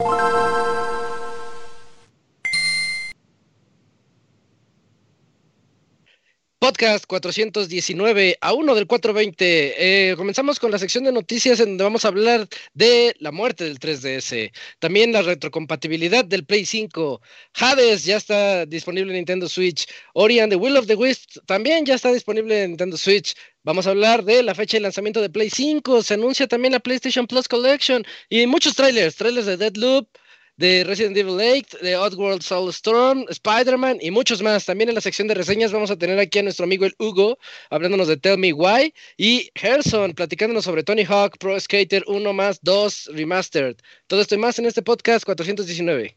you Podcast 419 a 1 del 420. Eh, comenzamos con la sección de noticias en donde vamos a hablar de la muerte del 3DS, también la retrocompatibilidad del Play 5. Hades ya está disponible en Nintendo Switch. Ori and the Will of the Wisp también ya está disponible en Nintendo Switch. Vamos a hablar de la fecha de lanzamiento de Play 5. Se anuncia también la PlayStation Plus Collection y muchos trailers, trailers de Deadloop de Resident Evil 8, de Oddworld Soulstorm, Spider-Man y muchos más. También en la sección de reseñas vamos a tener aquí a nuestro amigo el Hugo hablándonos de Tell Me Why y Gerson platicándonos sobre Tony Hawk Pro Skater 1 más 2 Remastered. Todo esto y más en este podcast 419.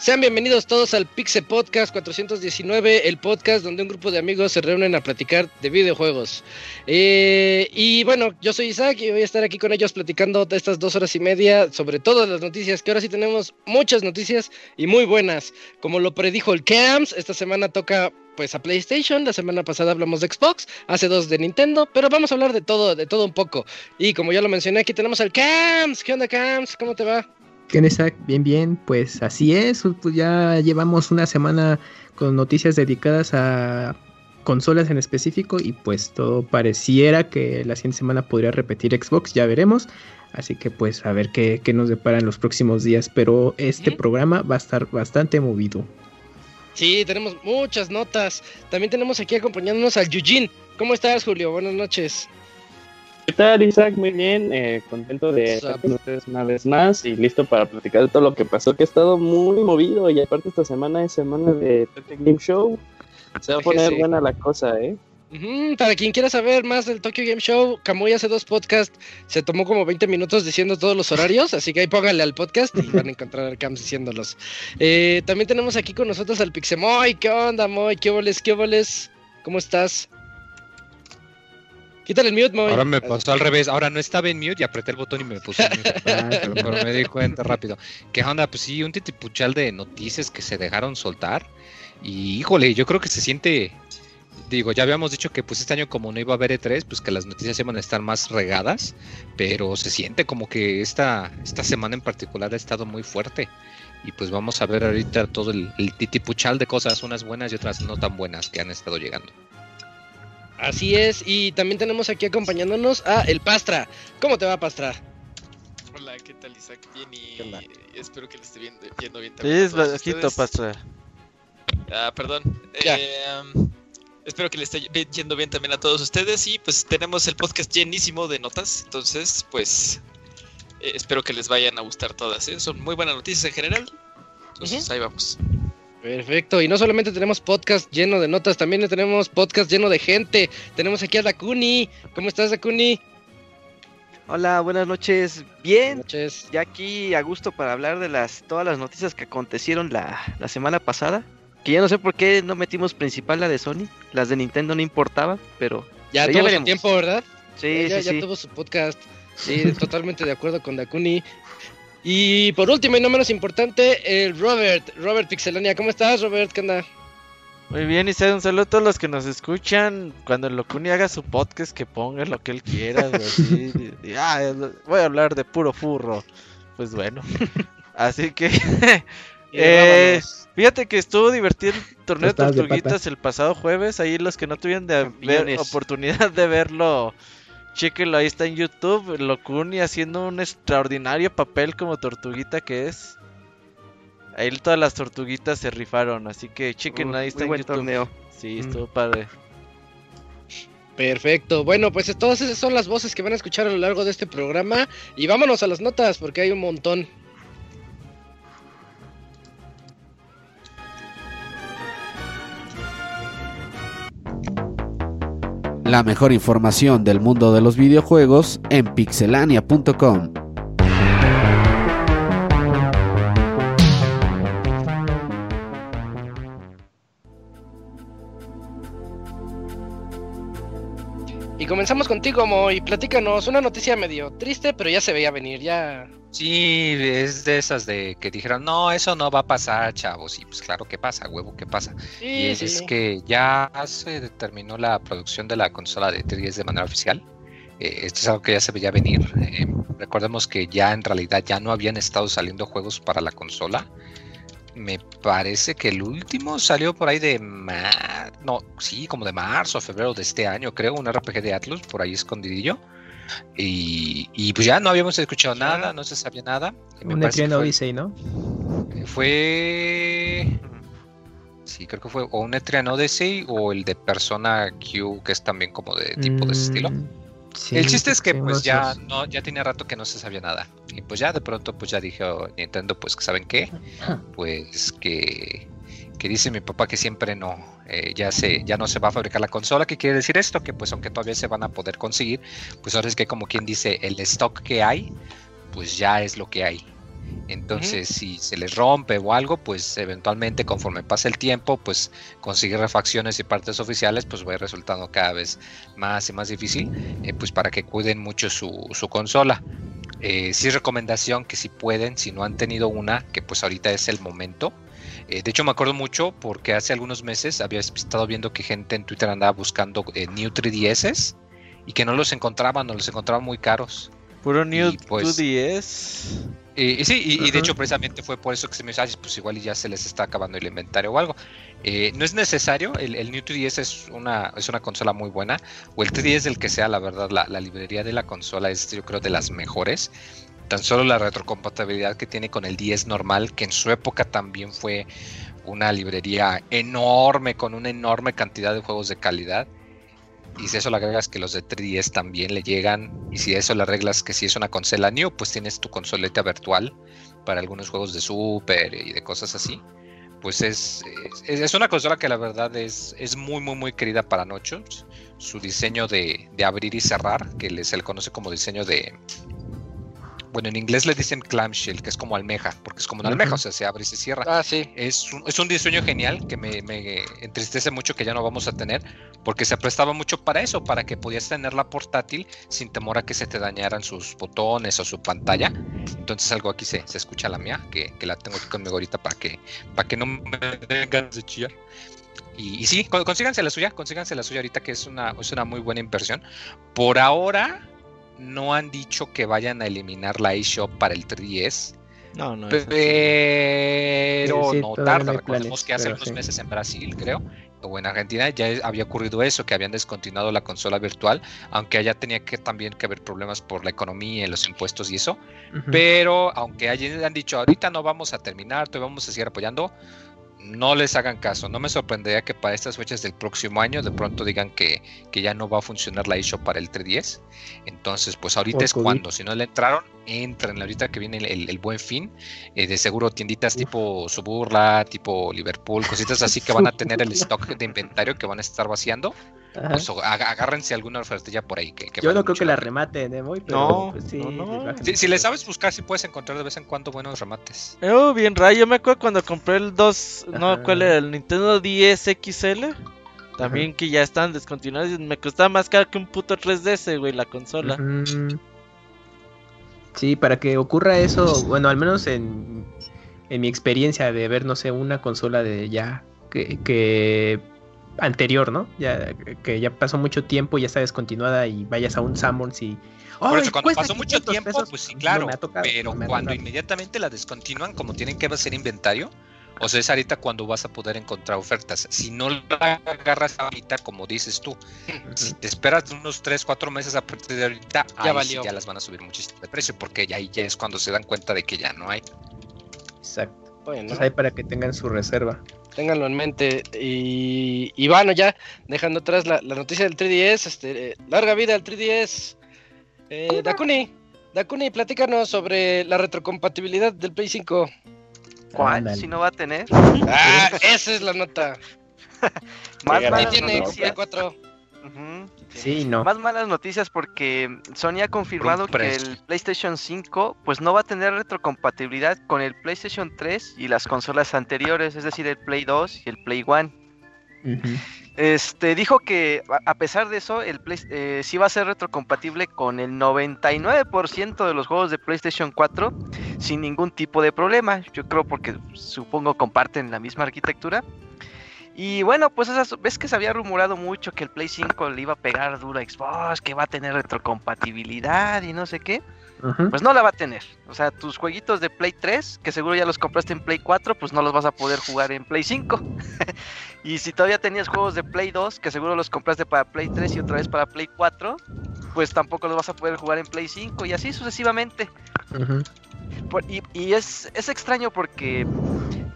Sean bienvenidos todos al Pixe Podcast 419, el podcast donde un grupo de amigos se reúnen a platicar de videojuegos. Eh, y bueno, yo soy Isaac y voy a estar aquí con ellos platicando estas dos horas y media sobre todas las noticias, que ahora sí tenemos muchas noticias y muy buenas. Como lo predijo el CAMS, esta semana toca pues a PlayStation, la semana pasada hablamos de Xbox, hace dos de Nintendo, pero vamos a hablar de todo, de todo un poco. Y como ya lo mencioné, aquí tenemos al CAMS. ¿Qué onda CAMS? ¿Cómo te va? ¿Qué Bien, bien, pues así es, pues ya llevamos una semana con noticias dedicadas a consolas en específico y pues todo pareciera que la siguiente semana podría repetir Xbox, ya veremos, así que pues a ver qué, qué nos depara en los próximos días, pero este programa va a estar bastante movido. Sí, tenemos muchas notas, también tenemos aquí acompañándonos al Yujin, ¿cómo estás Julio? Buenas noches. ¿Qué tal, Isaac? Muy bien, eh, contento de estar con ustedes una vez más y listo para platicar de todo lo que pasó, que ha estado muy movido y aparte esta semana es semana de Tokyo Game Show. Se va a poner buena la cosa, ¿eh? para quien quiera saber más del Tokyo Game Show, Kamui hace dos podcasts, se tomó como 20 minutos diciendo todos los horarios, así que ahí pónganle al podcast y van a encontrar al Cams diciéndolos. Eh, también tenemos aquí con nosotros al Pixemoy, ¿qué onda, Moy? ¿Qué boles, qué boles? ¿Cómo estás? Quítale el mute, Moy. Ahora me pasó al revés. Ahora no estaba en mute y apreté el botón y me puse en mute. pero, me di cuenta rápido. ¿Qué onda? Pues sí, un titipuchal de noticias que se dejaron soltar. Y híjole, yo creo que se siente. Digo, ya habíamos dicho que pues este año como no iba a haber E3, pues que las noticias iban a estar más regadas, pero se siente como que esta, esta semana en particular ha estado muy fuerte. Y pues vamos a ver ahorita todo el, el titipuchal de cosas, unas buenas y otras no tan buenas que han estado llegando. Así es, y también tenemos aquí acompañándonos a El Pastra. ¿Cómo te va, Pastra? Hola, ¿qué tal, Isaac? Bien y espero que le esté viendo, yendo bien también. Es bajito, Pastra. Ah, perdón. Eh, um, espero que le esté yendo bien también a todos ustedes y pues tenemos el podcast llenísimo de notas, entonces pues eh, espero que les vayan a gustar todas. ¿eh? Son muy buenas noticias en general, entonces ahí vamos. Perfecto, y no solamente tenemos podcast lleno de notas, también tenemos podcast lleno de gente. Tenemos aquí a Dakuni. ¿Cómo estás, Dakuni? Hola, buenas noches. Bien. noches. Ya aquí a gusto para hablar de las todas las noticias que acontecieron la, semana pasada. Que ya no sé por qué no metimos principal la de Sony. Las de Nintendo no importaban, pero. Ya tuvo su tiempo, ¿verdad? Sí, ya, sí, ya, tuvo su podcast. Sí, totalmente de acuerdo con Dakuni. Y por último y no menos importante, el Robert, Robert Pixelania. ¿Cómo estás, Robert? ¿Qué onda? Muy bien, y un saludo a todos los que nos escuchan. Cuando el Locuni haga su podcast, que ponga lo que él quiera. Ah, voy a hablar de puro furro. Pues bueno. Así que. eh, fíjate que estuvo divertido el torneo de tortuguitas el pasado jueves. Ahí los que no tuvieron de oportunidad de verlo Chequenlo, ahí está en YouTube. Locuni haciendo un extraordinario papel como tortuguita que es. Ahí todas las tortuguitas se rifaron, así que chequenlo, ahí está en YouTube. Torneo. Sí, estuvo padre. Perfecto. Bueno, pues todas esas son las voces que van a escuchar a lo largo de este programa. Y vámonos a las notas porque hay un montón. La mejor información del mundo de los videojuegos en pixelania.com. Y comenzamos contigo, Mo, y platícanos una noticia medio triste, pero ya se veía venir, ya. Sí, es de esas de que dijeron, no, eso no va a pasar, chavos. Y pues claro que pasa, huevo, que pasa. y es, que ya se determinó la producción de la consola de 3DS de manera oficial. Eh, esto es algo que ya se veía venir. Eh, recordemos que ya en realidad ya no habían estado saliendo juegos para la consola me parece que el último salió por ahí de mar... no, sí, como de marzo o febrero de este año, creo, un RPG de Atlus por ahí escondidillo. Y, y pues ya no habíamos escuchado nada, no se sabía nada. Un Etrian Odyssey, ¿no? Fue. Sí, creo que fue o un Etrian Odyssey o el de Persona Q, que es también como de tipo de estilo. Mm, el chiste es que pues ya no, ya tenía rato que no se sabía nada. Y pues ya de pronto pues ya dijo Nintendo pues que saben qué, pues que, que dice mi papá que siempre no, eh, ya se, ya no se va a fabricar la consola, ¿qué quiere decir esto? Que pues aunque todavía se van a poder conseguir, pues ahora es que como quien dice, el stock que hay, pues ya es lo que hay. Entonces, si se les rompe o algo, pues eventualmente conforme pase el tiempo, pues conseguir refacciones y partes oficiales, pues va a ir resultando cada vez más y más difícil, eh, pues para que cuiden mucho su, su consola. Eh, sí recomendación que si pueden, si no han tenido una, que pues ahorita es el momento. Eh, de hecho me acuerdo mucho porque hace algunos meses había estado viendo que gente en Twitter andaba buscando New 3DS y que no los encontraban, no los encontraban muy caros. Puro New 3DS. Pues y sí, y, de hecho precisamente fue por eso que se me dijo, pues igual ya se les está acabando el inventario o algo. Eh, no es necesario, el, el New 3DS es una, es una consola muy buena, o el 3DS el que sea, la verdad, la, la, librería de la consola es yo creo de las mejores. Tan solo la retrocompatibilidad que tiene con el 10 normal, que en su época también fue una librería enorme, con una enorme cantidad de juegos de calidad y si eso le agregas que los de 3DS también le llegan, y si eso le arreglas que si es una consola new, pues tienes tu consoleta virtual para algunos juegos de Super y de cosas así. Pues es, es, una consola que la verdad es, es muy, muy, muy querida para nochos. Su diseño de, de abrir y cerrar, que se le conoce como diseño de, bueno, en inglés le dicen clamshell, que es como almeja, porque es como una almeja, o sea, se abre y se cierra. Ah, sí. Es un, es un diseño genial que me, me, entristece mucho que ya no vamos a tener, porque se prestaba mucho para eso, para que podías tenerla portátil sin temor a que se te dañaran sus botones o su pantalla. Entonces algo aquí se, se escucha la mía, que, que, la tengo aquí conmigo ahorita para que, para que no me den de chillar. Y, y, sí, consíganse la suya, consíganse la suya ahorita que es una, es una muy buena inversión. Por ahora, no han dicho que vayan a eliminar la eShop para el 3DS. No, no. Pero no tarda. Recordemos que hace unos meses en Brasil, creo, o en Argentina ya había ocurrido eso, que habían descontinuado la consola virtual, aunque allá tenía que también que haber problemas por la economía y los impuestos y eso. Pero aunque hayan dicho ahorita no vamos a terminar, todavía vamos a seguir apoyando, no les hagan caso. No me sorprendería que para estas fechas del próximo año de pronto digan que, que ya no va a funcionar la eShop para el 3DS. Entonces, pues ahorita es cuando, si no le entraron, entren ahorita que viene el, buen fin. Eh, de seguro tienditas tipo Suburla, tipo Liverpool, cositas así que van a tener el stock de inventario que van a estar vaciando. Pues, agárrense alguna ofertilla por ahí. Que, Yo no creo que la rematen, ¿eh? no, pues sí, Si, le sabes buscar, si puedes encontrar de vez en cuando buenos remates. Oh, bien rayo. Yo me acuerdo cuando compré el 2, no, ¿cuál era? El Nintendo 10 XL. También que ya están descontinuados. Me costaba más caro que un puto 3DS, güey, la consola. Sí, para que ocurra eso, bueno, al menos en, en mi experiencia de ver, no sé, una consola de ya que, que anterior, ¿no? Ya que ya pasó mucho tiempo, ya está descontinuada y vayas a un Summons y por eso, cuando pasó mucho tiempo, pues sí, claro. pero cuando inmediatamente la descontinúan, como tienen que hacer inventario, o sea, es ahorita cuando vas a poder encontrar ofertas. Si no la agarras ahorita, como dices tú, si te esperas unos 3, 4 meses a partir de ahorita, ya, valió. ya las van a subir muchísimo de precio, porque ahí ya es cuando se dan cuenta de que ya no hay. Exacto. Pues para que tengan su reserva. Ténganlo en mente. Y, y bueno, ya dejando atrás la, noticia del 3DS, este, larga vida al 3DS. Eh, Dakuni, Dakuni, platícanos sobre la retrocompatibilidad del Play 5. ¿Cuál? Si no va a tener. Ah, esa es la nota. Más tiene Play 4. Sí, no. Más malas noticias porque Sony ha confirmado que el PlayStation 5 pues no va a tener retrocompatibilidad con el PlayStation 3 y las consolas anteriores, es decir, el Play 2 y el Play 1. Este dijo que a pesar de eso, el Play, eh, sí va a ser retrocompatible con el 99% de los juegos de PlayStation 4 sin ningún tipo de problema. Yo creo porque supongo comparten la misma arquitectura. Y bueno, pues esas, ves que se había rumorado mucho que el Play 5 le iba a pegar duro a Xbox, que va a tener retrocompatibilidad y no sé qué. Pues no la va a tener. O sea, tus jueguitos de Play 3, que seguro ya los compraste en Play 4, pues no los vas a poder jugar en Play 5. y si todavía tenías juegos de Play 2, que seguro los compraste para Play 3 y otra vez para Play 4, pues tampoco los vas a poder jugar en Play 5 y así sucesivamente. y, y es, es extraño porque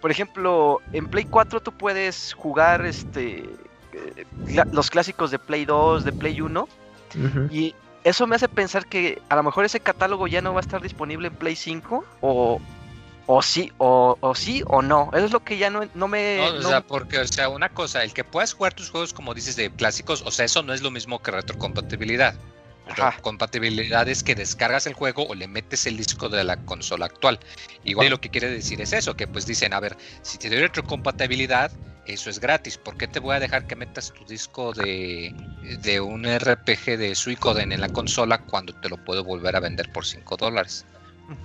por ejemplo, en Play 4 tú puedes jugar este eh, los clásicos de Play 2, de Play 1. Y eso me hace pensar que a lo mejor ese catálogo ya no va a estar disponible en Play 5 o, o sí, o, o, sí o no. Eso es lo que ya no, no me. No, o sea, porque, o sea, una cosa, el que puedas jugar tus juegos, como dices, de clásicos, o sea, eso no es lo mismo que retrocompatibilidad. Compatibilidad es que descargas el juego o le metes el disco de la consola actual. Igual lo que quiere decir es eso, que pues dicen, a ver, si te doy retrocompatibilidad, eso es gratis. ¿Por qué te voy a dejar que metas tu disco de, de un RPG de Suicoden en la consola cuando te lo puedo volver a vender por 5 dólares?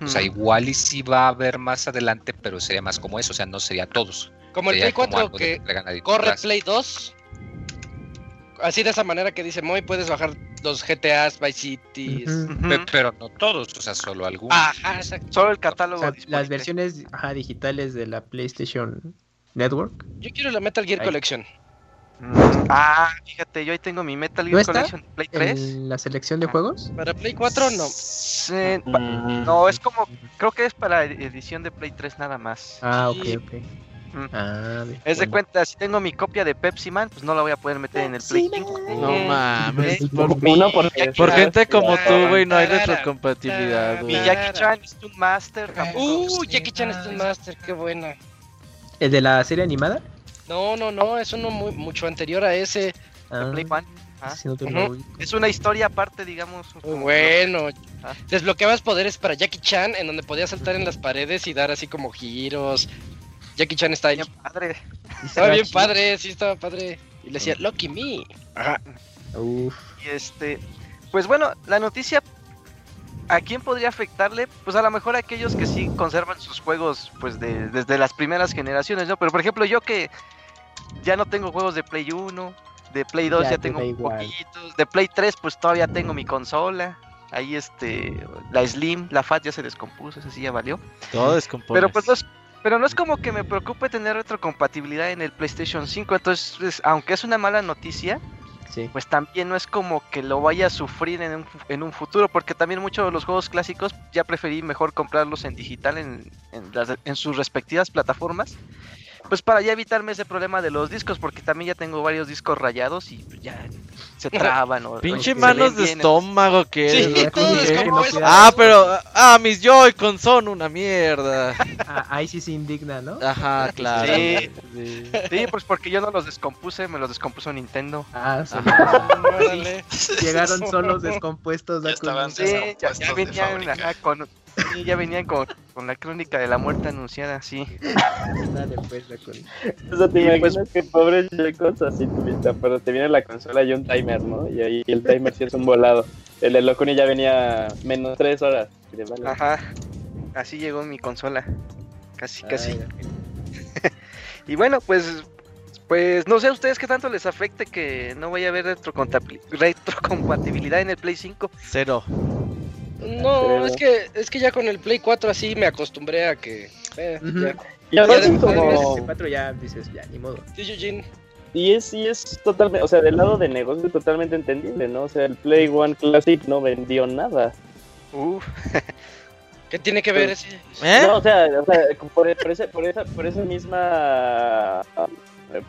O sea, igual y si va a haber más adelante, pero sería más como eso, o sea, no sería todos. Como el Play 4 que corre Play 2 así de esa manera que dice Moy, puedes bajar los GTAs, Vice Cities. Pero no todos, o sea, solo algunos. Ajá, Solo el catálogo. las versiones digitales de la PlayStation Network. Yo quiero la Metal Gear Collection. Mm. Ah, fíjate, yo ahí tengo mi Metal Gear Collection Play 3. ¿En la selección de juegos? Para Play 4 no. no, es como, creo que es para edición de Play 3 nada más. Ah, ok, ok. Ah, es de cuenta, si tengo mi copia de Pepsi Man, pues no la voy a poder meter en el Play 5. No mames. Por, gente como tú, güey, no hay retrocompatibilidad. Mi Jackie Chan Stunt Master. Uh, Jackie Chan Stunt Master, qué buena. ¿El de la serie animada? No, no, no, es uno muy, mucho anterior a ese. Ah, Play. Ah. Es una historia aparte, digamos. Muy bueno. Ah. Desbloqueabas poderes para Jackie Chan en donde podías saltar en las paredes y dar así como giros, Jackie Chan está ahí. padre. Estaba bien padre, sí estaba padre. Y le decía, Lucky Me. Ajá. Uf. Y este, pues bueno, la noticia, ¿a quién podría afectarle? Pues a lo mejor a aquellos que sí conservan sus juegos, pues de, desde las primeras generaciones, ¿no? Pero por ejemplo, yo que ya no tengo juegos de Play 1, de Play 2 ya, tengo poquitos, de Play 3 pues todavía tengo mi consola. Ahí este, la Slim, la Fat ya se descompuso, esa sí ya valió. Todo descompuso. Pero pues los, pero no es como que me preocupe tener retrocompatibilidad en el PlayStation 5. Entonces, aunque es una mala noticia, pues también no es como que lo vaya a sufrir en un, en un, futuro. Porque también muchos de los juegos clásicos ya preferí mejor comprarlos en digital en, en, en sus respectivas plataformas pues para ya evitarme ese problema de los discos, porque también ya tengo varios discos rayados y pues ya se traban. O, Pinche manos de estómago que sí, Ah, pero, ah, mis Joy-Con son una mierda. Ah, ahí sí se indigna, ¿no? Ajá, claro. Sí, sí. pues porque yo no los descompuse, me los descompuso Nintendo. Ah, sí. Llegaron solos descompuestos. Ya estaban sí, ya, ya venían con Sí, ya venían con, con, la crónica de la muerte anunciada, sí. Dale, pues, la O sea, te imaginas que pobres chicos así tuviste, pero te viene la consola y un timer, ¿no? Y ahí el timer sí es un volado. El de Locuni ya venía menos tres horas. Ajá, así llegó mi consola. Casi, casi. y bueno, pues pues no sé a ustedes qué tanto les afecte que no vaya a haber retrocompatibilidad en el Play 5. Cero. No, es que, es que ya con el Play 4 así me acostumbré a que. Eh, ya. Ya, ya como... el 4 ya dices, ya, ni modo. Sí, Eugene. Y es, y es totalmente, o sea, del lado de negocio totalmente entendible, ¿no? O sea, el Play One Classic no vendió nada. Uf. ¿Qué tiene que ver ese? ¿Eh? No, o sea, o sea por, ese, por, esa, por esa misma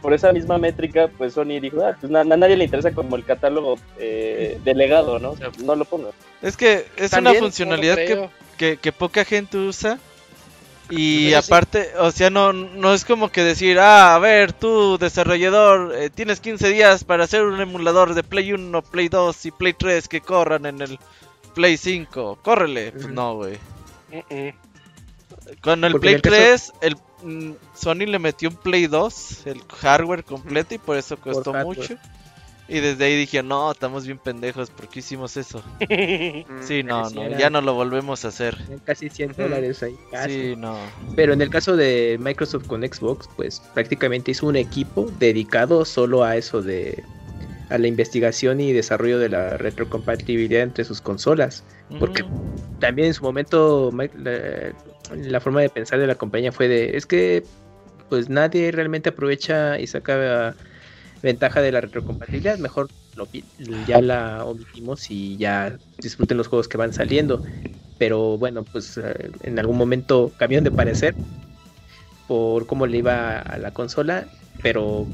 por esa misma métrica, pues Sony dijo, ah, pues a, nadie le interesa como el catálogo eh, delegado, ¿no? O sea, no lo pongo. Es que es una funcionalidad que, que, poca gente usa. Y aparte, o sea, no, no es como que decir, ah, a ver, tú desarrollador, eh, tienes 15 días para hacer un emulador de Play 1, Play 2 y Play 3 que corran en el Play 5. Córrele. Pues no, güey. Con el Play 3, el, Sony le metió un Play 2, el hardware completo, y por eso costó mucho. Y desde ahí dije, no, estamos bien pendejos, ¿por qué hicimos eso? sí, no, no, ya no lo volvemos a hacer. Casi 100 dólares ahí. Sí, no. Pero en el caso de Microsoft con Xbox, pues prácticamente hizo un equipo dedicado solo a eso de a la investigación y desarrollo de la retrocompatibilidad entre sus consolas. Porque también en su momento la, forma de pensar de la compañía fue de, es que pues nadie realmente aprovecha y saca ventaja de la retrocompatibilidad, mejor lo, ya la omitimos y ya disfruten los juegos que van saliendo. Pero bueno, pues eh, en algún momento cambiaron de parecer por cómo le iba a la consola, pero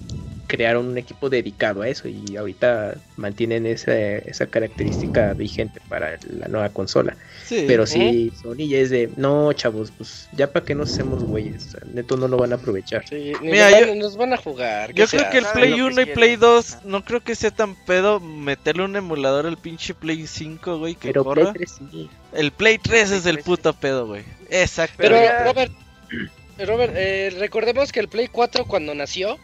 crearon un equipo dedicado a eso y ahorita mantienen esa, esa característica vigente para la nueva consola. Pero si Sony ya es de, no, chavos, pues ya para que nos hacemos güeyes, neto no lo van a aprovechar. Mira, nos, van, a jugar. Yo creo que el Play 1 y Play 2 no creo que sea tan pedo meterle un emulador al pinche Play 5, güey, que Pero Play 3 sí. El Play 3 es el puto pedo, güey. Exacto. Pero Robert, Robert eh, recordemos que el Play 4 cuando nació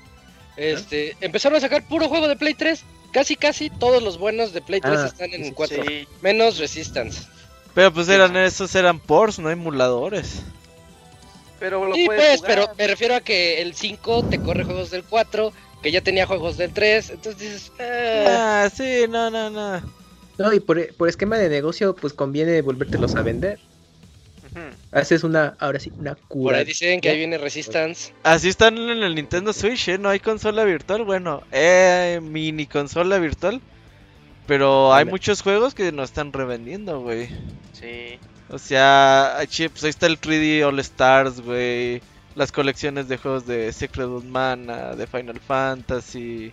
este, empezaron a sacar puro juego de Play 3. Casi, casi todos los buenos de Play 3 ah, están en 4. Menos Resistance. Pero pues eran esos eran ports, no emuladores. Pero lo sí, pues, pero me refiero a que el 5 te corre juegos del 4, que ya tenía juegos del 3, entonces dices, ah, ah sí, no, no, no. No, y por, por esquema de negocio, pues conviene volvértelos a vender. Haces una, ahora sí, una cura. Por ahí dicen que ahí viene Resistance. Así están en el Nintendo Switch, ¿eh? No hay consola virtual. Bueno, eh, mini consola virtual. Pero hay muchos juegos que no están revendiendo, güey. Sí. O sea, pues ahí está el 3D All Stars, güey. Las colecciones de juegos de Secret of Mana, de Final Fantasy.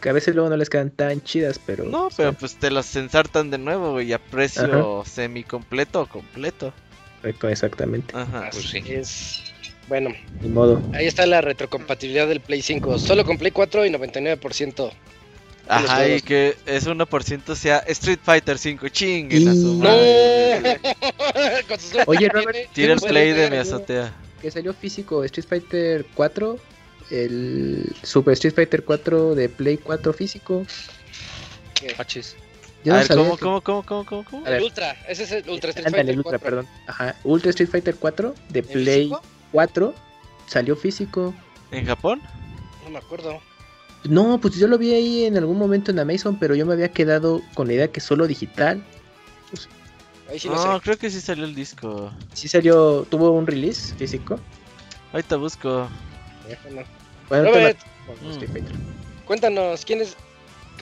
Que a veces luego no les quedan tan chidas, pero. No, pero pues te los ensartan de nuevo, güey, a precio semi completo o completo. Exactamente. Ajá, pues sí. Es... Bueno, Ni modo. ahí está la retrocompatibilidad del Play 5. Solo con Play 4 y 99%. Ajá, y que ese 1% sea Street Fighter 5. Chinguen a su madre. Oye, Robert, tira el play de mi azotea. Que salió físico Street Fighter 4. El Super Street Fighter 4 de Play 4 físico. ¿Qué? A ver, ¿cómo, cómo, cómo, cómo, cómo, El Ultra, ese es el Ultra Street Fighter Ultra, 4. perdón. Ajá, Ultra Street Fighter 4 de Play 4 salió físico. ¿En Japón? No me acuerdo. No, pues yo lo vi ahí en algún momento en Amazon, pero yo me había quedado con la idea que solo digital. Pues, ahí sí no, creo que sí salió el disco. Sí salió, tuvo un release físico. Ahorita busco. Bueno, Robert, cuéntanos, ¿quién es?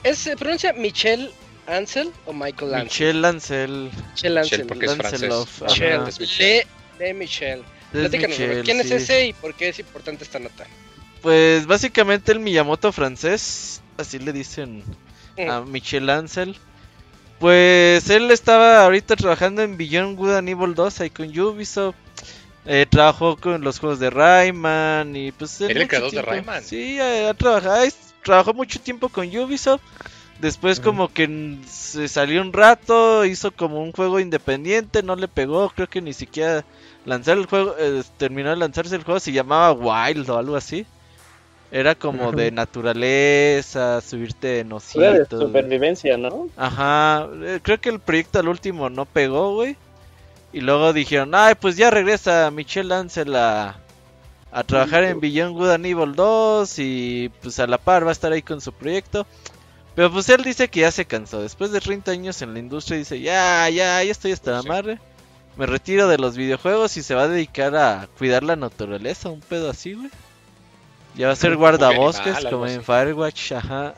¿Es, ¿Se pronuncia Michelle Ansel o Michael Ansel? Michel Ansel. Michel Ansel. porque es francés. Michel. Le, de Michel. Platícanos, ¿quién es ese y por qué es importante esta nota? Pues básicamente el Miyamoto francés, así le dicen a mm. Michel Ansel. Pues él estaba ahorita trabajando en Beyond Good and Evil 2 ahí con Ubisoft. Eh, trabajó con los juegos de Rayman y pues... ¿Él creador de Rayman? Sí, ha, trabajado, trabajó mucho tiempo con Ubisoft. Después como que se salió un rato, hizo como un juego independiente, no le pegó, creo que ni siquiera lanzar el juego, eh, terminó de lanzarse el juego, se llamaba Wild o algo así. Era como de naturaleza, subirte en ositos. de supervivencia, ¿no? Ajá, eh, creo que el proyecto al último no pegó, güey. Y luego dijeron, ay, pues ya regresa Michelle Ansel a, a trabajar en Beyond Good and Evil 2 y pues a la par va a estar ahí con su proyecto. Pero pues él dice que ya se cansó. Después de 30 años en la industria dice, ya, ya, ya estoy hasta la madre. Me retiro de los videojuegos y se va a dedicar a cuidar la naturaleza, un pedo así, güey. Ya va a ser guardabosques como en Firewatch, ajá.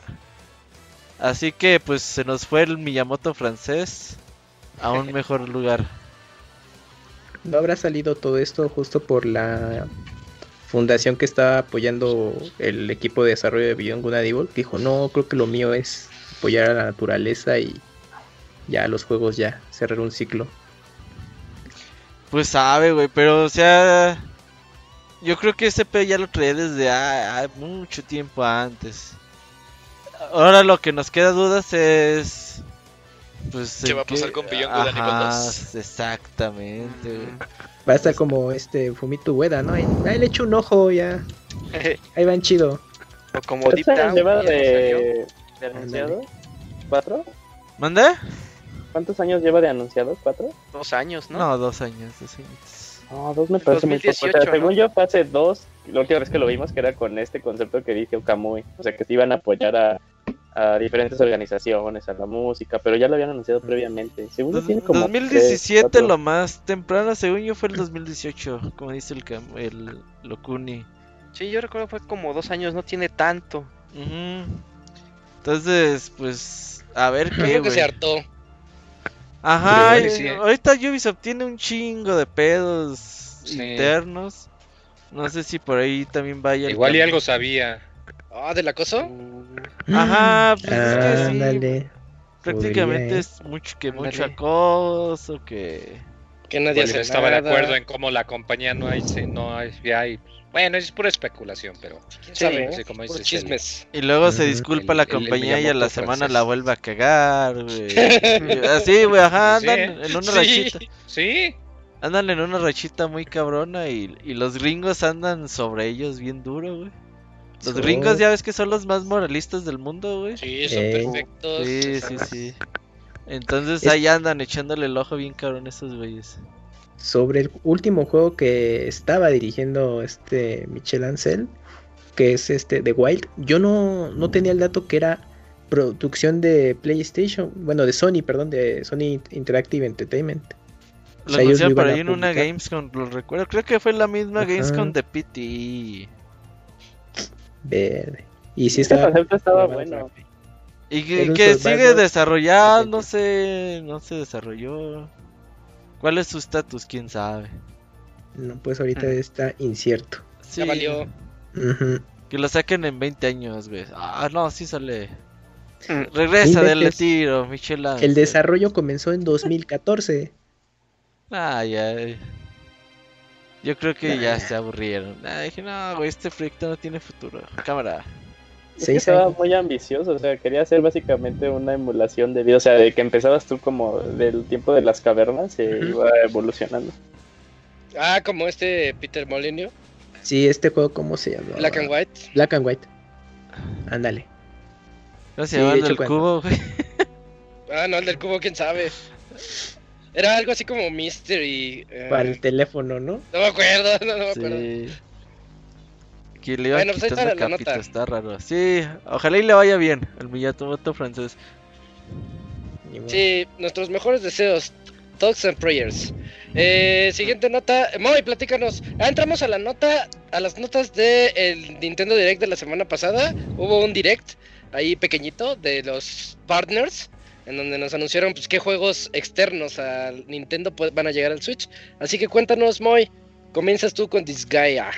Así que pues se nos fue el Miyamoto francés a un mejor lugar. no habrá salido todo esto justo por la fundación que está apoyando el equipo de desarrollo de Beyond Good Evil. Dijo, no, creo que lo mío es apoyar a la naturaleza y ya los juegos ya cerrar un ciclo. Pues sabe, güey, pero o sea, yo creo que ese P ya lo traía desde ah, mucho tiempo antes. Ahora lo que nos queda dudas es pues ¿Qué va a pasar con Beyond Good and 2? Exactamente. Va a estar como este Fumito Ueda, ¿no? Ahí, ahí le echo un ojo ya. Ahí van chido. O como Deep Down. lleva de, de anunciado? ¿Cuatro? ¿Manda? ¿Cuántos años lleva de anunciado? ¿Cuatro? Dos años, ¿no? No, dos años, dos años. No, dos me parece 2018, muy poco. O sea, según yo fue hace dos, la última vez que lo vimos que era con este concepto que dije Okamui. O sea, que se iban a apoyar a, a diferentes organizaciones, a la música, pero ya lo habían anunciado previamente. Según Dos, tiene como 2017 3, lo más temprano, según yo fue el 2018, como dice el, el Locuni. Sí, yo recuerdo fue como dos años, no tiene tanto. Uh -huh. Entonces, pues, a ver qué. Creo que se hartó. Ajá, sí, ahorita Ubisoft tiene un chingo de pedos sí. internos. No sé si por ahí también vaya. Igual y algo sabía. Ah, ¿del acoso? Ajá, pues ah, es que sí. Dale. Prácticamente Podría. es mucho que mucho acoso, que Que nadie Pues hace estaba de acuerdo en cómo la compañía no hay, se- no hay, hay- bueno, es pura especulación, pero ¿Quién sabe? sí, como Puros dices, chismes. y luego se disculpa El- la el- el compañía y a la semana francés. la vuelve a cagar, güey. Así, güey, ajá, andan ¿eh? en una Sí. rachita. Sí, Andan en una rachita muy cabrona y, y los gringos andan sobre ellos bien duro, güey. Los gringos ya ves que son los más moralistas del mundo, güey. Sí, son Eh. perfectos. Sí, sí, sí. Entonces Es- ahí andan echándole el ojo bien cabrón a esos güeyes. Sobre el último juego que estaba dirigiendo este Michel Ancel, que es este The Wild, yo no, no tenía el dato que era producción de PlayStation, bueno, de Sony, perdón, de Sony Interactive Entertainment. O Lo sea, anunciaron lo por ahí a en una. Gamescom, lo recuerdo. Creo que fue la misma Ajá. Gamescom de PT. Verde. Y sí Este estaba. concepto estaba bueno. Y que, que sigue desarrollado, patente. no sé, no se desarrolló. ¿Cuál es su estatus? ¿Quién sabe? No, pues ahorita está incierto. Sí, Ya valió. Que lo saquen en 20 años, güey. Ah, no, sí sale. Mm. Regresa del tiro, Michel El desarrollo comenzó en 2014. Ay, ay. Yo creo que ya se aburrieron. Ah, dije, no, güey, este proyecto no tiene futuro. Cámara. Es que Seis estaba años. muy ambicioso, o sea, quería hacer básicamente una emulación de vida, o sea, de que empezabas tú como del tiempo de las cavernas y Ujú. iba evolucionando. Ah, como este Peter Molyneux, Sí, este juego, ¿cómo se llama? Black and White. Black and White. Ándale. ¿Cómo se Sí, el del cubo, güey? Ah, no, el del cubo, quién sabe. Era algo así como Mystery. eh, Para el teléfono, ¿no? No me acuerdo, no, no me acuerdo. Que le Bueno, pues quitando la nota. está raro. Sí, ojalá y le vaya bien al Miyamoto francés. Sí, nuestros mejores deseos. Thoughts and prayers. Eh, siguiente nota. Moy, platícanos. Ah, entramos a la nota, a las notas del Nintendo Direct de la semana pasada. Hubo un Direct ahí pequeñito de los partners. En donde nos anunciaron pues, qué juegos externos al Nintendo van a llegar al Switch. Así que cuéntanos, Moy. Comienzas tú con Disgaea.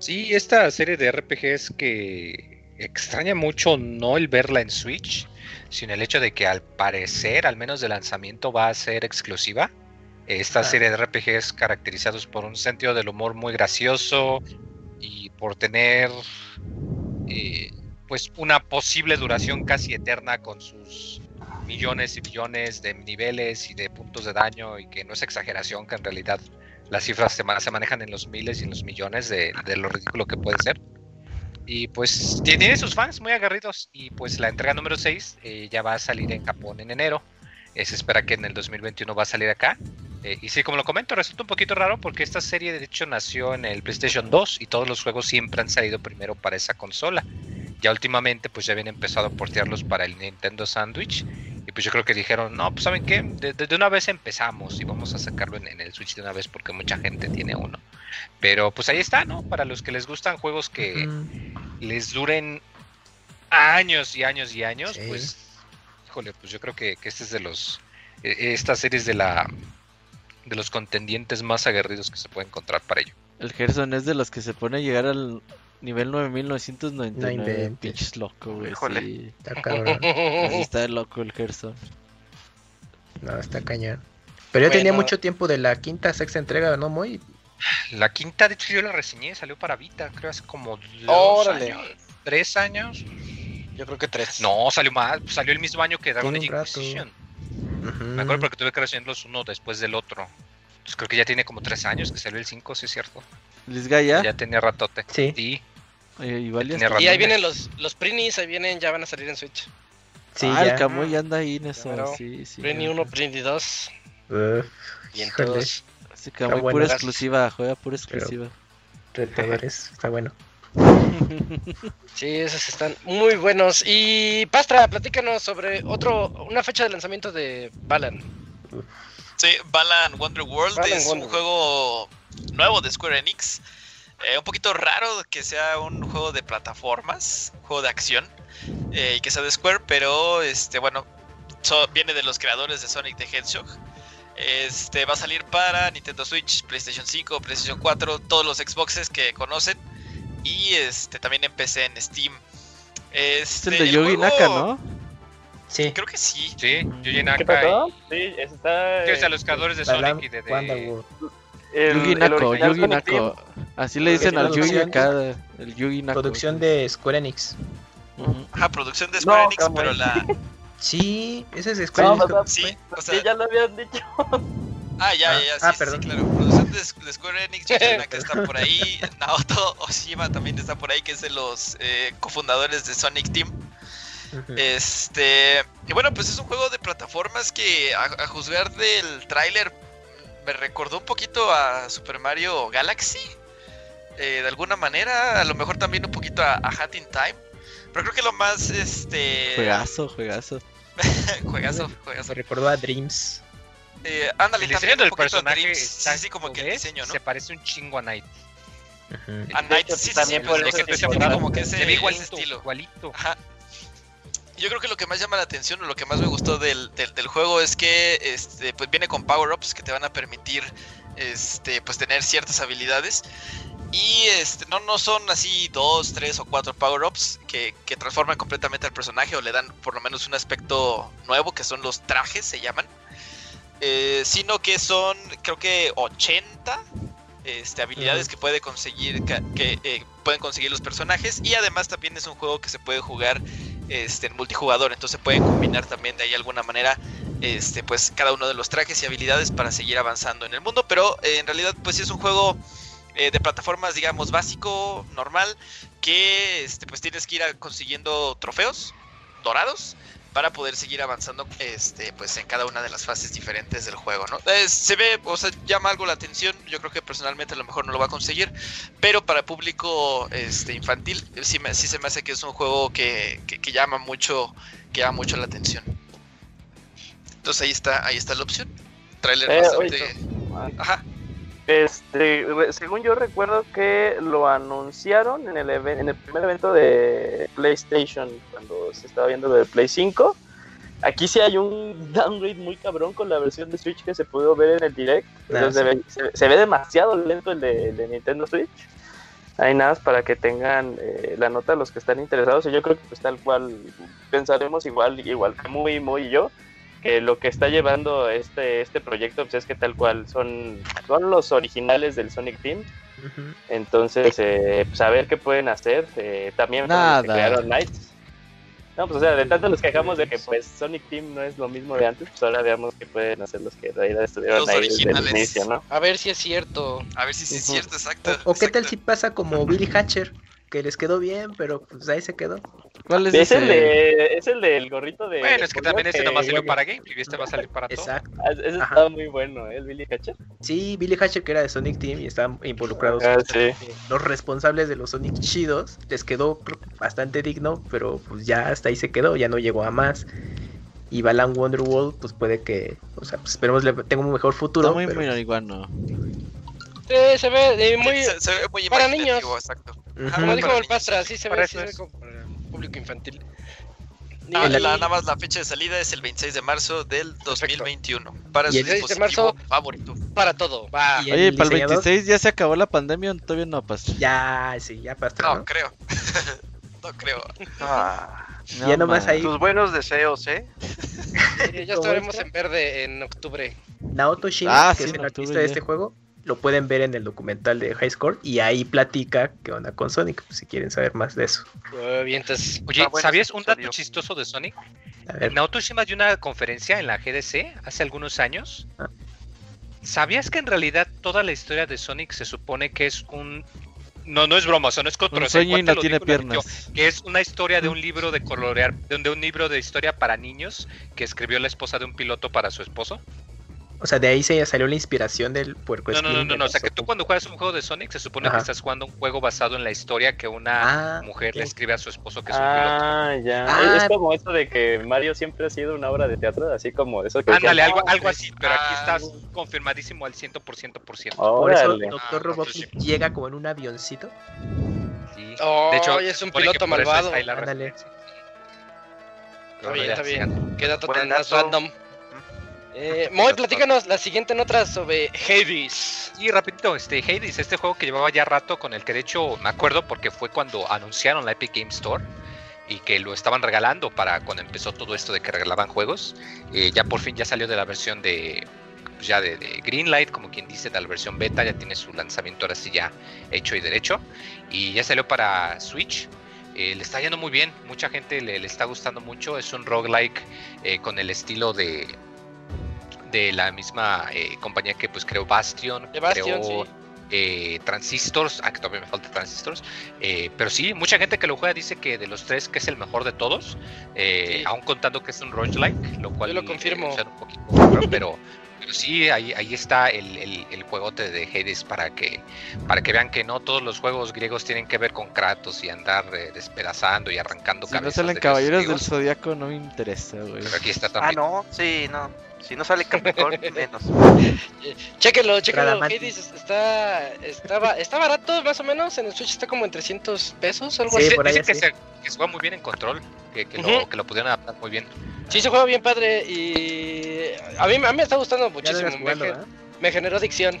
Sí, esta serie de RPGs que extraña mucho no el verla en Switch, sino el hecho de que al parecer, al menos de lanzamiento, va a ser exclusiva. Esta Ah. serie de RPGs caracterizados por un sentido del humor muy gracioso y por tener eh, pues una posible duración casi eterna con sus millones y millones de niveles y de puntos de daño y que no es exageración que en realidad las cifras se, ma- se manejan en los miles y en los millones de, de lo ridículo que puede ser. Y pues tiene sus fans muy agarridos. Y pues la entrega número 6 eh, ya va a salir en Japón en enero. Eh, se espera que en el 2021 va a salir acá. Eh, y sí, como lo comento, resulta un poquito raro porque esta serie de hecho nació en el PlayStation 2 y todos los juegos siempre han salido primero para esa consola. Ya últimamente pues ya habían empezado a portearlos para el Nintendo Sandwich. Y pues yo creo que dijeron, no, pues saben qué, de, de- de una vez empezamos y vamos a sacarlo en, en el Switch de una vez porque mucha gente tiene uno. Pero pues ahí está, ¿no? Para los que les gustan juegos que les duren años y años y años, Sí. pues, híjole, pues yo creo que, que este es de los, eh, estas series de la, de los contendientes más aguerridos que se puede encontrar para ello. El Gerson es de los que se pone a llegar al nivel 9999. Pinches loco, güey. Sí. Está cabrón. Así está loco el Gerson. No, está cañón. Pero yo tenía mucho tiempo de la quinta, sexta entrega, ¿no, Muy? La quinta, de hecho, yo la reseñé, salió para Vita, creo hace como dos años. ¿Tres años? Yo creo que tres. No, salió más, salió el mismo año que Dragon Age Inquisition. Me acuerdo porque tuve que reseñarlos uno después del otro. Entonces creo que ya tiene como tres años que salió el 5, sí es cierto. ¿Les ya? Ya tenía ratote. Sí. sí. Y, ahí vienen los, los Prinis, ahí vienen, ya van a salir en Switch. Sí, ah, el Camuy anda ahí en eso. sí, sí, Prini 1, Prini 2. y en todos. Sí, Camuy pura exclusiva, juega pura exclusiva. Retadores, está bueno. Sí, esos están muy buenos. Y Pastra, platícanos sobre otro, una fecha de lanzamiento de Balan. Sí, Balan Wonder World es un juego nuevo de Square Enix. Eh, un poquito raro que sea un juego de plataformas, un juego de acción, eh, y que sea de Square, pero este, bueno, viene de los creadores de Sonic the Hedgehog. Este va a salir para Nintendo Switch, PlayStation 5, PlayStation 4, todos los Xboxes que conocen y este también empecé en Steam. Este, es el de Yogi Naka, ¿no? Sí. Creo que sí. Sí, Naka. Sí, está. Que es a los creadores de Sonic y de. de... El, Yugi Nako, Yugi Nako. Así le dicen al Yugi acá, el Yugi Nako. Producción de Square Enix. Ajá, producción de Square Enix, pero la. Sí, ese es Square Enix. sí, o sea... sí, ya lo habían dicho. Ah, ya, ya, ah, sí, perdón. sí, claro. Producción de, Square Enix, que está por ahí. Naoto Oshima también está por ahí, que es de los eh, cofundadores de Sonic Team. Este. Y bueno, pues es un juego de plataformas que, a, juzgar del tráiler, me recordó un poquito a Super Mario Galaxy. Eh, de alguna manera, a lo mejor también un poquito a, a Hat in Time. Pero creo que lo más, este. Juegazo, juegazo. juegazo, juegazo. Me recordó a Dreams. Eh, ándale, el diseño del personaje sí, sí, como que el diseño, ¿no? Se parece un chingo a Knight. A Knight, sí, también por eso que como que ese, igual, estilo. Igualito. Ajá. Yo creo que lo que más llama la atención o lo que más me gustó del, del, juego es que este, pues viene con power-ups que te van a permitir este, pues tener ciertas habilidades. Y este, no, no son así dos, tres o cuatro power-ups que, que, transforman completamente al personaje o le dan por lo menos un aspecto nuevo, que son los trajes, se llaman. Eh, sino que son creo que 80 este, habilidades que puede conseguir que, eh, pueden conseguir los personajes y además también es un juego que se puede jugar este, en multijugador entonces pueden combinar también de ahí alguna manera este, pues cada uno de los trajes y habilidades para seguir avanzando en el mundo pero eh, en realidad pues sí es un juego de plataformas digamos básico normal que este, pues tienes que ir consiguiendo trofeos dorados para poder seguir avanzando este pues en cada una de las fases diferentes del juego no se ve o sea llama algo la atención yo creo que personalmente a lo mejor no lo va a conseguir pero para público este infantil sí, me, sí se me hace que es un juego que, que, llama mucho que llama mucho la atención. Entonces ahí está ahí está la opción. Trailer eh, bastante ajá este, según yo recuerdo que lo anunciaron en el, en el primer evento de PlayStation, cuando se estaba viendo lo de Play 5. Aquí sí hay un downgrade muy cabrón con la versión de Switch que se pudo ver en el direct. Ah, se, ve, demasiado lento el de, Nintendo Switch. Hay nada para que tengan eh, la nota los que están interesados. Y yo creo que pues tal cual pensaremos igual, igual que muy, muy yo que lo que está llevando este, este proyecto pues, es que tal cual son, son los originales del Sonic Team. Entonces, eh, pues a ver qué pueden hacer. Eh, también Nada. crearon Knights. No, pues o sea, de tanto nos quejamos de que pues Sonic Team no es lo mismo de antes, pues ahora veamos qué pueden hacer los que en realidad estuvieron ahí desde el inicio, ¿no? A ver si es cierto. A ver si es cierto, exacto. O, qué tal si pasa como Billy Hatcher, que les quedó bien, pero pues ahí se quedó. ¿Cuál es, es el de, es el del gorrito de. Bueno, es que también ese nomás salió para Game y este va a salir para todo. Exacto. Ah, ese estaba muy bueno, ¿eh? El Billy Hatcher. Sí, Billy Hatcher que era de Sonic Team y estaban involucrados. Ah, sí. Los responsables de los Sonic chidos les quedó bastante digno, pero pues ya hasta ahí se quedó, ya no llegó a más. Y Balan Wonderworld, pues puede que, o sea, pues esperemos le tenga un mejor futuro. Está muy, pero... muy igual, ¿no? Sí, se ve muy, se, ve muy para niños. Exacto. Como dijo el Pastra, sí se ve, sí se ve como público infantil. Ah, la, nada más la fecha de salida es el 26 de marzo del 2021. Para su dispositivo de marzo, favorito. Para todo. Oye, para el 26 ya se acabó la pandemia, todavía no pasó. Ya, sí, ya pasó. No, creo. no creo. Ah, ya nomás ahí. Tus buenos deseos, ¿eh? ya estaremos en verde en octubre. Naoto Shin, ah, que es el artista de este juego, lo pueden ver en el documental de High Score y ahí platica qué onda con Sonic, si quieren saber más de eso. Oye, ¿sabías un dato chistoso de Sonic? Naoto Shima dio una conferencia en la GDC hace algunos años. Ah. ¿Sabías que en realidad toda la historia de Sonic se supone que es un no, no es broma, o sea, no es control. Un sueño y no tiene piernas. que es una historia de un libro de colorear, de un libro de historia para niños que escribió la esposa de un piloto para su esposo. O sea, de ahí se salió la inspiración del puerco. No, no, no, no, no. O sea, que tú cuando juegas un juego de Sonic se supone que estás jugando un juego basado en la historia que una ah, mujer le escribe a su esposo que es un piloto. Ah, ya. Ah, es como esto de que Mario siempre ha sido una obra de teatro, así como eso que... Ándale, algo, algo así, pero aquí estás confirmadísimo al 100%. Por, ciento, por, ciento. por eso Doctor Robotnik llega como en un avioncito. Sí. de hecho, es un piloto malvado. Ándale. Está bien, está bien. Queda totalmente random. Eh, Moy, platícanos la siguiente nota sobre Hades. Y rapidito, este Hades, este juego que llevaba ya rato con el que de hecho me acuerdo porque fue cuando anunciaron la Epic Game Store y que lo estaban regalando para cuando empezó todo esto de que regalaban juegos. Eh, ya por fin ya salió de la versión de pues ya de, Greenlight, como quien dice, de la versión beta, ya tiene su lanzamiento ahora sí ya hecho y derecho. Y ya salió para Switch. Eh, le está yendo muy bien, mucha gente le, está gustando mucho. Es un roguelike eh, con el estilo de, de la misma eh, compañía que pues creó Bastion, creó eh, Transistors, ah, que todavía me falta Transistors, eh, pero sí, mucha gente que lo juega dice que de los tres que es el mejor de todos, aún contando que es un roguelike, lo cual Yo lo confirmo. un poquito, pero, pero sí, ahí, ahí está el, el, juegote de Hades para que, para que vean que no todos los juegos griegos tienen que ver con Kratos y andar despedazando y arrancando si no salen caballeros del zodiaco no me interesa, güey. Pero aquí está también. Ah, no, sí, no. Si no sale Capricorn, menos. Chéquenlo, chéquenlo. Hades está, está, está barato, más o menos. En el Switch está como en 300 pesos, algo así. Dice que, se, que, juega muy bien en control, que, que, lo, que lo pudieron adaptar muy bien. Sí, se juega bien padre y a mí, a mí me está gustando muchísimo. me, generó adicción.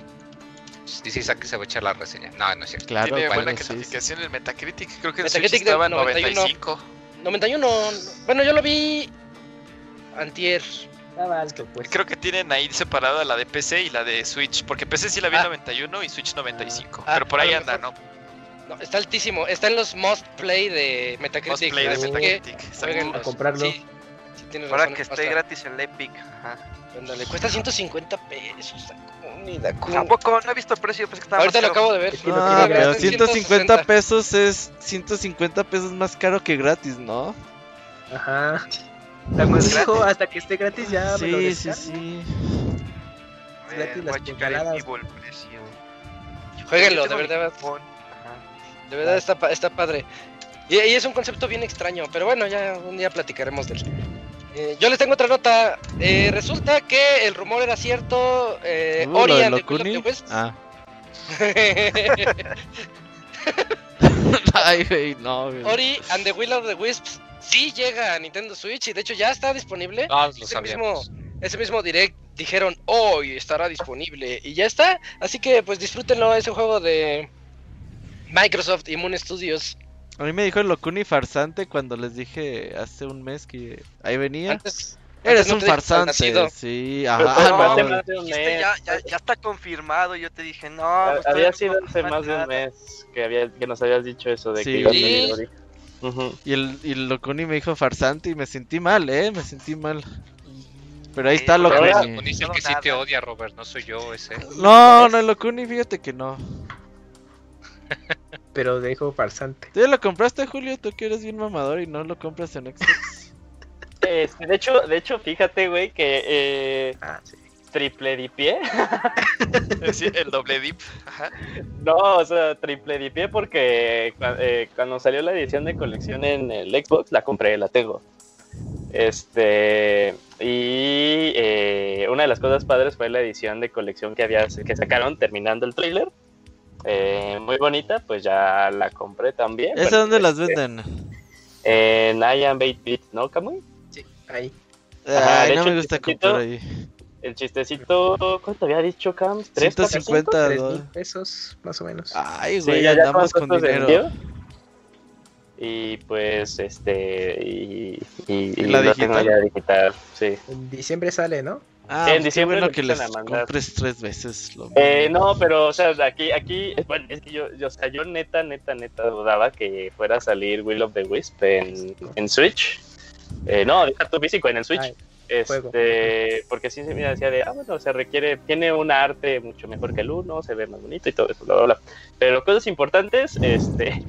Dice Isaac que se va a echar la reseña. No, no es cierto. Claro, Tiene buena calificación en Metacritic. Creo que Metacritic estaba en 95. 91. Bueno, yo lo vi antier. Pues. Creo que tienen ahí separada la de PC y la de Switch, porque PC sí la vi en 91 ah. y Switch 95, ah, pero por ahí anda, ¿no? No, está altísimo. Está en los Must Play de Metacritic. Must Play de Metacritic. A comprarlo. Sí, sí Para que esté gratis en Epic. Ajá. le cuesta 150 pesos. Tampoco, no he visto el precio. Pues que Ahorita lo acabo de ver. Ah, pero 150 pesos es 150 pesos más caro que gratis, ¿no? Ajá. Hijo, hasta que esté gratis ya. Sí, me lo sí, sí. Es gratis las. Jueguenlo, de verdad. De verdad está, está padre. Y, y, es un concepto bien extraño, pero bueno, ya un día platicaremos de él. Eh, yo les tengo otra nota. Eh, resulta que el rumor era cierto. Eh, uh, Ori and the Will of the Ah. Ay, no, Ori and the Will of the Wisps sí llega a Nintendo Switch y de hecho ya está disponible. Ah, ese, mismo, ese mismo direct dijeron hoy estará disponible y ya está. Así que pues disfrútenlo, ese juego de Microsoft y Moon Studios. A mí me dijo el Locuni farsante cuando les dije hace un mes que ahí venía. Eres un farsante, sí, ajá. ya, ya, está confirmado, yo te dije, no. Pues, había sido hace más de un mes que, había, que nos habías dicho eso de que iba a venir y, el, y el Locuni me dijo farsante y me sentí mal, ¿eh? Me sentí mal. Pero ahí está Locuni. Locuni es el que sí te odia, Robert, no soy yo ese. No, no, Locuni, fíjate que no. Pero dejo farsante. ¿Tú ya lo compraste, Julio? Tú que eres bien mamador y no lo compras en Xbox. Este, de hecho, de hecho, fíjate, güey, que eh, ah, sí triple dipié. el doble dip. No, o sea, triple dipié porque eh, cuando salió la edición de colección en el Xbox, la compré, la tengo. Este, y eh, una de las cosas padres fue la edición de colección que, había, que sacaron terminando el trailer. Eh, muy bonita, pues ya la compré también. ¿Esa dónde las venden? en I Am 8-Bit, ¿no, Kamui? Sí, ahí. Ay, no me gusta comprar ahí. El chistecito, ¿cuánto había dicho, Cam? ¿3, 150 mil pesos, más o menos. Ay, güey, sí, ya andamos con dinero. Y pues, este, y, y, y la digital? digital, sí. En diciembre sale, ¿no? Ah, sí, en diciembre bueno que les compres tres veces lo eh, no, pero, o sea, aquí, aquí, bueno, es que yo, yo, o sea, yo neta, neta, neta dudaba que fuera a salir Will of the Wisp en, en Switch. Eh, no, deja tu físico en el Switch. Ay. Este, porque sí se me decía de, ah, bueno, se requiere, tiene un arte mucho mejor que el uno, se ve más bonito y todo eso, bla, bla, bla. Pero cosas importantes, este,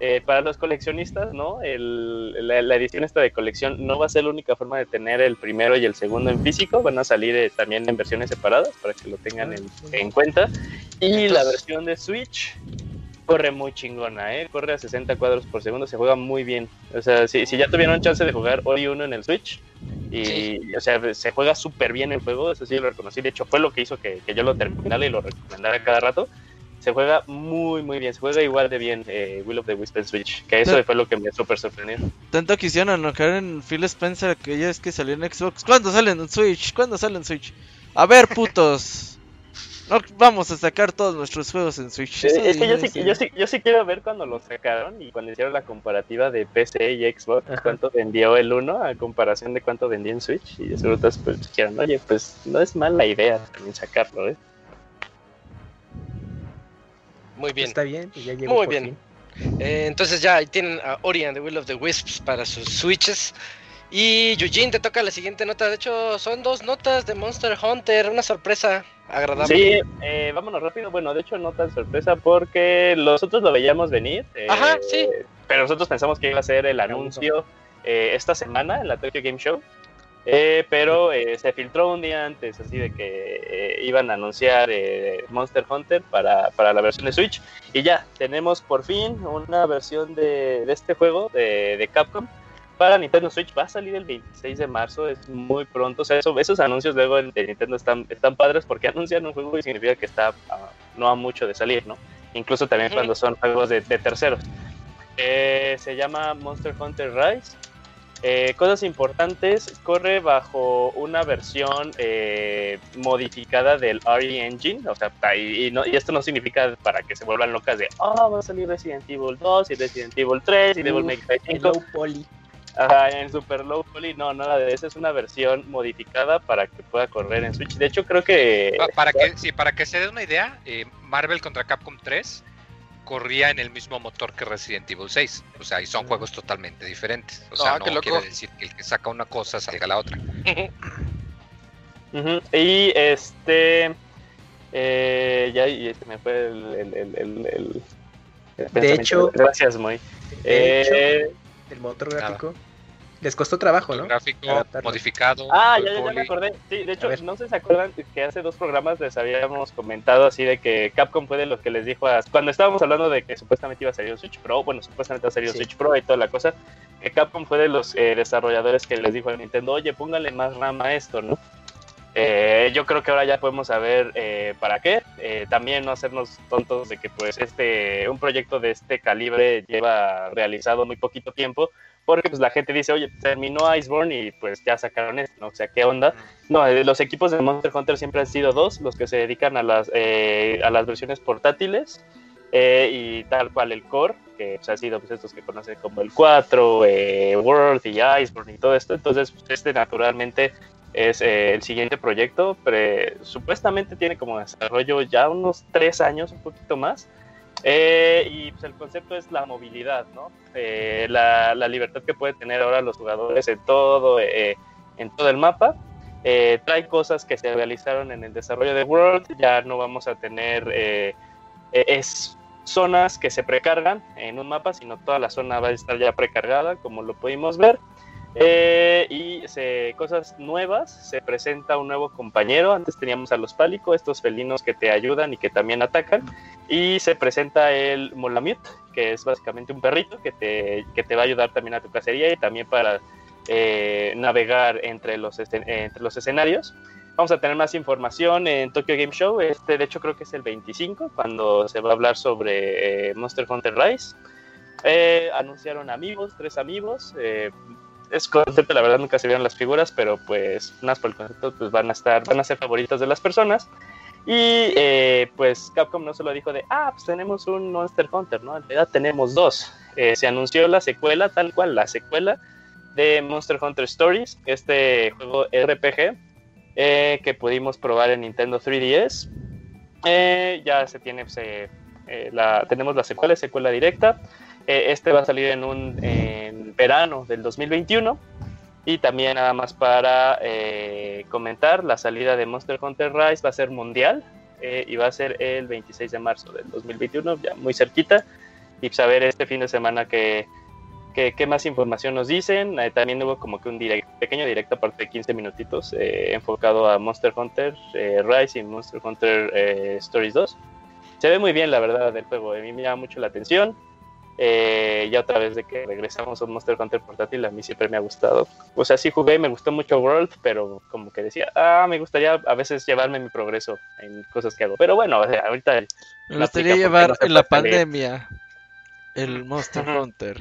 eh, para los coleccionistas, ¿no? El, la, edición esta de colección no va a ser la única forma de tener el primero y el segundo en físico, van a salir eh, también en versiones separadas para que lo tengan en, en cuenta. Y la versión de Switch corre muy chingona, ¿eh? Corre a 60 cuadros por segundo, se juega muy bien. O sea, si, si ya tuvieron chance de jugar Ori 1 en el Switch, y, o sea, se juega súper bien el juego, eso sí lo reconocí. De hecho, fue lo que hizo que, que yo lo terminara y lo recomendara cada rato. Se juega muy, muy bien. Se juega igual de bien eh, Will of the Wisp en Switch. Que eso fue lo que me súper sorprendió. Tanto quisieron enojar en Phil Spencer que ya es que salió en Xbox. ¿Cuándo salen en Switch? ¿Cuándo salen en Switch? A ver, putos. No, vamos a sacar todos nuestros juegos en Switch. Es que yo sí, yo, sí, yo sí, quiero ver cuando lo sacaron y cuando hicieron la comparativa de PC y Xbox, cuánto vendió el uno a comparación de cuánto vendía en Switch. Y seguro pues dijeron, oye, pues no es mala idea también sacarlo, ¿eh? Muy bien. Está bien, ya Muy bien. Eh, entonces ya ahí tienen a Ori and the Will of the Wisps para sus Switches. Y Eugene, te toca la siguiente nota. De hecho, son dos notas de Monster Hunter. Una sorpresa agradable. Sí, eh, vámonos rápido. Bueno, de hecho, no tan sorpresa porque nosotros lo veíamos venir. Eh, Ajá, sí. Pero nosotros pensamos que iba a ser el anuncio eh, esta semana en la Tokyo Game Show. pero se filtró un día antes, así de que iban a anunciar Monster Hunter para, para, la versión de Switch. Y ya, tenemos por fin una versión de, de este juego de, de Capcom para Nintendo Switch va a salir el 26 de marzo, es muy pronto. O sea, esos anuncios luego de Nintendo están, están padres porque anuncian un juego y significa que está no a mucho de salir, ¿no? Incluso también cuando son juegos de, terceros. Eh, se llama Monster Hunter Rise. Eh, cosas importantes, corre bajo una versión eh, modificada del RE Engine, o sea, y, y, esto no significa para que se vuelvan locas de, oh, va a salir Resident Evil 2 y Resident Evil 3 y Devil May Cry 5. Ajá, en Super Low Poly, no, nada de eso, es una versión modificada para que pueda correr en Switch. De hecho, creo que. Para, que, sí, para que se dé una idea, eh, Marvel contra Capcom 3 corría en el mismo motor que Resident Evil 6. O sea, y son juegos totalmente diferentes. O sea, no quiere decir que el que saca una cosa salga la otra. Y este. Eh, ya y este me fue el. el, de hecho. Gracias, Moy. Eh, el motor gráfico. Les costó trabajo, ¿no? Gráfico modificado. Ah, ya, ya, me acordé. Sí, de hecho, no sé si se acuerdan que hace dos programas les habíamos comentado así de que Capcom fue de los que les dijo a, cuando estábamos hablando de que supuestamente iba a salir un Switch Pro, bueno, supuestamente ha salido Switch Pro y toda la cosa, que Capcom fue de los eh, desarrolladores que les dijo a Nintendo, oye, póngale más RAM a esto, ¿no? Eh, yo creo que ahora ya podemos saber eh, para qué. también no hacernos tontos de que pues este un proyecto de este calibre lleva realizado muy poquito tiempo porque pues la gente dice, oye, terminó Iceborne y pues ya sacaron esto, ¿no? O sea, ¿qué onda? No, eh, los equipos de Monster Hunter siempre han sido dos, los que se dedican a las, eh, a las versiones portátiles eh, y tal cual el core, que pues, ha sido pues, estos que conocen como el 4, World y Iceborne y todo esto. Entonces, pues, este naturalmente es el siguiente proyecto, pero supuestamente tiene como desarrollo ya unos tres años, un poquito más. Eh, y pues el concepto es la movilidad, ¿no? Eh, la, libertad que pueden tener ahora los jugadores en todo, eh, en todo el mapa. trae cosas que se realizaron en el desarrollo de World. Ya no vamos a tener es zonas que se precargan en un mapa, sino toda la zona va a estar ya precargada, como lo pudimos ver. Y se, cosas nuevas, se presenta un nuevo compañero. Antes teníamos a los pálico, estos felinos que te ayudan y que también atacan. Y se presenta el Molamute, que es básicamente un perrito que te, que te va a ayudar también a tu cacería y también para eh, navegar entre los, entre los escenarios. Vamos a tener más información en Tokyo Game Show. Este, de hecho, creo que es el 25, cuando se va a hablar sobre eh, Monster Hunter Rise. Eh, anunciaron amigos, tres amigos. Eh, es concepto, la verdad nunca se vieron las figuras, pero pues más por el concepto, pues van a estar, van a ser favoritas de las personas. Y eh, pues Capcom no solo dijo de, ah, pues tenemos un Monster Hunter, ¿no? En realidad tenemos dos. se anunció la secuela, tal cual, la secuela de Monster Hunter Stories, este juego RPG que pudimos probar en Nintendo 3DS. ya se tiene, se, la, tenemos la secuela, secuela directa. Eh, este va a salir en un verano del 2021. Y también nada más para eh, comentar, la salida de Monster Hunter Rise va a ser mundial eh, y va a ser el 26 de marzo del 2021, ya muy cerquita. Y saber pues, este fin de semana qué que, más información nos dicen. también hubo como que un pequeño directo aparte de 15 minutitos enfocado a Monster Hunter Rise y Monster Hunter Stories 2. Se ve muy bien la verdad del juego, a mí me llama mucho la atención. Eh, ya otra vez de que regresamos a un Monster Hunter portátil, a mí siempre me ha gustado. O sea, sí jugué, me gustó mucho World, pero como que decía, ah, me gustaría a veces llevarme mi progreso en cosas que hago. Pero bueno, ahorita. Me gustaría llevar en la pandemia el Monster Hunter.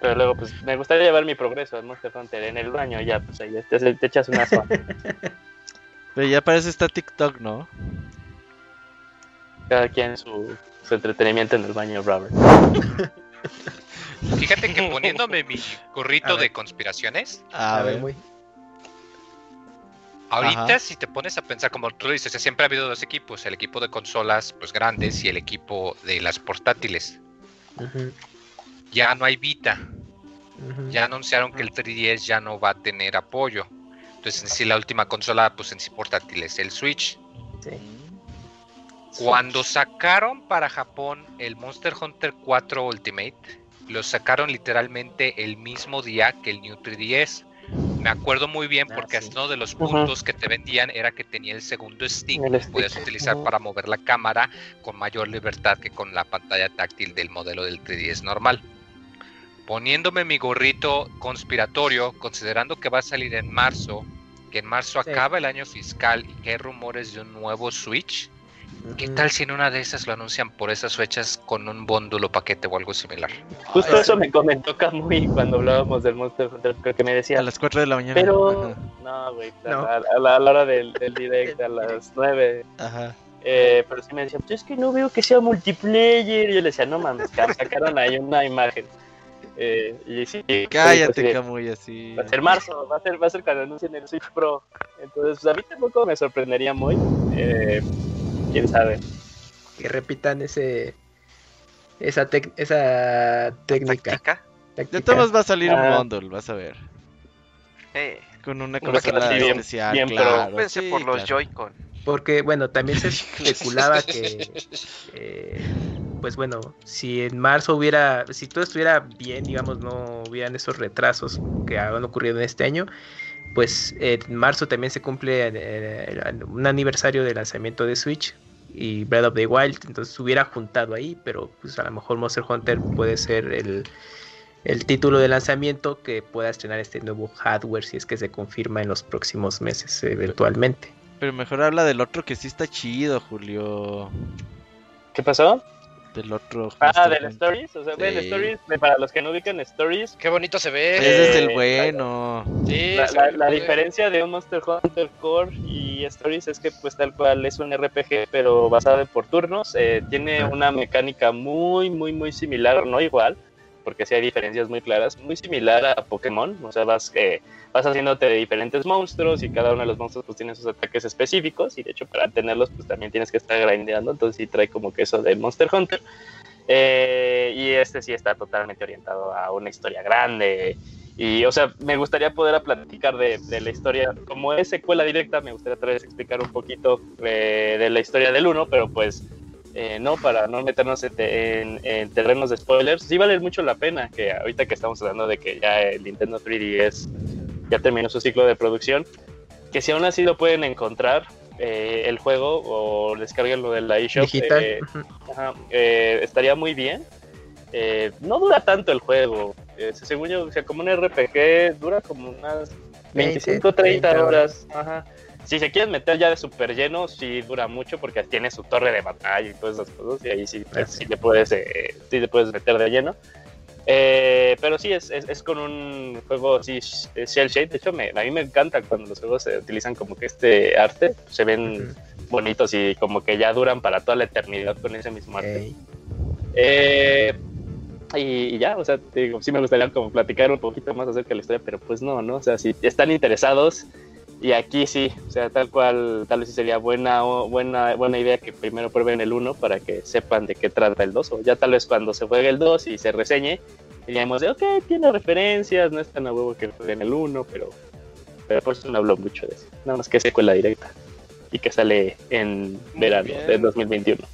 Pero luego, pues me gustaría llevar mi progreso al Monster Hunter en el baño, ya, pues ahí te, te echas una zona. Pero ya parece esta TikTok, ¿no? Cada quien su, su entretenimiento en el baño, Robert. Fíjate que poniéndome mi gorrito de conspiraciones. A, ver, muy. Ahorita, si te pones a pensar, como tú dices, siempre ha habido dos equipos: el equipo de consolas pues grandes y el equipo de las portátiles. Ya no hay Vita. Ya anunciaron que el 3DS ya no va a tener apoyo. Entonces, en sí, la última consola, pues en sí portátil es el Switch. Sí. Cuando sacaron para Japón el Monster Hunter 4 Ultimate, lo sacaron literalmente el mismo día que el New 3DS. Me acuerdo muy bien ah, porque uno de los puntos que te vendían era que tenía el segundo stick que podías utilizar para mover la cámara con mayor libertad que con la pantalla táctil del modelo del 3DS normal. Poniéndome mi gorrito conspiratorio, considerando que va a salir en marzo, que en marzo acaba el año fiscal y que hay rumores de un nuevo Switch, ¿Qué tal si en una de esas lo anuncian por esas fechas con un bóndulo paquete o algo similar? Justo eso me comentó Kamui cuando hablábamos del Monster Hunter, que me decía. A las 4 de la mañana. Pero, no, güey, A, la, hora del, del direct, a las 9. Ajá. Eh, pero sí me decía, pues es que no veo que sea multiplayer. Y yo le decía, no mames, sacaron ahí una imagen. Eh, y sí, Cállate, Kamui, así. Va a ser marzo, va a ser, va a ser cuando anuncien el Switch Pro. Entonces, pues, a mí tampoco me sorprendería muy. Eh, quién sabe. Que repitan ese esa, esa técnica. De todos va a salir un ah. bundle, vas a ver. Eh. Con una consola especial, bien, claro. Pensé por los Joy-Con. Porque, bueno, también se especulaba que, eh, pues bueno, si en marzo hubiera, si todo estuviera bien, digamos, no hubieran esos retrasos que han ocurrido en este año, pues en marzo también se cumple eh, un aniversario del lanzamiento de Switch y Breath of the Wild, entonces se hubiera juntado ahí, pero pues a lo mejor Monster Hunter puede ser el, título de lanzamiento que pueda estrenar este nuevo hardware si es que se confirma en los próximos meses eventualmente. Pero mejor habla del otro que sí está chido, Julio. ¿Qué pasó? Del otro. Ah, del Stories. O sea, sí. Stories, para los que no ubican Stories. Qué bonito se ve. Ese es el bueno. Sí, la, diferencia de un Monster Hunter Core y Stories es que, pues, tal cual es un RPG, pero basado por turnos. Eh, tiene una mecánica muy, muy, muy similar, no igual, porque sí hay diferencias muy claras, muy similar a Pokémon. O sea, vas. Eh, vas haciéndote de diferentes monstruos y cada uno de los monstruos pues tiene sus ataques específicos y de hecho para tenerlos pues también tienes que estar grindeando, entonces sí trae como que eso de Monster Hunter. Eh, y este sí está totalmente orientado a una historia grande. Y, o sea, me gustaría poder platicar de, la historia, como es secuela directa, me gustaría otra vez explicar un poquito de, la historia del 1, pero pues eh, no, para no meternos en, en, terrenos de spoilers, sí vale mucho la pena que ahorita que estamos hablando de que ya el Nintendo 3DS ya terminó su ciclo de producción, que si aún así lo pueden encontrar eh, el juego o descarguenlo de la eShop, eh, eh, estaría muy bien. no dura tanto el juego, según yo, o sea, como un RPG dura como unas 25, 30, horas. Si se quieren meter ya de súper lleno, sí dura mucho porque tiene su torre de batalla y todas esas cosas. Y ahí sí, pues, sí te puedes, eh, sí te puedes meter de lleno. Eh, pero sí, es, es, con un juego así, shell shade. De hecho, me, a mí me encanta cuando los juegos se utilizan como que este arte, se ven bonitos y como que ya duran para toda la eternidad con ese mismo arte. Eh, y, ya, o sea, digo, sí me gustaría como platicar un poquito más acerca de la historia, pero pues no, ¿no? O sea, si están interesados, y aquí sí, o sea, tal cual, tal vez sí sería buena, buena, buena idea que primero prueben el 1 para que sepan de qué trata el 2, o ya tal vez cuando se juegue el 2 y se reseñe, diríamos de, ok, tiene referencias, no es tan a huevo que jueguen el 1, pero, pero por eso no hablo mucho de eso, nada más que secuela directa y que sale en verano de 2021.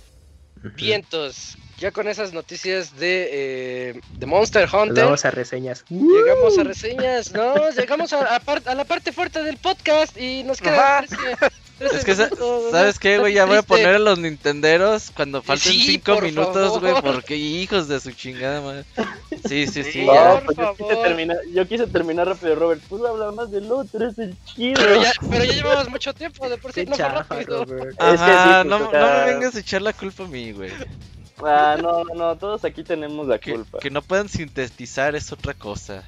Vientos, ya con esas noticias de, eh, de Monster Hunter. Llegamos a reseñas. Llegamos a reseñas, ¿no? Llegamos a, a, la parte fuerte del podcast y nos queda. Es que, ¿sabes qué, güey? Ya voy a poner a los Nintenderos cuando falten 5 minutos, güey, porque hijos de su chingada madre. Sí, sí, sí. Pues yo, quise terminar, yo quise terminar rápido, Robert. Pude hablar más del otro, es el chido. Pero ya, pero ya llevamos mucho tiempo, de por sí no fue rápido. Ajá, no, no me vengas a echar la culpa a mí, güey. Ah, no, no, todos aquí tenemos la culpa. Que no puedan sintetizar es otra cosa.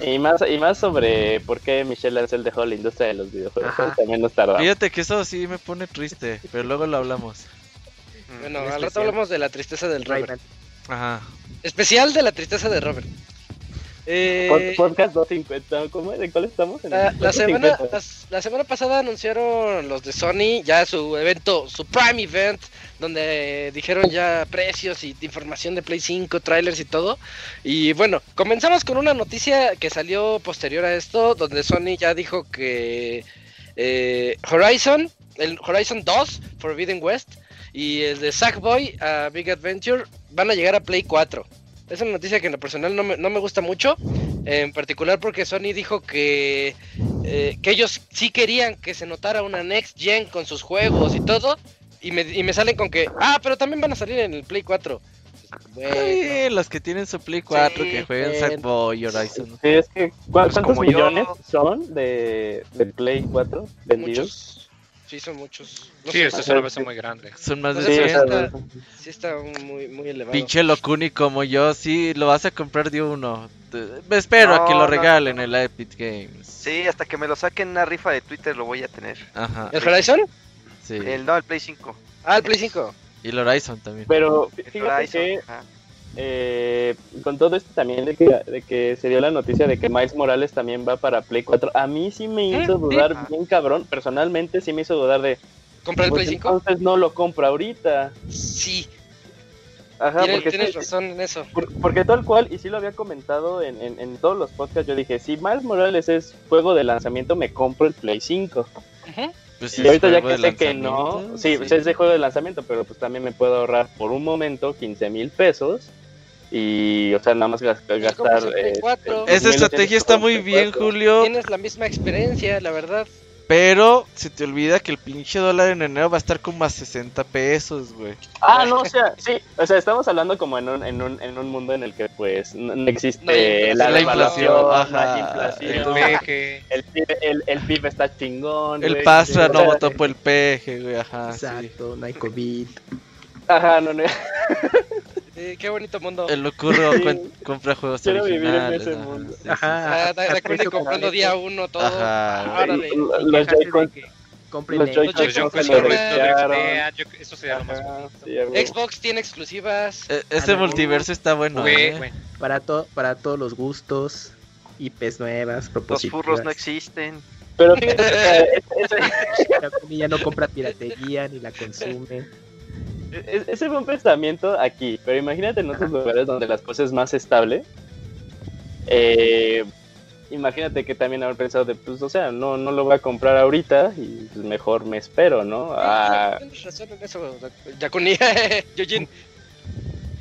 Y más, y más sobre por qué Michelle Ancel dejó la industria de los videojuegos. También nos tardamos. Fíjate que eso sí me pone triste, pero luego lo hablamos. Bueno, al rato hablamos de la tristeza del Robert. Ajá. Especial de la tristeza de Robert. Eh, podcast 250, ¿cómo es? ¿De cuál estamos? la, semana, la, semana pasada anunciaron los de Sony ya su evento, su Prime Event, donde dijeron ya precios y información de Play 5, trailers y todo. Y bueno, comenzamos con una noticia que salió posterior a esto, donde Sony ya dijo que eh, Horizon, el Horizon 2, Forbidden West, y el de Sackboy a Big Adventure van a llegar a Play 4. Es una noticia que en lo personal no me, no me gusta mucho, en particular porque Sony dijo que, eh, que ellos sí querían que se notara una Next Gen con sus juegos y todo, y me, y me salen con que, ah, pero también van a salir en el Play 4. Bueno. los que tienen su Play 4 que juegan Sackboy Horizon. Sí, es que, ¿cuántos millones son de, de Play 4 vendidos? Sí, son muchos. sí, esto es una mesa muy grande. Son más de sí, Está, sí, está muy, muy elevado. Pinche Locuni como yo, sí, lo vas a comprar de uno. Me espero a que lo regalen en el Epic Games. Sí, hasta que me lo saquen en una rifa de Twitter lo voy a tener. Ajá. ¿El Horizon? Sí. El, no, el Play 5. Ah, el Play 5. Y el Horizon también. Pero fíjate que eh, con todo esto también de que, de que se dio la noticia de que Miles Morales también va para Play 4, a mí sí me hizo ¿Eh? dudar bien cabrón, personalmente sí me hizo dudar de... ¿Comprar el pues Play 5? Entonces no lo compro ahorita. Sí. Ajá, tienes, porque tienes razón en eso. porque tal cual, y sí lo había comentado en, en, todos los podcasts, yo dije, si Miles Morales es juego de lanzamiento, me compro el Play 5. Pues y ahorita ya que sé que no, sí, Pues es de juego de lanzamiento, pero pues también me puedo ahorrar por un momento 15 mil pesos y, o sea, nada más gastar. Eh, Esa estrategia está muy bien, Julio. Tienes la misma experiencia, la verdad. Pero se te olvida que el pinche dólar en enero va a estar como a 60 pesos, güey. Ah, no, o sea, sí. O sea, estamos hablando como en un, en un, en un mundo en el que, pues, no, existe la, inflación, la inflación. El, el, el, PIB está chingón. El Pastra no votó por el peje, güey, ajá. Exacto, no hay COVID. Ajá, no, no. Sí, qué bonito mundo. El locurro compra juegos Quiero vivir en ese mundo. Ajá. Ah, comprando día uno todo. Ajá. Órale. Los Joy-Con. Compren los Joy-Con Eso sería lo más Xbox tiene exclusivas. E ese multiverso está bueno. ¿eh? Para, to para todos los gustos. IPs nuevas, Los furros no existen. Pero fíjate, la comida no compra piratería ni la consume. Ese fue un pensamiento aquí, pero imagínate en otros lugares donde las cosas es más estable. Eh, imagínate que también haber pensado de, pues, o sea, no, no lo voy a comprar ahorita y pues, mejor me espero, ¿no? Ah, Tienes razón en eso, Yojin.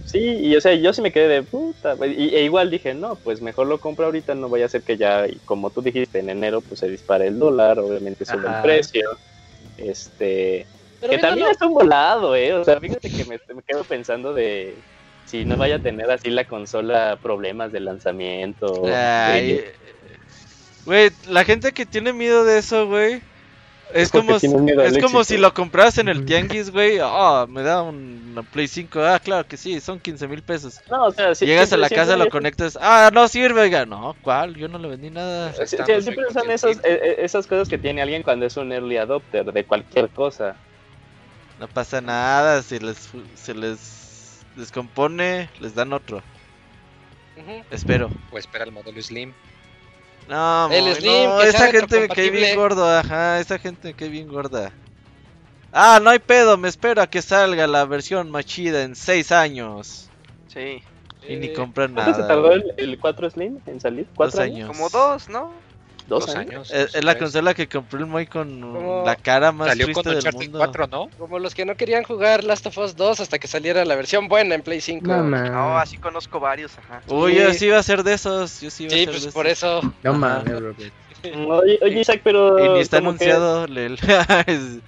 Sí, y o sea, yo sí me quedé de puta. Y, e igual dije, no, pues mejor lo compro ahorita, no vaya a ser que ya, como tú dijiste, en enero pues se dispare el dólar, obviamente sube el precio. Este, que también es un volado, ¿eh? O sea, fíjate que me, quedo pensando de si no vaya a tener así la consola problemas de lanzamiento. Güey, la gente que tiene miedo de eso, güey, Es como, si, es como si lo compras en el tianguis, güey. Ah, me da un Play 5. Ah, claro que sí, son 15 mil pesos. No, o sea, Llegas a la casa, lo conectas. Ah, no sirve, oiga. No, ¿cuál? Yo no le vendí nada. siempre son esos, e, e, esas cosas que tiene alguien cuando es un early adopter de cualquier cosa. No pasa nada, si les, se les descompone, les dan otro. Espero. O espera el modelo Slim. No, el Slim, esa gente me cae bien gorda, ajá, esa gente me cae bien gorda. Ah, no hay pedo, me espero a que salga la versión más chida en 6 años. Sí. Y ni compran nada. ¿Cuánto se tardó el, 4 Slim en salir? ¿Cuatro años? Como dos, ¿no? Dos, años. Es, la consola que compró el Moy con la cara más Salió triste con del mundo. 4, ¿no? Como los que no querían jugar Last of Us 2 hasta que saliera la versión buena en Play 5. No, así conozco varios, ajá. Uy, yo sí iba a ser de esos. Yo sí, iba sí a ser pues por eso. No mames, Oye, oye, Isaac, pero. Y ni está anunciado. Que...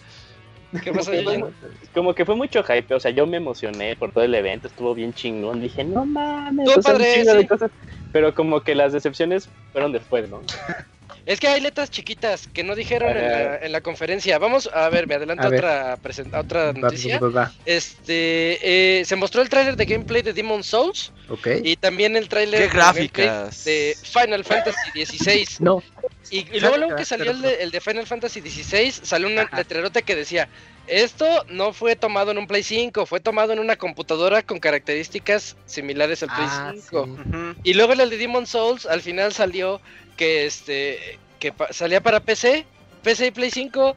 ¿Qué pasó, como, como que fue mucho hype, o sea, yo me emocioné por todo el evento, estuvo bien chingón, dije, no mames, padre, de cosas, pero como que las decepciones fueron después, ¿no? Es que hay letras chiquitas que no dijeron en la, conferencia. Vamos a ver, me adelanto a otra, otra noticia. Este, eh, se mostró el tráiler de gameplay de Demon Souls. Ok. Y también el tráiler de Final Fantasy XVI. No. Y, luego, luego que salió el de, el de, Final Fantasy XVI, salió un letrerote que decía, esto no fue tomado en un Play 5, fue tomado en una computadora con características similares al Play 5. Ah, y luego el de Demon Souls al final salió que este que salía para PC, PC y Play 5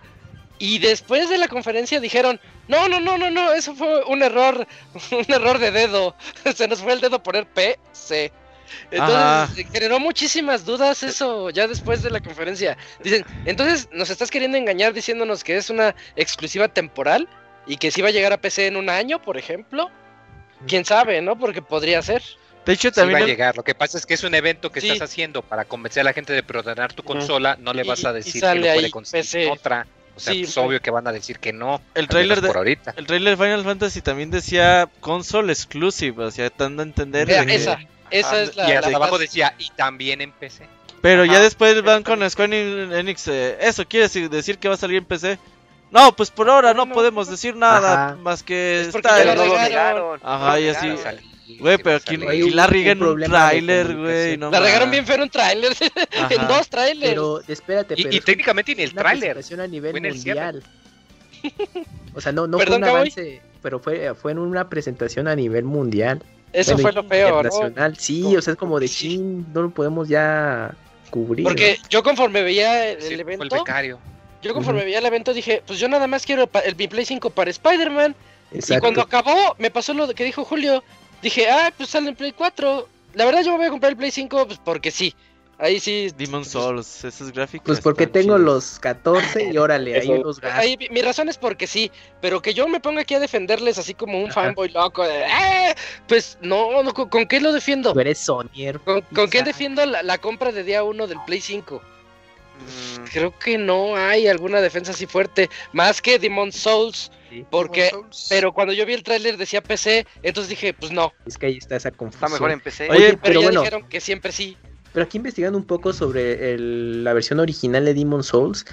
y después de la conferencia dijeron, "No, no, no, no, no, eso fue un error, un error de dedo. Se nos fue el dedo poner PC." Entonces generó muchísimas dudas eso ya después de la conferencia. Dicen, entonces nos estás queriendo engañar diciéndonos que es una exclusiva temporal y que si va a llegar a PC en un año, por ejemplo. Quién sabe, ¿no? Porque podría ser. De hecho, también. va a llegar. Lo que pasa es que es un evento que estás haciendo para convencer a la gente de preordenar tu consola. No le vas a decir que no puede conseguir otra. O sea, es obvio que van a decir que no. El trailer de ahorita. El trailer de Final Fantasy también decía console exclusive, o sea, dando a entender. esa, esa ah, es la. Y hasta abajo decía y también en PC. Pero ya después van con Square Enix. Eh, eso quiere decir que va a salir en PC. No, pues por ahora no, podemos decir nada más que está. Ya lo Ajá, y así. Güey, pero aquí, la riga en un tráiler, güey. No la regaron bien feo en un tráiler. en dos tráilers. Pero espérate, pero. Y, técnicamente ni el tráiler. a nivel mundial. o sea, no, no fue un avance, pero fue, fue en una presentación a nivel mundial. Eso fue lo peor. Nacional, sí, o sea, es como de chin, no lo podemos ya cubrir. Porque yo conforme veía el, evento. el becario. Yo conforme veía el evento dije, pues yo nada más quiero el, Play 5 para Spider-Man. Y cuando acabó, me pasó lo que dijo Julio. Dije, ah, pues sale en Play 4. La verdad yo me voy a comprar el Play 5 pues porque sí. Ahí sí. Demon Souls, esos gráficos. Pues porque tengo los 14 y órale, ahí los ahí, Mi razón es porque sí, pero que yo me ponga aquí a defenderles así como un fanboy loco. ¡eh! Pues no, no ¿con, qué lo defiendo? Tú eres Sonier. ¿Con, ¿con qué defiendo la, la, compra de día 1 del Play 5? Mm. Creo que no hay alguna defensa así fuerte, más que Demon Souls porque, pero cuando yo vi el tráiler decía PC, entonces dije, pues no. Es que ahí está esa confusión. Está mejor en PC. Oye, pero, ya bueno, dijeron que siempre sí. Pero aquí investigando un poco sobre la versión original de Demon Souls,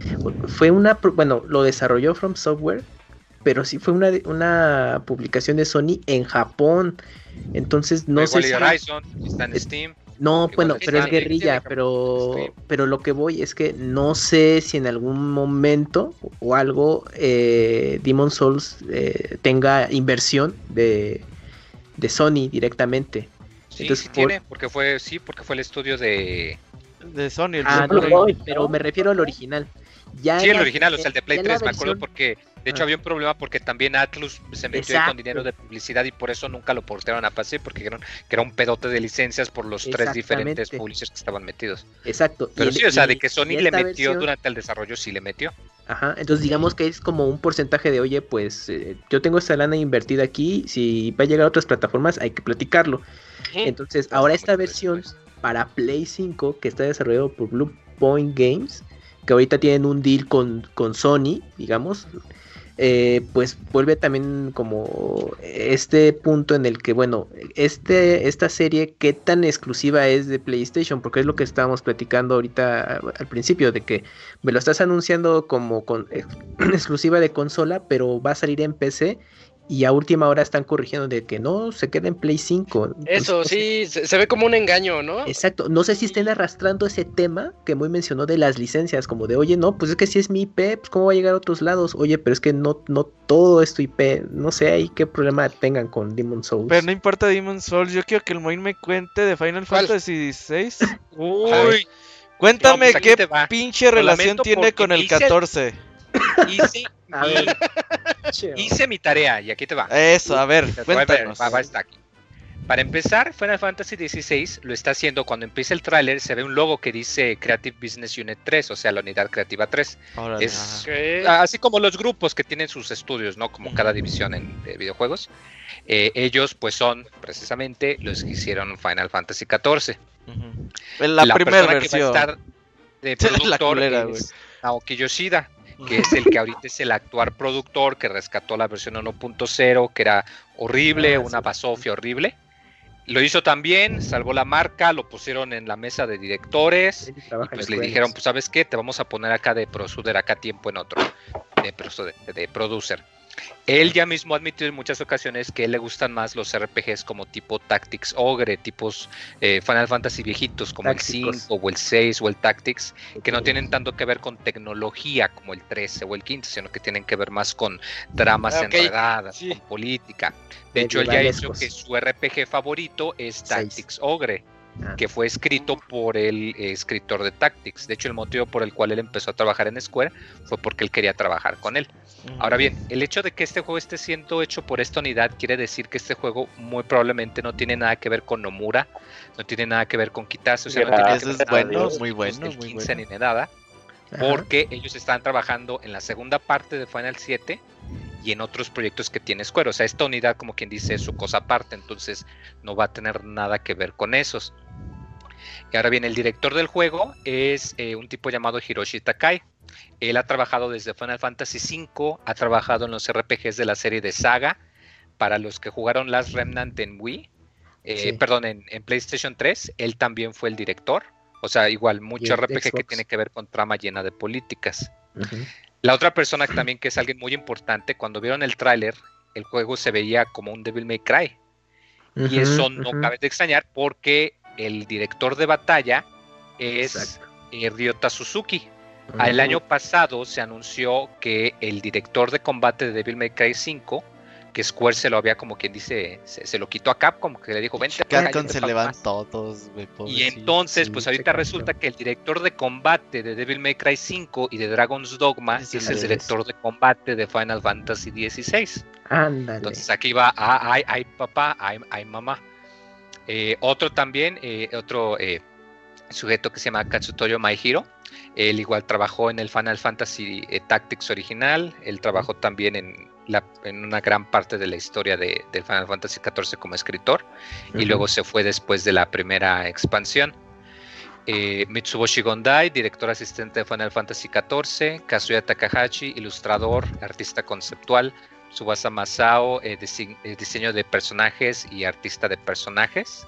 fue una, bueno, lo desarrolló From Software, pero sí fue una, una publicación de Sony en Japón. Entonces no sé si Horizon, está en Steam. No, bueno, pero es guerrilla, pero, pero lo que voy es que no sé si en algún momento o algo eh, Demon Souls eh, tenga inversión de, de Sony directamente. Sí, Entonces, sí tiene, porque fue, sí, porque fue el estudio de... De Sony. ah, pero me refiero al original. Ya sí, el original, o sea, el de Play 3, me acuerdo porque de hecho, había un problema porque también Atlus se metió con dinero de publicidad y por eso nunca lo portaron a PC, porque era, que era un pedote de licencias por los tres diferentes publishers que estaban metidos. Exacto. Pero sí, o sea, de que Sony le metió durante el desarrollo, sí le metió. Ajá, entonces digamos que es como un porcentaje de, oye, pues eh, yo tengo esta lana invertida aquí, si va a llegar a otras plataformas hay que platicarlo. Entonces, ahora esta versión para Play 5 que está desarrollado por Blue Point Games, que ahorita tienen un deal con, con Sony, digamos, eh, pues vuelve también como este punto en el que, bueno, este, esta serie, ¿qué tan exclusiva es de PlayStation? Porque es lo que estábamos platicando ahorita al principio, de que me lo estás anunciando como con, exclusiva de consola, pero va a salir en PC y a última hora están corrigiendo de que no, se queda en Play 5. Eso, sí, se, ve como un engaño, ¿no? Exacto, no sé si estén arrastrando ese tema que muy mencionó de las licencias, como de, oye, no, pues es que si es mi IP, pues cómo va a llegar a otros lados, oye, pero es que no, no todo es tu IP, no sé ahí qué problema tengan con Demon Souls. Pero no importa Demon Souls, yo quiero que el Moin me cuente de Final Fantasy XVI. Uy. Cuéntame pues qué pinche relación tiene con el 14. Hice, hice mi tarea y aquí te va. Eso, a ver, cuéntanos. aquí. Para empezar, Final Fantasy XVI lo está haciendo cuando empieza el tráiler, se ve un logo que dice Creative Business Unit 3, o sea, la unidad creativa 3. es así como los grupos que tienen sus estudios, ¿no? Como cada división en de videojuegos. Eh, ellos, pues, son precisamente los que hicieron Final Fantasy XIV. La, primera versión. de productor es Naoki Yoshida que es el que ahorita es el actual productor que rescató la versión 1.0, que era horrible, ah, una basofia horrible. Lo hizo también, salvó la marca, lo pusieron en la mesa de directores y pues le dijeron, pues sabes qué, te vamos a poner acá de prosuder acá tiempo en otro, de, de producer. Él ya mismo ha admitido en muchas ocasiones que él le gustan más los RPGs como tipo Tactics Ogre, tipos eh, Final Fantasy viejitos como el 5 o el 6 o el Tactics, que no tienen tanto que ver con tecnología como el 13 o el 15, sino que tienen que ver más con dramas ah, enredadas, con política. De hecho, él ya hizo que su RPG favorito es Tactics Ogre. Que fue escrito por el escritor de Tactics. De hecho, el motivo por el cual él empezó a trabajar en Square fue porque él quería trabajar con él. Ahora bien, el hecho de que este juego esté siendo hecho por esta unidad quiere decir que este juego muy probablemente no tiene nada que ver con Nomura, no tiene nada que ver con Kitase, o sea, no tiene que ver es bueno, muy bueno, muy 15 ni nada, porque ellos están trabajando en la segunda parte de Final 7 y en otros proyectos que tiene Square. O sea, esta unidad, como quien dice, es su cosa aparte, entonces no va a tener nada que ver con esos. Y ahora bien, el director del juego es eh, un tipo llamado Hiroshi Takai. Él ha trabajado desde Final Fantasy V, ha trabajado en los RPGs de la serie de Saga. Para los que jugaron Last Remnant en Wii, eh, perdón, en, PlayStation 3, él también fue el director. O sea, igual, mucho RPG que tiene que ver con trama llena de políticas. La otra persona también que es alguien muy importante, cuando vieron el tráiler, el juego se veía como un Devil May Cry. y eso no cabe de extrañar porque el director de batalla es eh, Ryota Suzuki. El año pasado se anunció que el director de combate de Devil May Cry 5, que Square se lo había como quien dice, se, lo quitó a Capcom, que le dijo, vente Capcom se levantó todos, Y entonces, pues ahorita resulta que el director de combate de Devil May Cry 5 y de Dragon's Dogma es, el director de combate de Final Fantasy XVI. Entonces aquí va, ah, ay, ay, papá, ay, ay, mamá. Eh, otro también, eh, otro eh, sujeto que se llama Katsutoyo Maihiro. Él igual trabajó en el Final Fantasy Tactics original. Él trabajó también en, en una gran parte de la historia de, Final Fantasy XIV como escritor. Y luego se fue después de la primera expansión. Mitsuboshi Gondai, director asistente de Final Fantasy XIV. Kazuya Takahashi, ilustrador, artista conceptual. Subasa Masao, eh, eh, diseño de personajes y artista de personajes.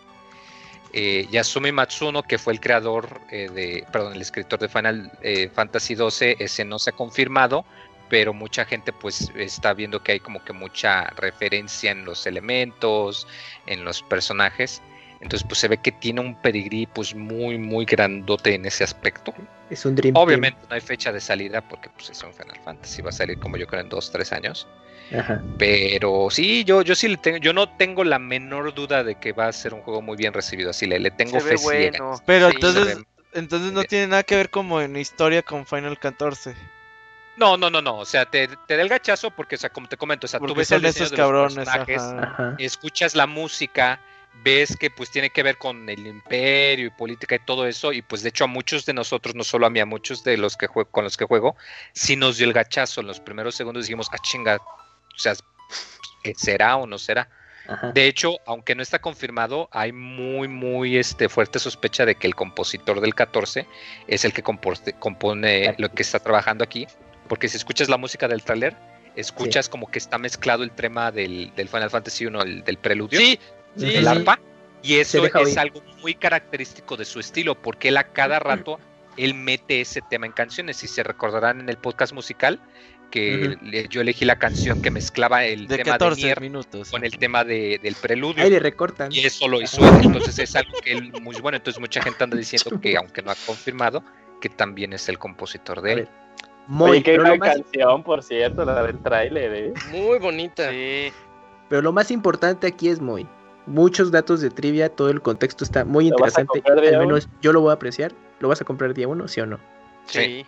Eh, Yasumi Matsuno, que fue el creador de, perdón, el escritor de Final Fantasy XII, ese no se ha confirmado, pero mucha gente pues está viendo que hay como que mucha referencia en los elementos, en los personajes. Entonces pues se ve que tiene un pedigrí pues muy muy grandote en ese aspecto. Es un Dream Obviamente no hay fecha de salida porque pues es un Final Fantasy, va a salir como yo creo en dos, tres años. Pero sí, yo, yo sí le tengo, yo no tengo la menor duda de que va a ser un juego muy bien recibido, así le, le tengo fe bueno. Pero entonces, entonces no tiene nada que ver como en historia con Final 14. No, no, no, no. O sea, te, te da el gachazo porque, o sea, como te comento, o sea, tú ves el esos cabrones, escuchas la música, ves que pues tiene que ver con el imperio y política y todo eso, y pues de hecho a muchos de nosotros, no solo a mí, a muchos de los que juego, con los que juego, sí nos dio el gachazo en los primeros segundos, dijimos, ah chinga, o sea, ¿será o no será? De hecho, aunque no está confirmado, hay muy, muy este, fuerte sospecha de que el compositor del 14 es el que compone lo que está trabajando aquí. Porque si escuchas la música del tráiler, escuchas como que está mezclado el tema del, del Final Fantasy 1, el, del preludio. Sí, sí. El arpa. Y eso es algo muy característico de su estilo, porque él a cada rato él mete ese tema en canciones. Si se recordarán en el podcast musical, que yo elegí la canción que mezclaba el tema de Nier minutos. con el tema de, del preludio. Ahí le recortan. Y eso lo hizo él. Entonces es algo que él muy bueno. Entonces mucha gente anda diciendo que, aunque no ha confirmado, que también es el compositor de él. Muy qué gran canción, por cierto, la del tráiler, ¿eh? Muy bonita. Sí. Pero lo más importante aquí es Moy. Muchos datos de trivia, todo el contexto está muy interesante. Al menos yo lo voy a apreciar. ¿Lo vas a comprar día uno, sí o no? Sí.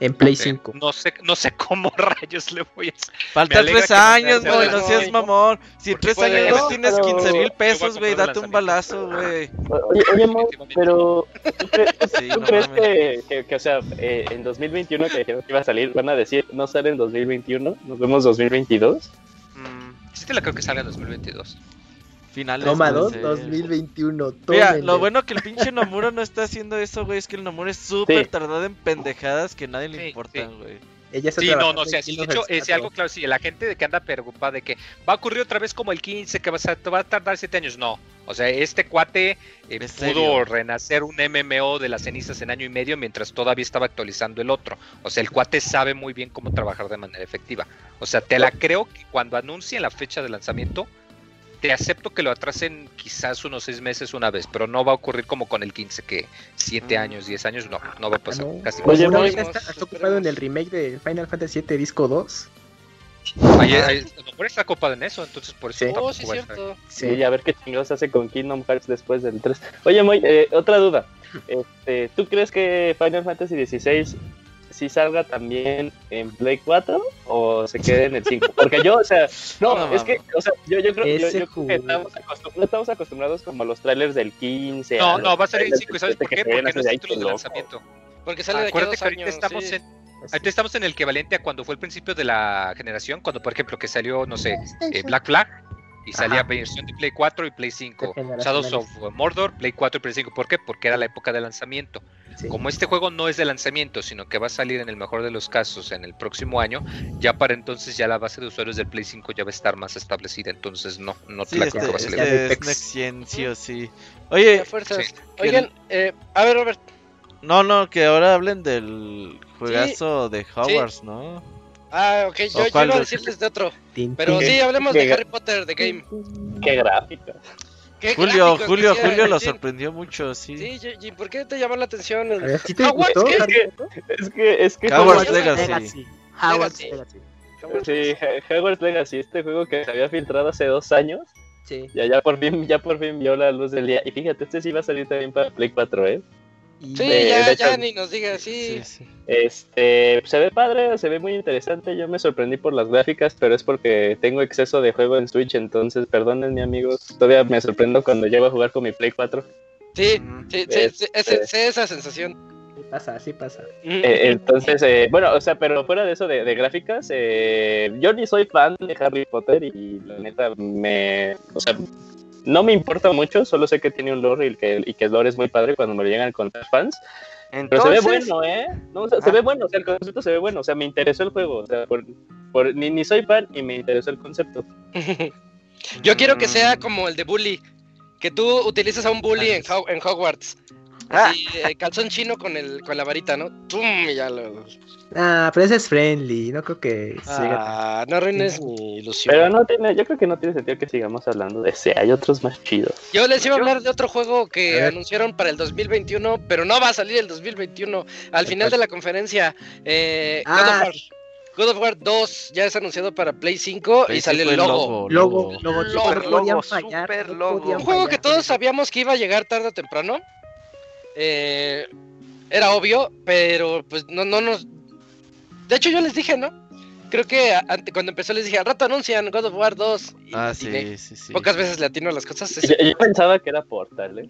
En Play 5. No sé, no sé cómo rayos le voy a Faltan tres años, güey. No seas mamón. Si en tres años no tienes 15 mil pesos, güey, date un balazo, güey. Oye, pero ¿tú crees, que, que, o sea, eh, en 2021 que dijeron que iba a salir, van a decir, no sale en 2021, nos vemos 2022? Mm, sí te la creo que salga en 2022. Finales. Toma 2, 2021. Mira, lo bueno que el pinche Nomura no está haciendo eso, güey, es que el Nomura es súper tardado en pendejadas que nadie le importan, güey. Ella sí, no, no, o sea, de hecho, es algo claro, sí, la gente de que anda preocupada de que va a ocurrir otra vez como el 15, que va a, va a tardar 7 años, no. O sea, este cuate eh, pudo renacer un MMO de las cenizas en año y medio mientras todavía estaba actualizando el otro. O sea, el cuate sabe muy bien cómo trabajar de manera efectiva. O sea, te la creo que cuando anuncien la fecha de lanzamiento, te acepto que lo atrasen quizás unos seis meses una vez, pero no va a ocurrir como con el 15, que siete mm. años, diez años, no, no va a pasar. Ah, casi Oye, ¿no ¿estás ocupado en el remake de Final Fantasy VII Disco 2? Ahí, ahí, no está ocupado en eso, entonces por eso sí. Oh, sí, cierto. sí, a ver qué chingados hace con Kingdom Hearts después del 3. Oye, Moy, eh, otra duda. Este, ¿Tú crees que Final Fantasy XVI si salga también en Play 4 o se quede en el 5. Porque yo, o sea, no, es que, o sea, yo, yo creo, yo, yo que estamos, acostumbrados, estamos acostumbrados como a los trailers del 15. No, no, va a salir en 5. ¿Sabes por qué? Porque no es título de lanzamiento. Porque sale de aquí dos años, estamos en Ahorita estamos en el equivalente a cuando fue el principio de la generación, cuando por ejemplo que salió, no sé, eh, Black Flag, y salía versión de Play 4 y Play 5. Shadows of Mordor, Play 4 y Play 5. ¿Por qué? Porque era la época de lanzamiento. Como este juego no es de lanzamiento, sino que va a salir en el mejor de los casos en el próximo año, ya para entonces ya la base de usuarios del Play 5 ya va a estar más establecida. Entonces no, no te la este, va a salir. Este es sí Oye, Oigan, eh, a ver, Robert. No, no, que ahora hablen del juegazo de Hogwarts, ¿no? Ah, ok, yo, yo iba a decirles de otro. Pero sí, hablemos de Harry Potter, de Game. Qué gráfica. Julio, Julio, Julio lo sorprendió mucho, sí. Sí, ¿y por qué te llamó la atención? El... ¿Sí te gustó, es, que, es que, es que Hogwarts Legacy. Legacy. Hogwarts Legacy. Sí, Hogwarts Legacy, este juego que se había filtrado hace dos años. Sí. Ya, ya por fin, ya por fin vio la luz del día. Y fíjate, este sí va a salir también para Play 4, ¿eh? Sí, ya, ya ni nos diga, sí. Este, se ve padre, se ve muy interesante. Yo me sorprendí por las gráficas, pero es porque tengo exceso de juego en Switch, entonces perdónenme amigos. Todavía me sorprendo cuando llego a jugar con mi Play 4. Sí, sí, sí, este esa sensación. Sí pasa, sí pasa. Eh, entonces, eh, bueno, o sea, pero fuera de eso de, de gráficas, eh, yo ni soy fan de Harry Potter y la neta me, o sea, no me importa mucho, solo sé que tiene un lore y que, y que el lore es muy padre cuando me lo llegan a contar fans. Pero se ve bueno, ¿eh? No, se ve bueno, o sea, el concepto se ve bueno, o sea, me interesó el juego, o sea, por, por, ni, ni soy fan y me interesó el concepto. Yo quiero que sea como el de Bully, que tú utilizas a un Bully en, en Hogwarts. Así, ah. eh, calzón chino con el con la varita, ¿no? ¡Tum! Y ya lo... Ah, pero ese es friendly, no creo que Ah, no arruines mi ilusión. Pero no tiene, yo creo que no tiene sentido que sigamos hablando de ese, hay otros más chidos. Yo les iba a hablar de otro juego que anunciaron para el 2021, pero no va a salir el 2021. Al final de la conferencia, eh, ah. God, of War, 2 ya es anunciado para Play 5 y sale el logo. Logo, logo, logo, super logo. Un juego que todos sabíamos que iba a llegar tarde o temprano. Eh, era obvio, pero pues no, no nos... De hecho yo les dije, ¿no? Creo que cuando empezó les dije, al rato anuncian God of War 2. ah, sí, sí, sí. Pocas veces le atino a las cosas. Yo, pensaba que era Portal, ¿eh?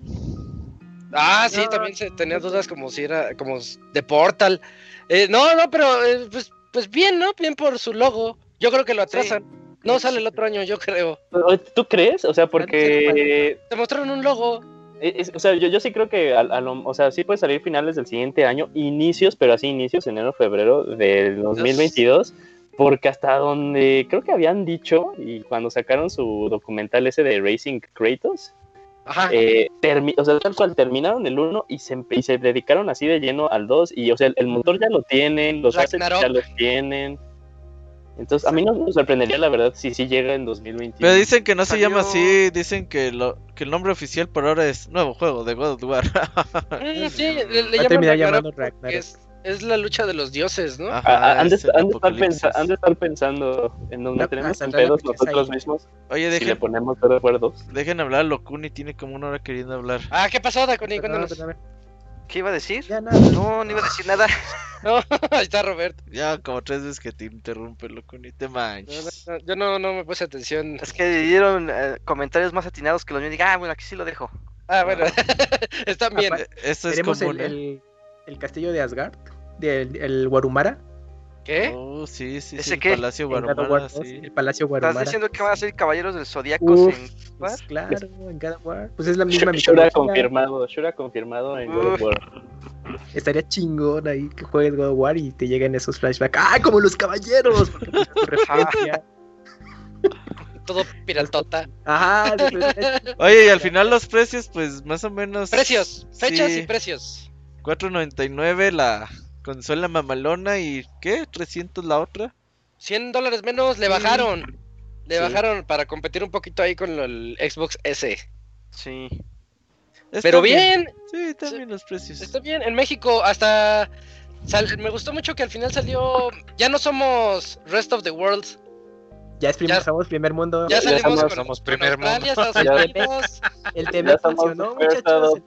Ah, sí, también se tenía dudas como si era como de Portal. Eh, no, no, pero eh, pues, pues bien, ¿no? Bien por su logo. Yo creo que lo atrasan. No sale el otro año, yo creo. ¿Tú crees? O sea, porque... Te mostraron un logo o sea, yo, yo sí creo que, o sea, sí puede salir finales del siguiente año, inicios, pero así inicios, enero, febrero del 2022. porque hasta donde creo que habían dicho, y cuando sacaron su documental ese de Racing Kratos, eh, o sea, tal cual terminaron el 1 y se, y se dedicaron así de lleno al 2, y o sea, el, motor ya lo tienen, los assets ya los tienen. Entonces, a mí no me sorprendería la verdad si sí llega en 2021. Pero dicen que no se llama así, dicen que, lo, que el nombre oficial por ahora es nuevo juego de God of War. Mm, sí, le, le llaman Ragnarok, es, es, la lucha de los dioses, ¿no? han, de, estar pensando en donde tenemos en pedos nosotros mismos. Oye, dejen, si le ponemos de acuerdo. Dejen hablar a Locuni, tiene como una hora queriendo hablar. Ah, ¿qué pasó, Dakuni? Cuéntanos. ¿Qué iba a decir? Ya nada. No, no iba a decir nada. no, ahí está Roberto. Ya como tres veces que te interrumpe, loco, ni te manches. No, yo no, no me puse atención. Es que dieron eh, comentarios más atinados que los míos. Ah, bueno, aquí sí lo dejo. Ah, bueno, están bien. Eso es como el, el, el, castillo de Asgard, del el Warumara. ¿Qué? Oh, sí, sí, ¿Ese sí, qué? El Palacio Guarumara, sí. El Palacio Guarumara. ¿Estás diciendo que van a ser caballeros del Zodíaco en pues, claro, en God of War. Pues es la misma mitología. Shura confirmado, Shura confirmado en God of War. Estaría chingón ahí que juegues God of War y te lleguen esos flashbacks. ¡Ah, como los caballeros! Todo piratota. Ajá. Oye, y al final los precios, pues más o menos. Precios, fechas y precios. 4.99 la consola mamalona y ¿qué? ¿300 la otra? 100 dólares menos le bajaron. Le bajaron para competir un poquito ahí con el Xbox S. Sí. Pero bien. Sí, también los precios. Está bien. En México hasta... me gustó mucho que al final salió... Ya no somos Rest of the World. Ya, es primer, somos primer mundo. Ya salimos somos, somos primer mundo. el tema funcionó, muchachos.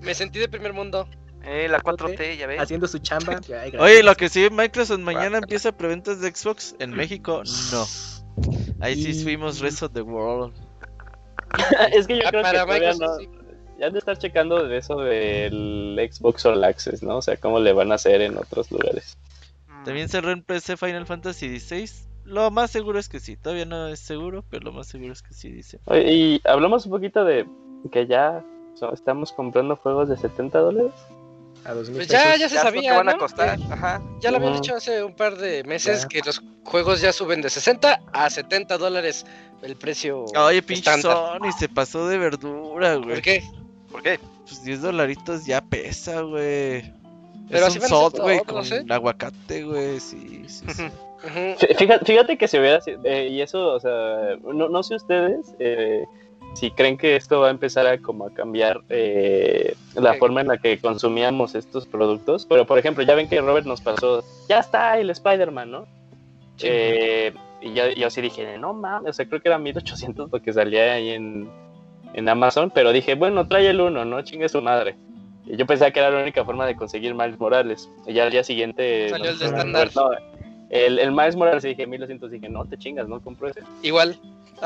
Me sentí de primer mundo. Eh, la 4T, ya ves. Haciendo su chamba. Oye, lo que sí, Microsoft mañana empieza preventas de Xbox. En México, no. Ahí sí fuimos Rest of the World. es que yo creo que no. Ya han de estar checando de eso del Xbox All Access, ¿no? O sea, cómo le van a hacer en otros lugares. También cerró en PC Final Fantasy XVI. Lo más seguro es que sí. Todavía no es seguro, pero lo más seguro es que sí, dice. Oye, y hablamos un poquito de que ya estamos comprando juegos de 70 dólares. Pues ya, ya se sabía. van a costar. Ya lo habían dicho hace un par de meses que los juegos ya suben de 60 a 70 dólares el precio. Oye, pinche Sony se pasó de verdura, güey. ¿Por qué? ¿Por qué? Pues 10 dolaritos ya pesa, güey. Pero es un salt, güey, con ¿eh? aguacate, güey, sí, sí, Fíjate, fíjate, que se hubiera eh, y eso, o sea, no, no sé ustedes, eh, si creen que esto va a empezar a como a cambiar eh, la forma en la que consumíamos estos productos. Pero por ejemplo, ya ven que Robert nos pasó, ya está el Spider-Man, ¿no? Eh, y yo, yo sí dije, no mames, o sea, creo que era 1800 lo que salía ahí en, en Amazon, pero dije, bueno, trae el uno, ¿no? Chingue su madre. Y yo pensaba que era la única forma de conseguir Miles Morales. Y ya al día siguiente... Salió el de estándar. el, el Miles Morales dije 1200, dije, no, te chingas, no compro ese. Igual.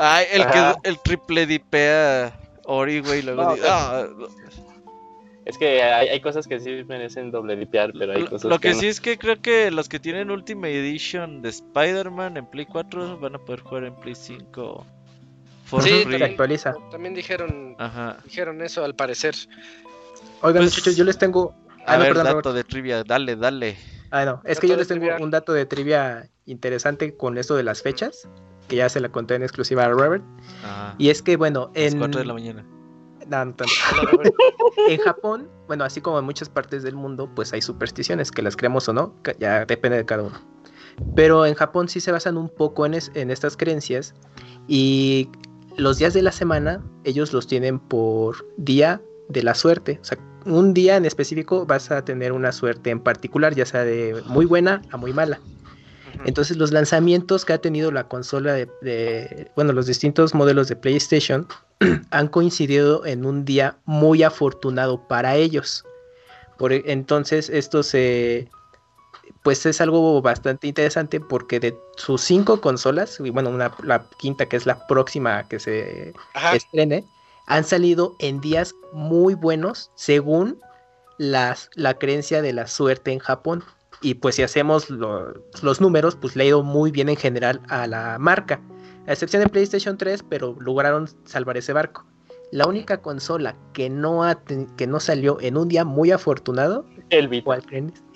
Ay, el que el triple dipea Ori, güey, luego ah, Es que hay, cosas que sí merecen doble dipear, pero hay cosas Lo que, sí es que creo que los que tienen Ultimate Edition de Spider-Man en Play 4 van a poder jugar en Play 5. sí, también, actualiza. También dijeron, dijeron eso al parecer. Oigan, pues, muchachos, yo les tengo. Ah, a ver, dato de trivia, dale, dale. Ah, no, es que yo les tengo un dato de trivia interesante con esto de las fechas que ya se la conté en exclusiva a Robert. Y es que, bueno, en... 4 de la mañana. en Japón, bueno, así como en muchas partes del mundo, pues hay supersticiones, que las creemos o no, ya depende de cada uno. Pero en Japón sí se basan un poco en, en estas creencias y los días de la semana ellos los tienen por día de la suerte. O sea, un día en específico vas a tener una suerte en particular, ya sea de muy buena a muy mala. Entonces los lanzamientos que ha tenido la consola de, bueno, los distintos modelos de PlayStation han coincidido en un día muy afortunado para ellos. Por, e, entonces esto se, pues es algo bastante interesante porque de sus cinco consolas, y bueno, una, la quinta que es la próxima que se estrene, han salido en días muy buenos según las, la creencia de la suerte en Japón. Y pues si hacemos los números, pues le ha ido muy bien en general a la marca. A excepción de PlayStation 3, pero lograron salvar ese barco. La única consola que no, ha que no salió en un día muy afortunado el Vita.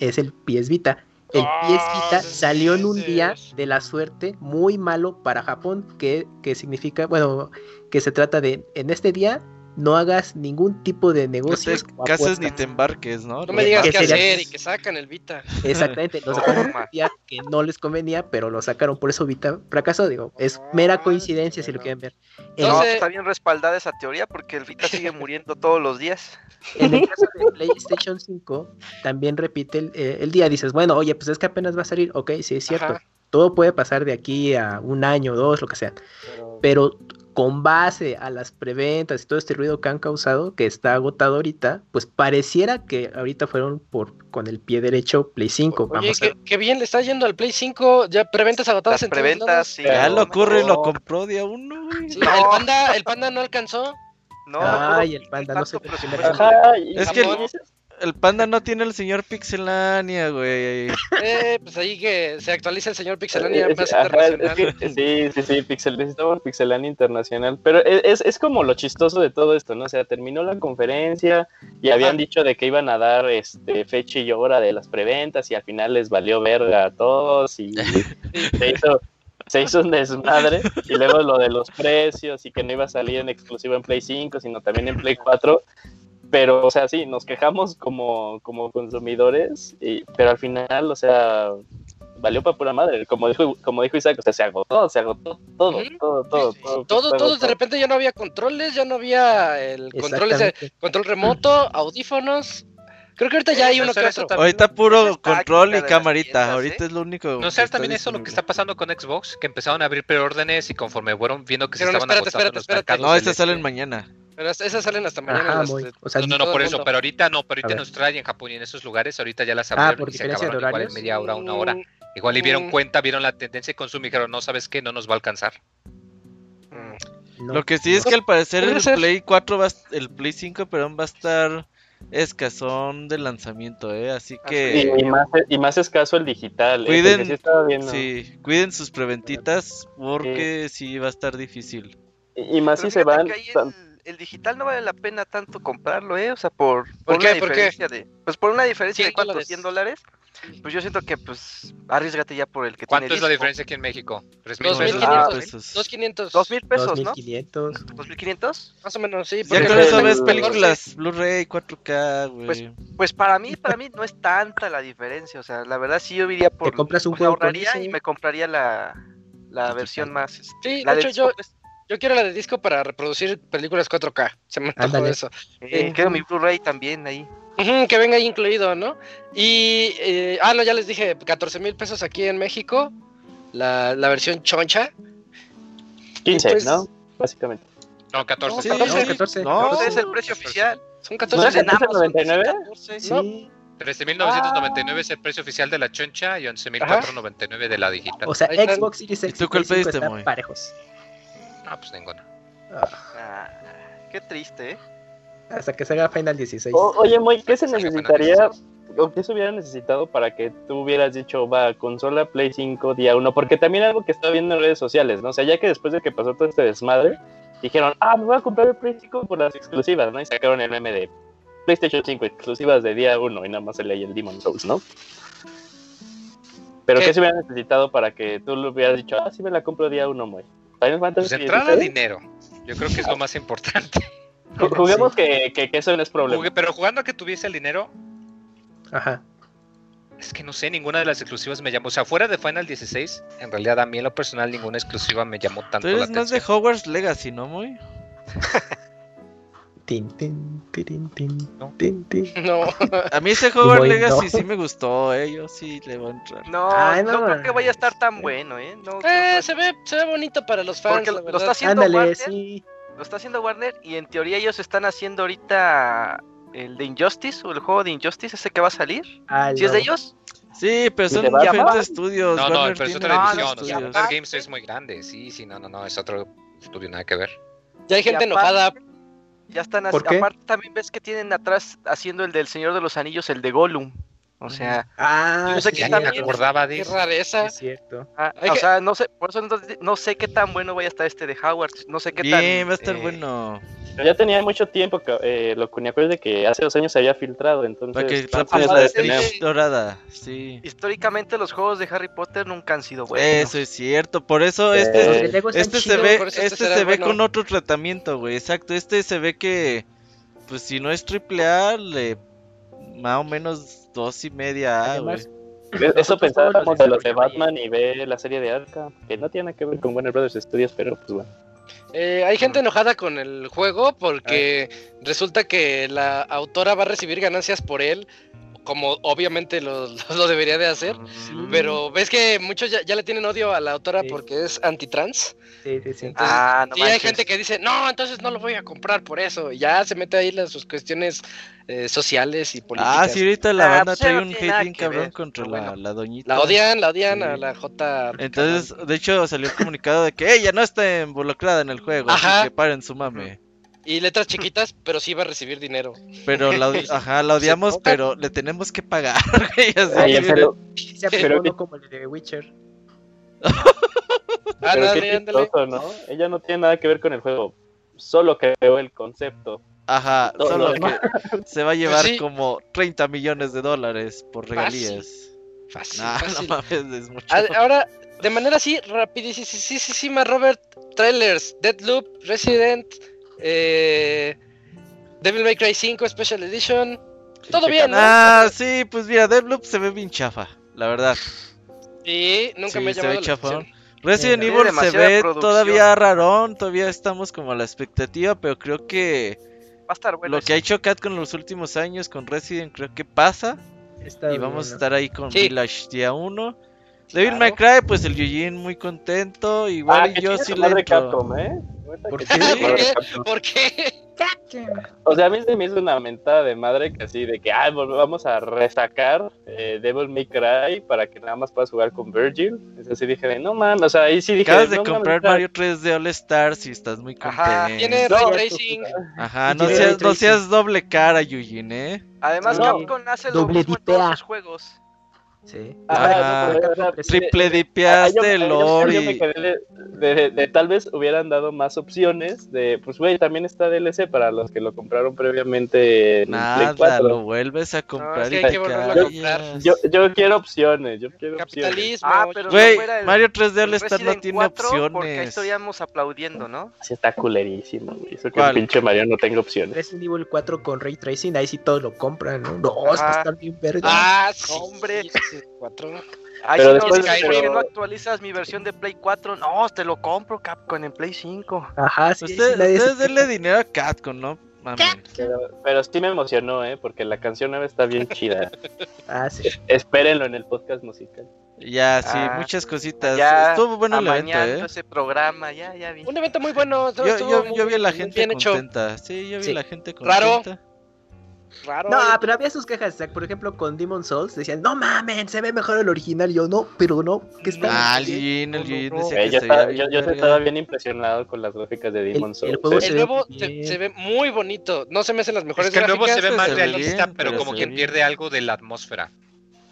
es el PS Vita. el PS Vita salió en un día de la suerte muy malo para Japón, que, que significa, bueno, que se trata de, en este día no hagas ningún tipo de negocio. No te cases ni te embarques, ¿no? No me digas qué hacer y que sacan el Vita. Exactamente, lo sacaron día que no les convenía, pero lo sacaron, por eso Vita fracasó, digo, es mera coincidencia si lo quieren ver. No, está bien respaldada esa teoría porque el Vita sigue muriendo todos los días. En el caso de PlayStation 5, también repite el, eh, el, día, dices, bueno, oye, pues es que apenas va a salir, ok, sí es cierto. Todo puede pasar de aquí a un año, dos, lo que sea. pero con base a las preventas y todo este ruido que han causado, que está agotado ahorita, pues pareciera que ahorita fueron por con el pie derecho Play 5. Oye, qué, bien le está yendo al Play 5, ya preventas agotadas en preventas, sí. Ya lo ocurre y lo compró día uno, el, panda, el panda no alcanzó. No, Ay, el panda no sé. Es que el panda no tiene el señor Pixelania, güey. Eh, pues ahí que se actualiza el señor Pixelania más internacional. sí, sí, sí, Pixel, necesitamos Pixelania internacional. Pero es, es, como lo chistoso de todo esto, ¿no? O sea, terminó la conferencia y habían dicho de que iban a dar este fecha y hora de las preventas y al final les valió verga a todos y se hizo se hizo un desmadre y luego lo de los precios y que no iba a salir en exclusivo en Play 5, sino también en Play 4 pero, o sea, sí, nos quejamos como, como consumidores, y, pero al final, o sea, valió para pura madre. Como dijo, como dijo Isaac, o sea, se agotó, se agotó todo, todo, todo, todo. Todo, todo, de repente ya no había controles, ya no había el control, control remoto, audífonos. Creo que ahorita ya hay uno que otro. Ahorita puro control y camarita. ahorita es lo único. No sé, también eso lo que está pasando con Xbox, que empezaron a abrir preórdenes y conforme fueron viendo que se estaban agotando los mercados. No, estas salen mañana. Pero esas salen hasta mañana. no, no, no, por eso, pero ahorita no, pero ahorita en Australia, en Japón y en esos lugares, ahorita ya las ah, abrieron y se acabaron igual en media hora, una hora. Mm, igual y vieron mm. cuenta, vieron la tendencia de consumo y dijeron, no, ¿sabes qué? No nos va a alcanzar. Mm. Lo que sí es que al parecer el Play 4 va, el Play 5, perdón, va a estar escasón de lanzamiento, ¿eh? Así que... Y, más, y más escaso el digital. ¿eh? Cuiden, sí, cuiden sus preventitas porque sí va a estar difícil. Y, más si se van el digital no vale la pena tanto comprarlo, ¿eh? O sea, por, por, una diferencia de. Pues por una diferencia de cuántos, 100 dólares. Pues yo siento que, pues, arriesgate ya por el que ¿Cuánto es la diferencia aquí en México? 2.500 pesos. 2.500. 2.000 pesos, ¿no? 2.500. ¿2.500? Más o menos, sí. Ya con eso ves películas Blu-ray, 4K, güey. Pues, pues para mí, para mí no es tanta la diferencia. O sea, la verdad sí yo iría por... Te compras un juego ahorraría y me compraría la, la versión más... Este, sí, de hecho yo... Yo quiero la de disco para reproducir películas 4K. Se me antojó eso. Eh, quiero mi Blu-ray también ahí. Que venga ahí incluido, ¿no? Y, eh, ah, no, ya les dije, 14 mil pesos aquí en México, la, la versión choncha. 15, pues, ¿no? Básicamente. No, 14. Sí, 14, 14. No, es el precio oficial. Son 14. ¿No es 14.99? Sí. 13.999 es el precio oficial de la choncha y 11.499 de la digital. O sea, Xbox Series X ¿Y tú cuál pediste, están parejos. No, pues ninguna. Ah, qué triste, ¿eh? Hasta que se haga Final 16. oye, Moy, ¿qué se necesitaría o qué se hubiera necesitado para que tú hubieras dicho, va, consola Play 5 día 1? Porque también algo que estaba viendo en redes sociales, ¿no? O sea, ya que después de que pasó todo este desmadre, dijeron, ah, me voy a comprar el Play 5 por las exclusivas, ¿no? Y sacaron el meme de PlayStation 5 exclusivas de día 1 y nada más se leía el Demon Souls, ¿no? Pero ¿qué, se hubiera necesitado para que tú lo hubieras dicho, ah, sí me la compro día 1, Moy? Pues entrada dinero. Yo creo que es lo más importante. Juguemos que, que, eso no es problema. pero jugando a que tuviese el dinero. Ajá. Es que no sé, ninguna de las exclusivas me llamó. O sea, fuera de Final 16, en realidad a mí en lo personal ninguna exclusiva me llamó tanto Tú eres más de Hogwarts Legacy, ¿no, muy? Tin, tin, tin, no. no. A mí ese Hogwarts Legacy sí me gustó, eh. Yo sí le voy a entrar. No, no, creo que vaya a estar tan bueno, eh. No, eh se, ve, se ve bonito para los fans. Porque lo está haciendo Warner. Lo está haciendo Warner y en teoría ellos están haciendo ahorita el de Injustice o el juego de Injustice, ese que va a salir. Ah, ¿Sí es de ellos? Sí, pero son diferentes estudios. No, no, pero es otra división. Games es muy grande. Sí, sí, no, no, no, es otro estudio, nada que ver. Ya hay gente enojada ya están así. Aparte también ves que tienen atrás haciendo el del Señor de los Anillos, el de Gollum. O sea, Ah, no sé sí, qué tan me bien- acordaba de Qué rareza. es cierto. ah, o que- sea, no sé, por eso entonces, no sé qué tan bueno vaya a estar este de Howard. No sé qué Bien, tan. va a estar eh, bueno. Ya tenía mucho tiempo que eh, lo que de que hace dos años se había filtrado, entonces. Para que chance atrapes la de dorada. Sí. Históricamente los juegos de Harry Potter nunca han sido buenos. Eso es cierto. Por eso Eh, este, este se ve, este este se ve bueno. con otro tratamiento, güey. Exacto. Este se ve que, pues si no es triple A, le más o menos dos y media. Además, Eso pensábamos de los de. Batman y ve la serie de Arkham, que no tiene que ver con Warner Brothers Studios, pero pues bueno. Eh, hay gente enojada con el juego porque resulta que la autora va a recibir ganancias por él, como obviamente lo, lo debería de hacer. Pero ves que muchos ya, ya le tienen odio a la autora Sí. porque es antitrans. sí, sí, sí. Entonces, Ah, no y hay gente que dice, no, entonces no lo voy a comprar por eso. Y ya se mete ahí las sus cuestiones eh, sociales y políticas. Ah, sí, ahorita la Ah, banda pues ya trae no un hate bien cabrón ver, contra la, bueno. la doñita. La odian, la odian a la J. Entonces, de hecho, salió el comunicado de que ella no está involucrada en el juego, Ajá. así que paren su mame. Y letras chiquitas, pero sí va a recibir dinero. Pero la, ajá, la odiamos, pero le tenemos que pagar, que- pero, Se pero no como el de Witcher. Ah, pero chistoso, ¿no? Ella no tiene nada que ver con el juego, solo creó el concepto. Ajá, Todo solo lo que se va a llevar sí. como 30 millones de dólares por regalías. Fácil, Nah, no fácil. mames, es mucho. Ah, Ahora, de manera así, rapidísima, Robert, trailers, Deadloop, Resident, eh, Devil May Cry 5 Special Edition, todo bien, ¿no? Ah, sí, pues mira, Deadloop se ve bien chafa, la verdad. Sí, nunca Sí, me ha se llamado ve la. Resident Evil se ve producción. todavía rarón, todavía estamos como a la expectativa, pero creo que Va a estar bueno. lo que ha hecho Cat en los últimos años con Resident creo que pasa Está y vamos a estar ahí con Sí. Village día 1. Devil Claro. May Cry, pues el Eugene muy contento, igual Ah, y yo sí le. Capcom, ¿eh? ¿Por qué? ¿Por qué? Capcom. ¿Por qué? O sea, a mí se me hizo una mentada de madre que así de que, ah, vamos a resacar eh, Devil May Cry para que nada más puedas jugar con Virgil. Es así dije, de, no mames, o sea, ahí sí dije, Acabas de no comprar Mario 3D All Stars y estás muy Ajá, contento. Tiene No, Ray Tracing. Ajá, no seas, no seas doble cara, Eugene, ¿eh? Además, No. Capcom hace lo Doble mismo en todos sus juegos. Sí. Ajá, Ajá. no, pero, Triple Ah, yo me- y... quedé de, de- de- de tal vez hubieran dado más opciones de, pues güey, también está DLC para los que lo compraron previamente en Play Nada, 4. lo vuelves a comprar es que hay que volverlo a comprar. Yo, yo quiero opciones, yo quiero opciones. Capitalismo. Ah, pero Güey, no el- Mario 3D All Star no tiene 4, Porque ahí opciones. estaríamos aplaudiendo, ¿no? Sí está culerísimo, güey. Eso que ¿Cuál? el pinche Mario no tenga opciones. Resident Evil 4 con Ray Tracing, ahí sí todos lo compran, ¿no? No, es que Ajá. está bien verga. Ah, sí, Hombre. sí, sí, cuatro. Ahí Pero sí después- no, ¿por qué pero- no actualizas mi versión de Play 4? No, te lo compro, Capcom, en Play 5. Ajá, sí, Ustedes, sí, nadie se- ustedes denle dinero a Catcon, ¿no? Pero, pero sí me emocionó, ¿eh? Porque la canción nueva está bien chida. Ah, sí. Espérenlo en el podcast musical. Ya, sí, Ah, muchas cositas. Ya, Estuvo bueno el evento, ¿eh? ese programa, ya, ya vi. Un evento muy bueno. Yo, yo, muy- yo vi a la gente bien hecho. contenta. Sí, yo vi Sí. a la gente contenta. Raro. No, pero había sus quejas. Por ejemplo, con Demon Souls decían, no mamen, se ve mejor el original. Y yo, no, pero no, que está Ah, el bien". Eugene, el Eugene no, decía Eh, que yo, estaba, bien yo, yo verga. estaba bien impresionado con las gráficas de Demon el Souls. juego ¿eh? se El nuevo se, ve muy bonito. No se me hacen las mejores Es que el nuevo se ve más realista, bien, pero pero como bien. pierde algo de la atmósfera.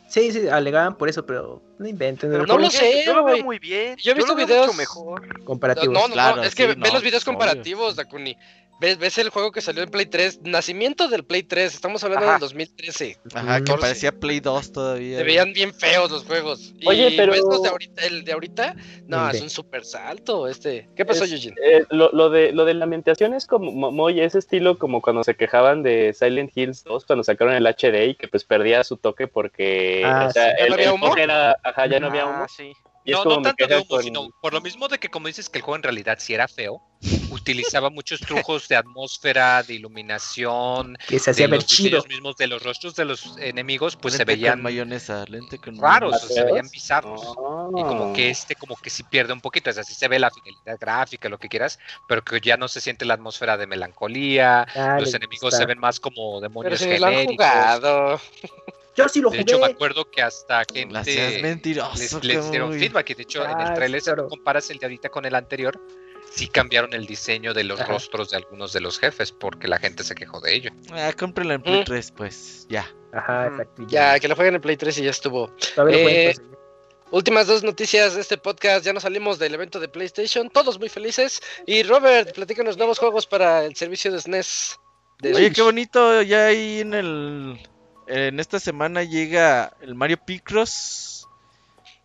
Sí, sí, alegaban por eso, pero no inventen. Pero no ¿por lo sé, Yo lo veo muy bien. Yo he visto lo veo videos- mucho mejor. comparativos. No, no, Claro, no, es que ve los videos comparativos, Dakuni. Ves, ves el juego que salió en Play 3, nacimiento del Play 3, estamos hablando Ajá. del 2013. Ajá, que parecía Play 2 todavía. Se veían bien feos los juegos. Y Oye, pero- ves los de ahorita, el de ahorita, no, El es un super salto este. ¿Qué pasó, Es- Eugene? Eh, lo, lo de lo de la ambientación es como mo- muy ese estilo como cuando se quejaban de Silent Hills 2 cuando sacaron el HD y que pues perdía su toque porque Ah, o sea, sí. ¿Ya el, no había humo? era ajá ya no había Ah, humo sí. Y es no, como no tanto de humo, con- sino por lo mismo de que como dices que el juego en realidad sí era feo, utilizaba muchos trujos de atmósfera, de iluminación, que se hacía de ver los chido. diseños mismos de los rostros de los enemigos, pues se veían con mayonesa, lente con raros, o sea, se veían bizarros. Ah. Y como que este, como que sí pierde un poquito, o sea, sí se ve la fidelidad gráfica, lo que quieras, pero que ya no se siente la atmósfera de melancolía, Ah, los enemigos se ven más como Pero demonios si ni lo han genéricos. jugado. Yo sí lo De jugué. hecho, me acuerdo que hasta gente mentiroso, les, les dieron feedback, y de hecho, en el trailer, si claro. tú comparas el de ahorita con el anterior, sí cambiaron el diseño de los rostros de algunos de los jefes porque la gente se quejó de ello. Ah, cómprenlo en Play 3, pues, ya. Ajá, exacto. Ya, que lo jueguen en Play 3 y ya estuvo. Eh, últimas dos noticias de este podcast. Ya nos salimos del evento de PlayStation. Todos muy felices. Y Robert, platícanos nuevos juegos para el servicio de SNES. Oye, qué bonito. Ya ahí en el. En esta semana llega el Mario Picross.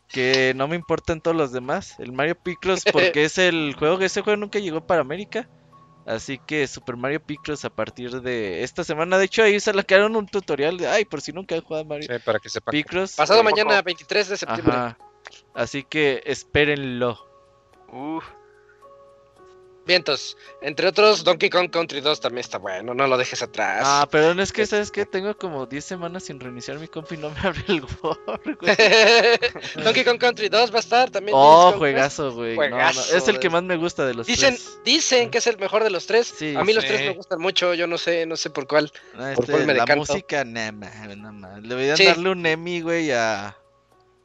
Que no me importan todos los demás. El Mario Picross porque es el juego que ese juego nunca llegó para América. Así que Super Mario Picross a partir de esta semana. De hecho, ahí se la quedaron un tutorial de, ay, por si nunca he jugado Mario sí, para que sepa. Picross. Pasado mañana, 23 de septiembre. Ajá. Así que espérenlo. Uf. Vientos. Entre otros, Donkey Kong Country 2 también está bueno, no lo dejes atrás. Ah, pero no es que, ¿sabes qué? Tengo como 10 semanas sin reiniciar mi comp y no me abre el Word, Donkey Kong Country 2 va a estar también. Oh, juegazo, güey. es el que más me gusta de los dicen, tres. Dicen que es el mejor de los tres. a mí los tres me gustan mucho, yo no sé, no sé por cuál. por este, cuál me la música, nada más. Le voy a darle un Emmy, güey, a...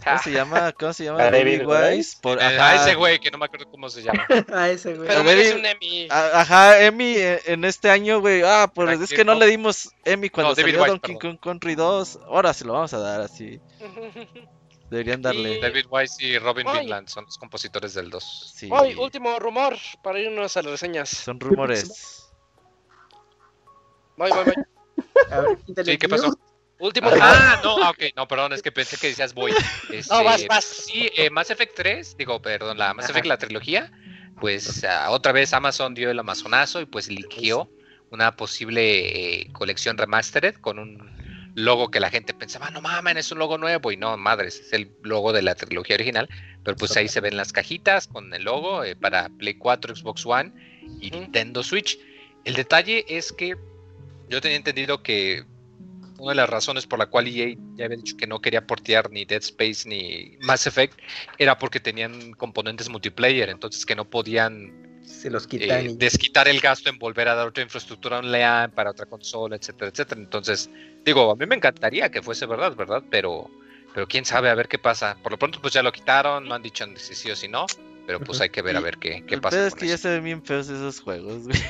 ¿Cómo se llama? ¿Cómo se llama? David Wise. Por, eh, a ese güey que no me acuerdo cómo se llama. a ese güey. Pero merece un Emmy. Ajá, Emmy eh, en este año, güey. Ah, pues es que no, le dimos Emmy cuando salió Donkey Kong Country 2. Ahora se lo vamos a dar así. Deberían darle. David Wise y Robin Vinland son los compositores del 2. Sí. Hoy, último rumor para irnos a las reseñas. Son rumores. Voy, voy, voy. sí, ¿qué pasó? Último. Ah, no, ah, ok, no, perdón, es que pensé que decías voy. Este, no, vas, vas. Sí, eh, Mass Effect 3, digo, perdón, la Mass Effect, la trilogía, pues uh, otra vez Amazon dio el amazonazo y pues liquió una posible eh, colección remastered con un logo que la gente pensaba, no mames, es un logo nuevo y no, madres, es el logo de la trilogía original, pero pues ahí se ven las cajitas con el logo eh, para Play 4, Xbox One y Nintendo Switch. El detalle es que yo tenía entendido que una de las razones por la cual EA ya había dicho que no quería portear ni Dead Space ni Mass Effect era porque tenían componentes multiplayer, entonces que no podían se los quitan eh, desquitar el gasto en volver a dar otra infraestructura online para otra consola, etcétera, etcétera. Entonces, digo, a mí me encantaría que fuese verdad, ¿verdad? Pero, pero quién sabe, a ver qué pasa. Por lo pronto, pues ya lo quitaron, no han dicho si sí o si no. Pero pues hay que ver a ver qué, qué pasa. es que ya se ven bien feos esos juegos, güey.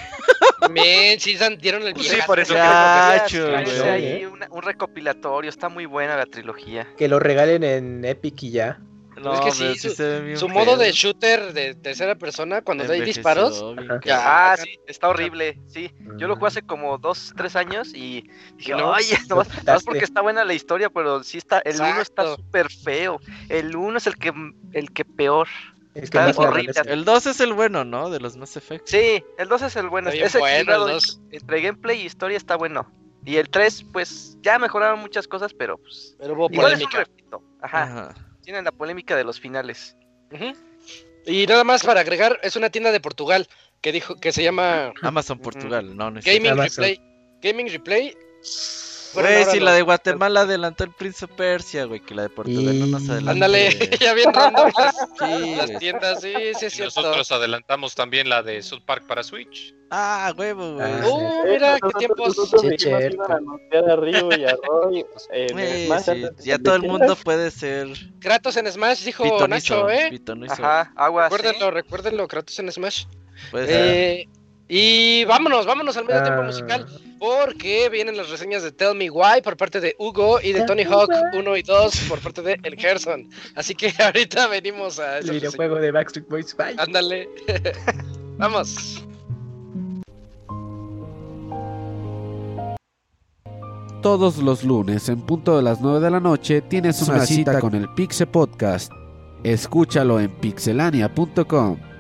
Men, sí dieron el pues Sí, por eso ahí un recopilatorio, está muy buena la trilogía. Que lo regalen en Epic y ya. No, es que sí, su, modo de shooter de tercera persona cuando hay disparos. ah, sí, está horrible. Sí, yo lo jugué hace como dos, tres años y dije, no, oye, no, es porque está buena la historia, pero sí está, el uno está súper feo. El uno es el que, el que peor. Está horrible. El 2 es el bueno, ¿no? De los Mass Effect. Sí, el 2 es el bueno. Ese bueno, entre gameplay y historia está bueno. Y el 3, pues, ya mejoraron muchas cosas, pero pues. Pero hubo polémica. Ajá. Tienen la polémica de los finales. Y nada más para agregar, es una tienda de Portugal que dijo que se llama Amazon Portugal, no, no es Gaming Replay. Gaming Replay Güey, si la de Guatemala adelantó el Príncipe Persia, güey, que la de Portugal no nos adelantó. Ándale, ya bien random las, tiendas, sí, sí, es cierto. Nosotros adelantamos también la de South Park para Switch. Ah, huevo, güey. Ah, uh, mira, qué tiempos. ya todo el mundo puede ser. Kratos en Smash, dijo Nacho, ¿eh? Ajá, agua. Recuérdenlo, recuérdenlo, Kratos en Smash. Pues, eh, y vámonos, vámonos al medio tiempo ah. musical, porque vienen las reseñas de Tell Me Why por parte de Hugo y de Tony Hawk 1 y 2 por parte de El Gerson. Así que ahorita venimos a El videojuego de Backstreet Boys 5. Ándale. Vamos. Todos los lunes en punto de las 9 de la noche tienes una, cita con el Pixel Podcast. Escúchalo en pixelania.com.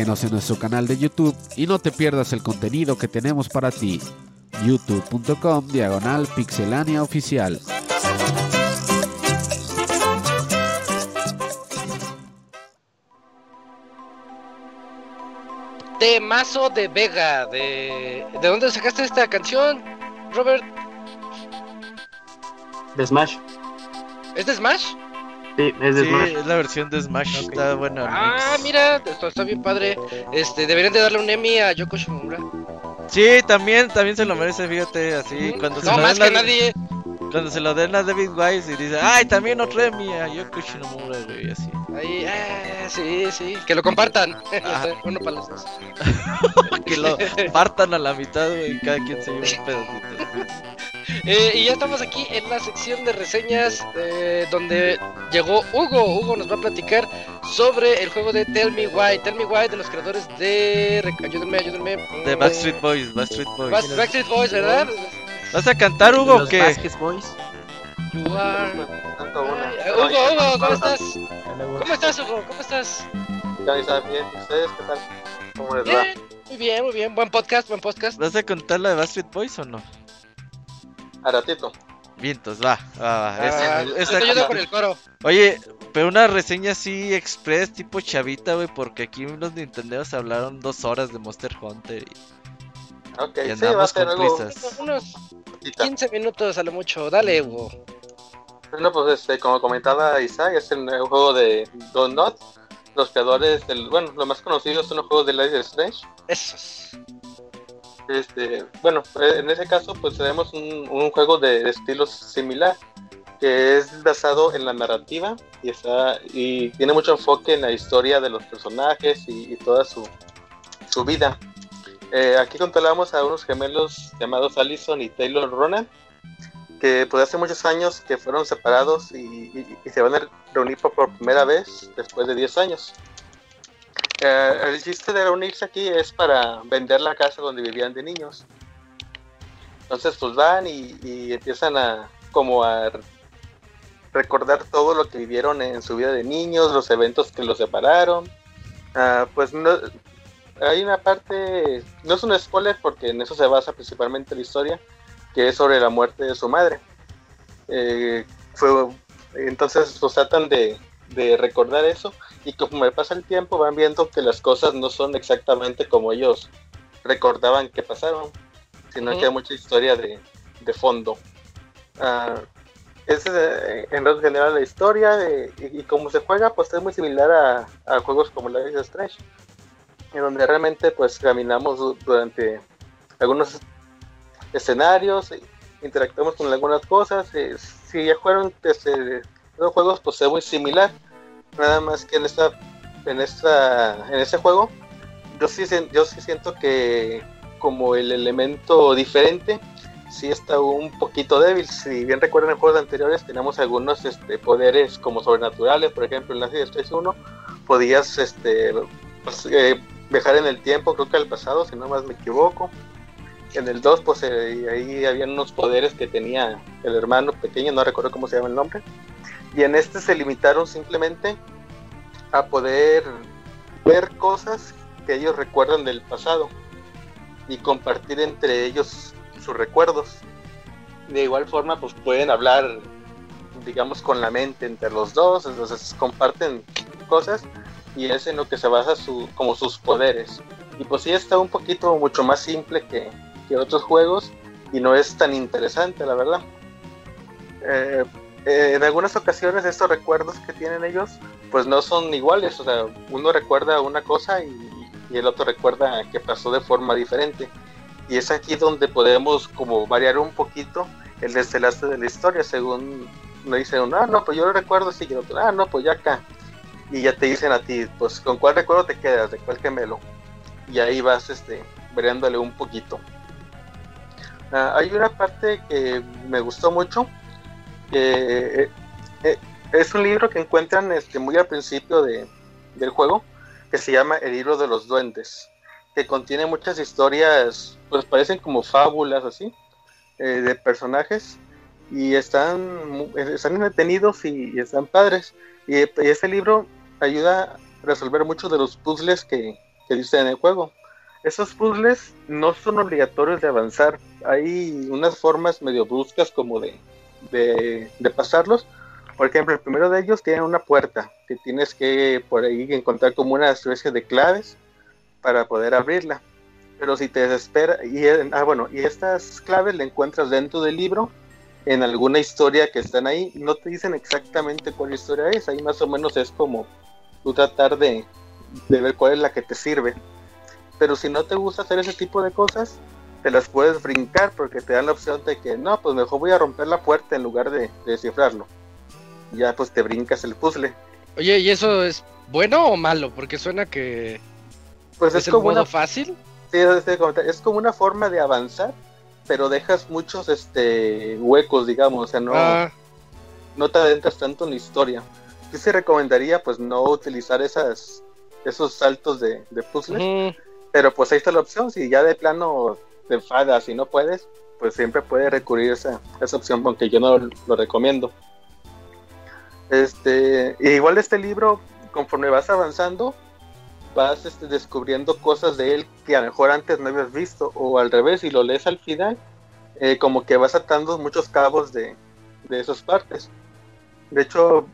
Síguenos en nuestro canal de YouTube y no te pierdas el contenido que tenemos para ti. youtube.com diagonal pixelania oficial. Temazo de Vega. De... ¿De dónde sacaste esta canción, Robert? De Smash. ¿Es de Smash? Sí, es de Sí, Smash. es la versión de Smash, está buena. Ah, mira, esto está bien padre. Este, deberían de darle un Emmy a Yoko Shimomura. Sí, también, también se lo merece, fíjate, así, cuando se No lo más den que a- nadie. Cuando se lo den a David Wise y dice, ay, también otro Emmy a Yoko Shinomura, güey, así. Ahí, eh, sí, sí, que lo compartan. Ah. Uno para los dos. que lo partan a la mitad, güey, y cada quien se lleva un pedacito. Eh, y ya estamos aquí en la sección de reseñas eh, donde llegó Hugo. Hugo nos va a platicar sobre el juego de Tell Me Why. Tell Me Why de los creadores de... Ayúdenme, ayúdenme. De Backstreet Boys, Backstreet Boys. Back- Backstreet Boys, ¿verdad? ¿Vas a cantar, Hugo, o qué? Vasquez Boys. You are-. Ay, Hugo, Hugo, ¿cómo estás? ¿Cómo estás, Hugo? ¿Cómo estás? Ya está bien. ¿Ustedes qué tal? ¿Cómo les va? Bien, muy bien, muy bien. Buen podcast, buen podcast. ¿Vas a contar la de Backstreet Boys o no? A ratito. Vientos, va, va, va. Ah, yo el coro. Oye, pero una reseña así express tipo chavita, güey, porque aquí los Nintenderos hablaron dos horas de Monster Hunter y, Ok, y sí, va a andamos ser con algo prisas. Unos cortita. 15 minutos a lo mucho. Dale, Hugo. Bueno, pues este, como comentaba Isaac, es el nuevo juego de Don't Not. Los creadores del, bueno, los más conocidos son los juegos de Life is Strange. Esos. Este, bueno, eh, en ese caso, pues tenemos un, juego de, de estilo similar, que es basado en la narrativa y está y tiene mucho enfoque en la historia de los personajes y, toda su, su vida. Eh, aquí controlamos a unos gemelos llamados Allison y Taylor Ronan, que pues hace muchos años que fueron separados y, se van a reunir por, por primera vez después de 10 años. Eh, el chiste de reunirse aquí es para vender la casa donde vivían de niños. Entonces pues van y, empiezan a como a recordar todo lo que vivieron en su vida de niños, los eventos que los separaron. Ah, pues no, hay una parte, no es un spoiler porque en eso se basa principalmente la historia, que es sobre la muerte de su madre. Eh, fue, entonces pues tratan de, de recordar eso y como pasa el tiempo van viendo que las cosas no son exactamente como ellos recordaban que pasaron, sino que hay mucha historia de, de fondo. Esa es eh, en realidad general la historia de- y, y cómo se juega pues es muy similar a, a juegos como Life is Strange en donde realmente pues caminamos du- durante algunos escenarios y interactuamos con algunas cosas eh, si ya fueron este, los juegos pues es muy similar nada más que en esta en esta en este juego yo sí yo sí siento que como el elemento diferente sí está un poquito débil. Si bien recuerdan en juegos anteriores, tenemos algunos este, poderes como sobrenaturales. Por ejemplo, en la Strange 1 podías este, pues, eh, viajar en el tiempo, creo que al pasado, si no más me equivoco. En el 2, pues eh, ahí habían unos poderes que tenía el hermano pequeño, no recuerdo cómo se llama el nombre. Y en este se limitaron simplemente a poder ver cosas que ellos recuerdan del pasado y compartir entre ellos sus recuerdos. De igual forma, pues pueden hablar, digamos, con la mente entre los dos, entonces comparten cosas y es en lo que se basa su, como sus poderes. Y pues sí está un poquito mucho más simple que, que otros juegos y no es tan interesante, la verdad. Eh, eh, en algunas ocasiones estos recuerdos que tienen ellos, pues no son iguales, o sea, uno recuerda una cosa y, y el otro recuerda que pasó de forma diferente. Y es aquí donde podemos como variar un poquito el desenlace de la historia según me dice uno, ah no pues yo lo recuerdo así y el otro, ah no pues ya acá y ya te dicen a ti pues con cuál recuerdo te quedas de cuál gemelo y ahí vas este variándole un poquito. Ah, hay una parte que me gustó mucho eh, eh, es un libro que encuentran este muy al principio de, del juego que se llama El libro de los duendes que contiene muchas historias, pues parecen como fábulas así, eh, de personajes, y están, están entretenidos y, están padres. Y, y este libro ayuda a resolver muchos de los puzzles que, que dice en el juego. Esos puzzles no son obligatorios de avanzar. Hay unas formas medio bruscas como de, de, pasarlos. Por ejemplo, el primero de ellos tiene una puerta que tienes que por ahí encontrar como una especie de claves para poder abrirla. Pero si te desespera, y, ah, bueno, y estas claves le encuentras dentro del libro en alguna historia que están ahí. No te dicen exactamente cuál historia es, ahí más o menos es como tú tratar de, de ver cuál es la que te sirve. Pero si no te gusta hacer ese tipo de cosas, te las puedes brincar porque te dan la opción de que no, pues mejor voy a romper la puerta en lugar de, descifrarlo. Ya pues te brincas el puzzle. Oye, ¿y eso es bueno o malo? Porque suena que pues es, como una fácil. Sí, es como una forma de avanzar, pero dejas muchos este huecos, digamos, o sea, no, ah. no te adentras tanto en la historia. Yo se recomendaría pues no utilizar esas esos saltos de, de puzzles, pero pues ahí está la opción, si ya de plano te enfadas y no puedes, pues siempre puedes recurrir a esa, esa opción, aunque yo no lo, recomiendo. Este, igual este libro, conforme vas avanzando, vas este, descubriendo cosas de él que a lo mejor antes no habías visto, o al revés, si lo lees al final, eh, como que vas atando muchos cabos de, de esas partes. De hecho,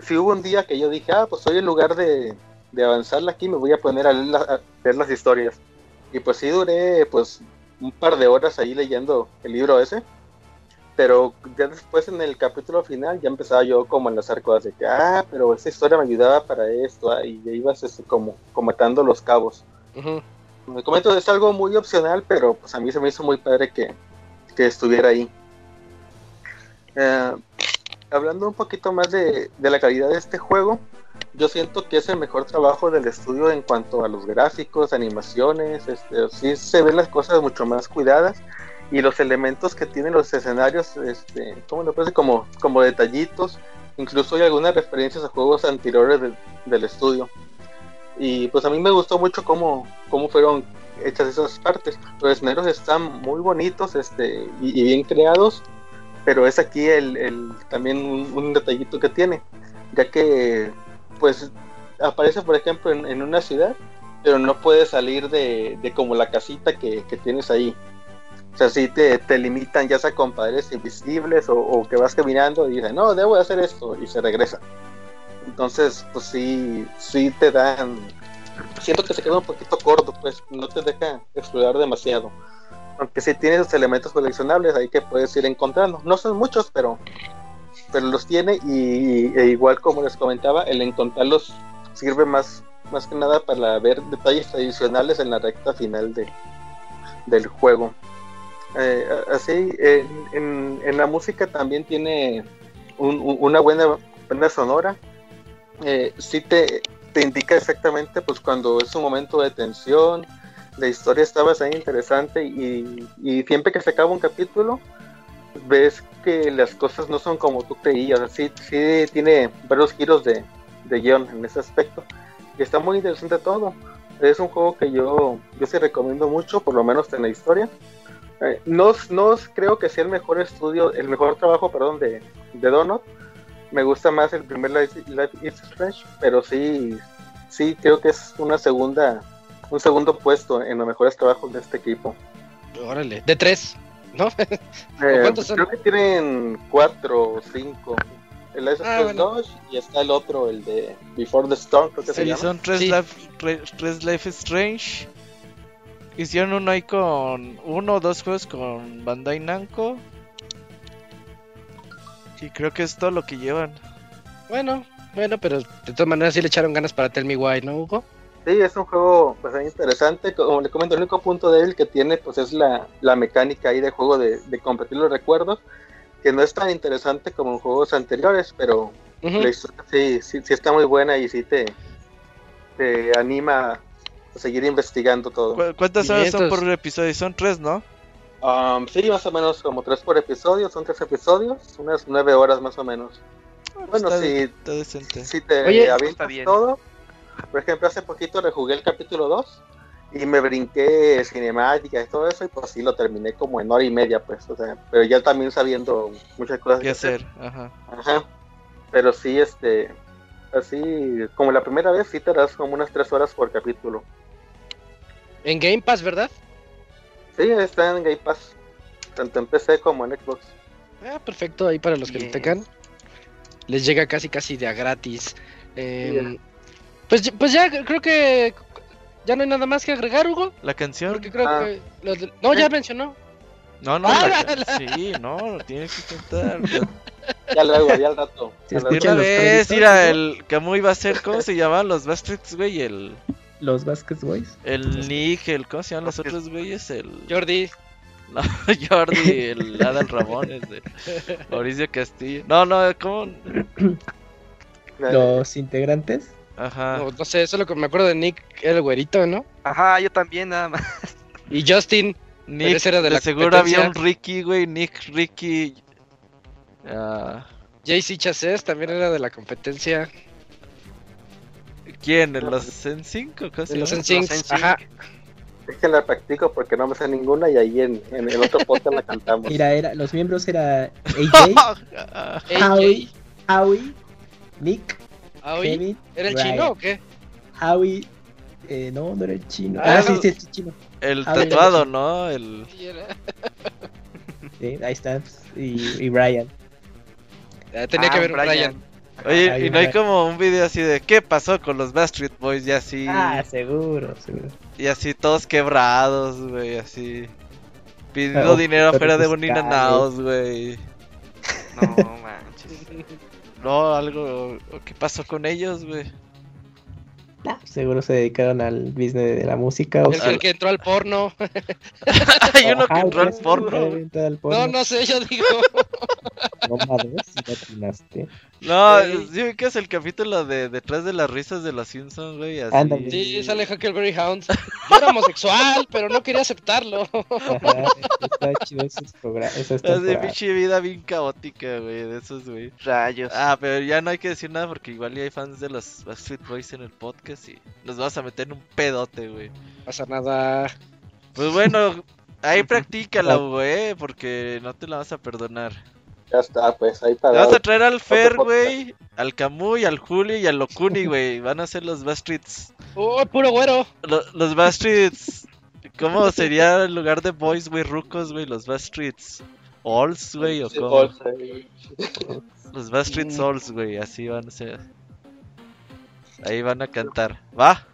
si hubo un día que yo dije, ah, pues hoy en lugar de, de avanzarla aquí me voy a poner a, leer las historias. Y pues sí duré pues un par de horas ahí leyendo el libro ese. Pero ya después en el capítulo final ya empezaba yo como a enlazar cosas de que, ah, pero esa historia me ayudaba para esto, ah", y ya ibas este, como, como los cabos. Me comento, es algo muy opcional, pero pues a mí se me hizo muy padre que, que estuviera ahí. Eh, hablando un poquito más de, de la calidad de este juego, yo siento que es el mejor trabajo del estudio en cuanto a los gráficos, animaciones, este, sí se ven las cosas mucho más cuidadas y los elementos que tienen los escenarios, este, ¿cómo lo parece? Como, como detallitos, incluso hay algunas referencias a juegos anteriores del estudio. Y pues a mí me gustó mucho cómo, cómo fueron hechas esas partes. Los escenarios están muy bonitos este, y, bien creados, pero es aquí el, el también un, un detallito que tiene, ya que pues aparece, por ejemplo, en, una ciudad, pero no puede salir de, como la casita que, tienes ahí. O sea, si te, limitan ya sea con padres invisibles o, que vas caminando y dices, no, debo hacer esto y se regresa. Entonces, pues sí, sí te dan... Siento que se queda un poquito corto, pues no te deja explorar demasiado. Aunque sí tienes esos elementos coleccionables ahí que puedes ir encontrando. No son muchos, pero pero los tiene y e igual como les comentaba, el encontrarlos sirve más, más que nada para ver detalles adicionales en la recta final de, del juego. Eh, así, en, en, la música también tiene una buena, buena sonora. Eh, sí te, te indica exactamente pues cuando es un momento de tensión, la historia estaba ahí interesante y, y siempre que se acaba un capítulo, ves que las cosas no son como tú creías, sí, sí tiene varios giros de, de guion en ese aspecto. Y está muy interesante todo. Es un juego que yo, yo sí recomiendo mucho, por lo menos en la historia. Eh, no, no creo que sea el mejor estudio, el mejor trabajo, perdón, de, de Donut. Me gusta más el primer Life, is Strange, pero sí, sí creo que es una segunda, un segundo puesto en los mejores trabajos de este equipo. Órale, de tres. ¿no? Eh, creo que tienen cuatro o cinco. El Ice ah, y está el otro, el de Before the Storm, creo que sí, se llama. son tres, Life, tres Life Strange. Hicieron uno ahí con uno o dos juegos con Bandai Namco. Y creo que es todo lo que llevan. Bueno, bueno, pero de todas maneras sí le echaron ganas para Tell Me Why, ¿no, Hugo? Sí, es un juego bastante interesante. Como le comento, el único punto débil que tiene pues es la, mecánica ahí de juego de, compartir los recuerdos, que no es tan interesante como en juegos anteriores, pero la historia sí, sí, sí, está muy buena y sí te, te anima a seguir investigando todo. ¿Cuántas horas son por episodio? Son tres, ¿no? Um, sí, más o menos como tres por episodio, son tres episodios, unas nueve horas más o menos. Ah, pues bueno, si, si te Oye, todo por ejemplo, hace poquito rejugué el capítulo 2 y me brinqué cinemática y todo eso y pues sí lo terminé como en hora y media, pues, o sea, pero ya también sabiendo muchas cosas que hacer. Ajá. Ajá. Pero sí, este, así, como la primera vez sí te das como unas tres horas por capítulo. En Game Pass, ¿verdad? Sí, está en Game Pass. Tanto en PC como en Xbox. Ah, perfecto, ahí para los que lo tengan. Les llega casi casi de a gratis. Em, pues, pues ya creo que ya no hay nada más que agregar, Hugo. La canción. Porque creo ah. que no, ya mencionó. No, no, ah, sí, no, tiene que cantar. ya luego, ya al rato. Si una vez, mira, el Camuy va a ser, ¿cómo se llaman los Bastrix, güey? El... Los Baskets Boys. El Nick, el, ¿cómo se llaman los otros güeyes? El... Jordi. No, Jordi, el Adal Ramón, de Mauricio Castillo. No, no, ¿cómo? Los integrantes. Ajá. No, sé, solo que me acuerdo de Nick, el güerito, ¿no? Ajá, yo también, nada más. Y Justin. Nick, era de la seguro había un Ricky, güey, Nick, Ricky. Uh... JC Chasez también era de la competencia. ¿Quién? ¿En los en 5 En los en 5 ajá. Es que la practico porque no me sé ninguna y ahí en, en el otro podcast la cantamos. Mira, era, los miembros era AJ, Howie, Howie, Nick, Kevin, ¿Era el chino o qué? Howie, eh, no, no era el chino. Ah, ah sí, sí, es el chino. El tatuado, ¿no? El... Sí, ahí está. Y, y Brian. tenía que ah, ver Brian. Oye, y no hay como un video así de qué pasó con los Backstreet Boys y así. Ah, seguro, seguro. Y así todos quebrados, güey, así. Pidiendo dinero afuera de un Naos, güey. No manches. no, algo. ¿Qué pasó con ellos, güey? seguro se dedicaron al business de la música. O el, que entró al porno. Hay uno que entró al porno. No, no sé, yo digo. No, sí que es el capítulo de Detrás de las risas de los Simpsons, güey. Así. Sí, sale Huckleberry Hound. Yo era homosexual, pero no quería aceptarlo. está chido esos programas. Es de pinche vida bien caótica, güey, de esos, güey. Rayos. Ah, pero ya no hay que decir nada porque igual ya hay fans de los Backstreet Boys en el podcast y nos vas a meter en un pedote, güey. No pasa nada. Pues bueno, ahí practícala, güey, porque no te la vas a perdonar. Ya está, pues ahí para. Te vas a traer al Fer, güey, al Camuy, al Julio y al Locuni, güey. Van a ser los Bastrits. ¡Oh, puro güero! los Bastrits. ¿Cómo sería el lugar de Boys, güey, rucos, güey? Los Bastrits. Alls, güey, o cómo? Los Bastrits Alls, güey, así van a ser. Ahí van a cantar. ¿Va?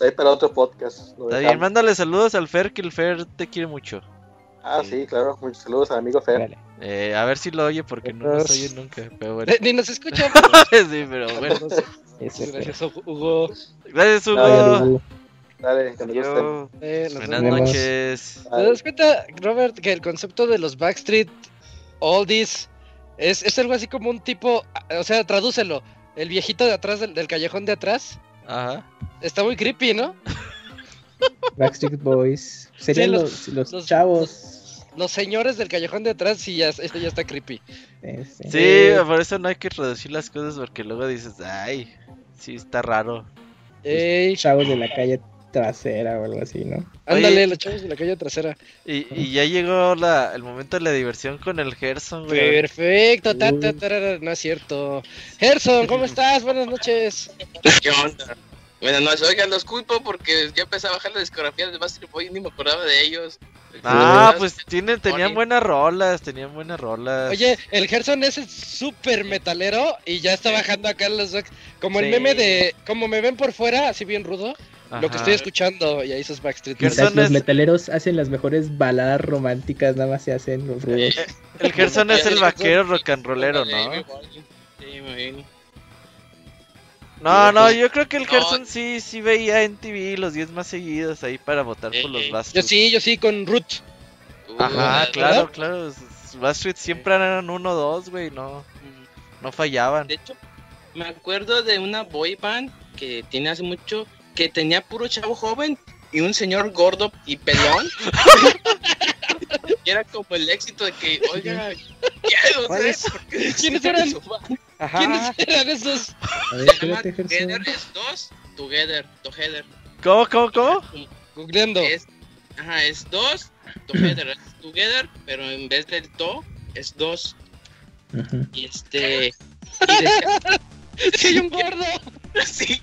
Ahí para otro podcast. Está bien, mándale saludos al Fer, que el Fer te quiere mucho. Ah, sí, claro. Muchos saludos al amigo Fer. Eh, a ver si lo oye porque no nos oye nunca. Pero bueno. Ni nos escucha. sí, pero bueno. Gracias, Hugo. Gracias, Hugo. Dale, que eh, Buenas noches. ¿Te das cuenta, Robert, que el concepto de los Backstreet Oldies es, es algo así como un tipo, o sea, tradúcelo, el viejito de atrás del, del callejón de atrás? Ajá. Está muy creepy, ¿no? Backstreet Boys. Serían los, los, chavos. Los, señores del callejón de atrás, sí, ya, esto ya está creepy. Sí, por eso no hay que reducir las cosas porque luego dices, ay, sí, está raro. Los chavos de la calle trasera o algo así, ¿no? Ándale, los chavos de la calle trasera. Y, y ya llegó la, el momento de la diversión con el Gerson, güey. Perfecto, no es cierto. Gerson, ¿cómo estás? Buenas noches. ¿Qué onda? Bueno, no, oigan, los culpo porque ya empecé a bajar la discografía de Bastard Boy y ni me acordaba de ellos. Ah, pues tienen, tenían buenas rolas, tenían buenas rolas. Oye, el Gerson es súper metalero y ya está bajando acá los como el meme de, como me ven por fuera, así bien rudo, lo que estoy escuchando y ahí esos Backstreet Boys. Los metaleros hacen las mejores baladas románticas, nada más se hacen los rudos. Eh, el Gerson es el vaquero rock and rollero, ¿no? Sí, no, no, yo creo que el Gerson sí, sí veía en TV los 10 más seguidos ahí para votar por los Bastrits. Yo sí, yo sí, con Root. Ajá, claro, claro. Los Bastrits siempre eran 1-2, güey, no, no fallaban. De hecho, me acuerdo de una boy band que tiene hace mucho, que tenía puro chavo joven y un señor gordo y pelón. era como el éxito de que, oiga, ¿qué? ¿Quiénes eran? Ajá. ¿Quiénes eran esos? Se llama Together es dos, Together, Together. ¿Cómo, cómo, cómo? Googleando. Es, ajá, es dos, Together, es Together, pero en vez del to, es dos. Y este... Y ¡Sí, hay un gordo! Sí.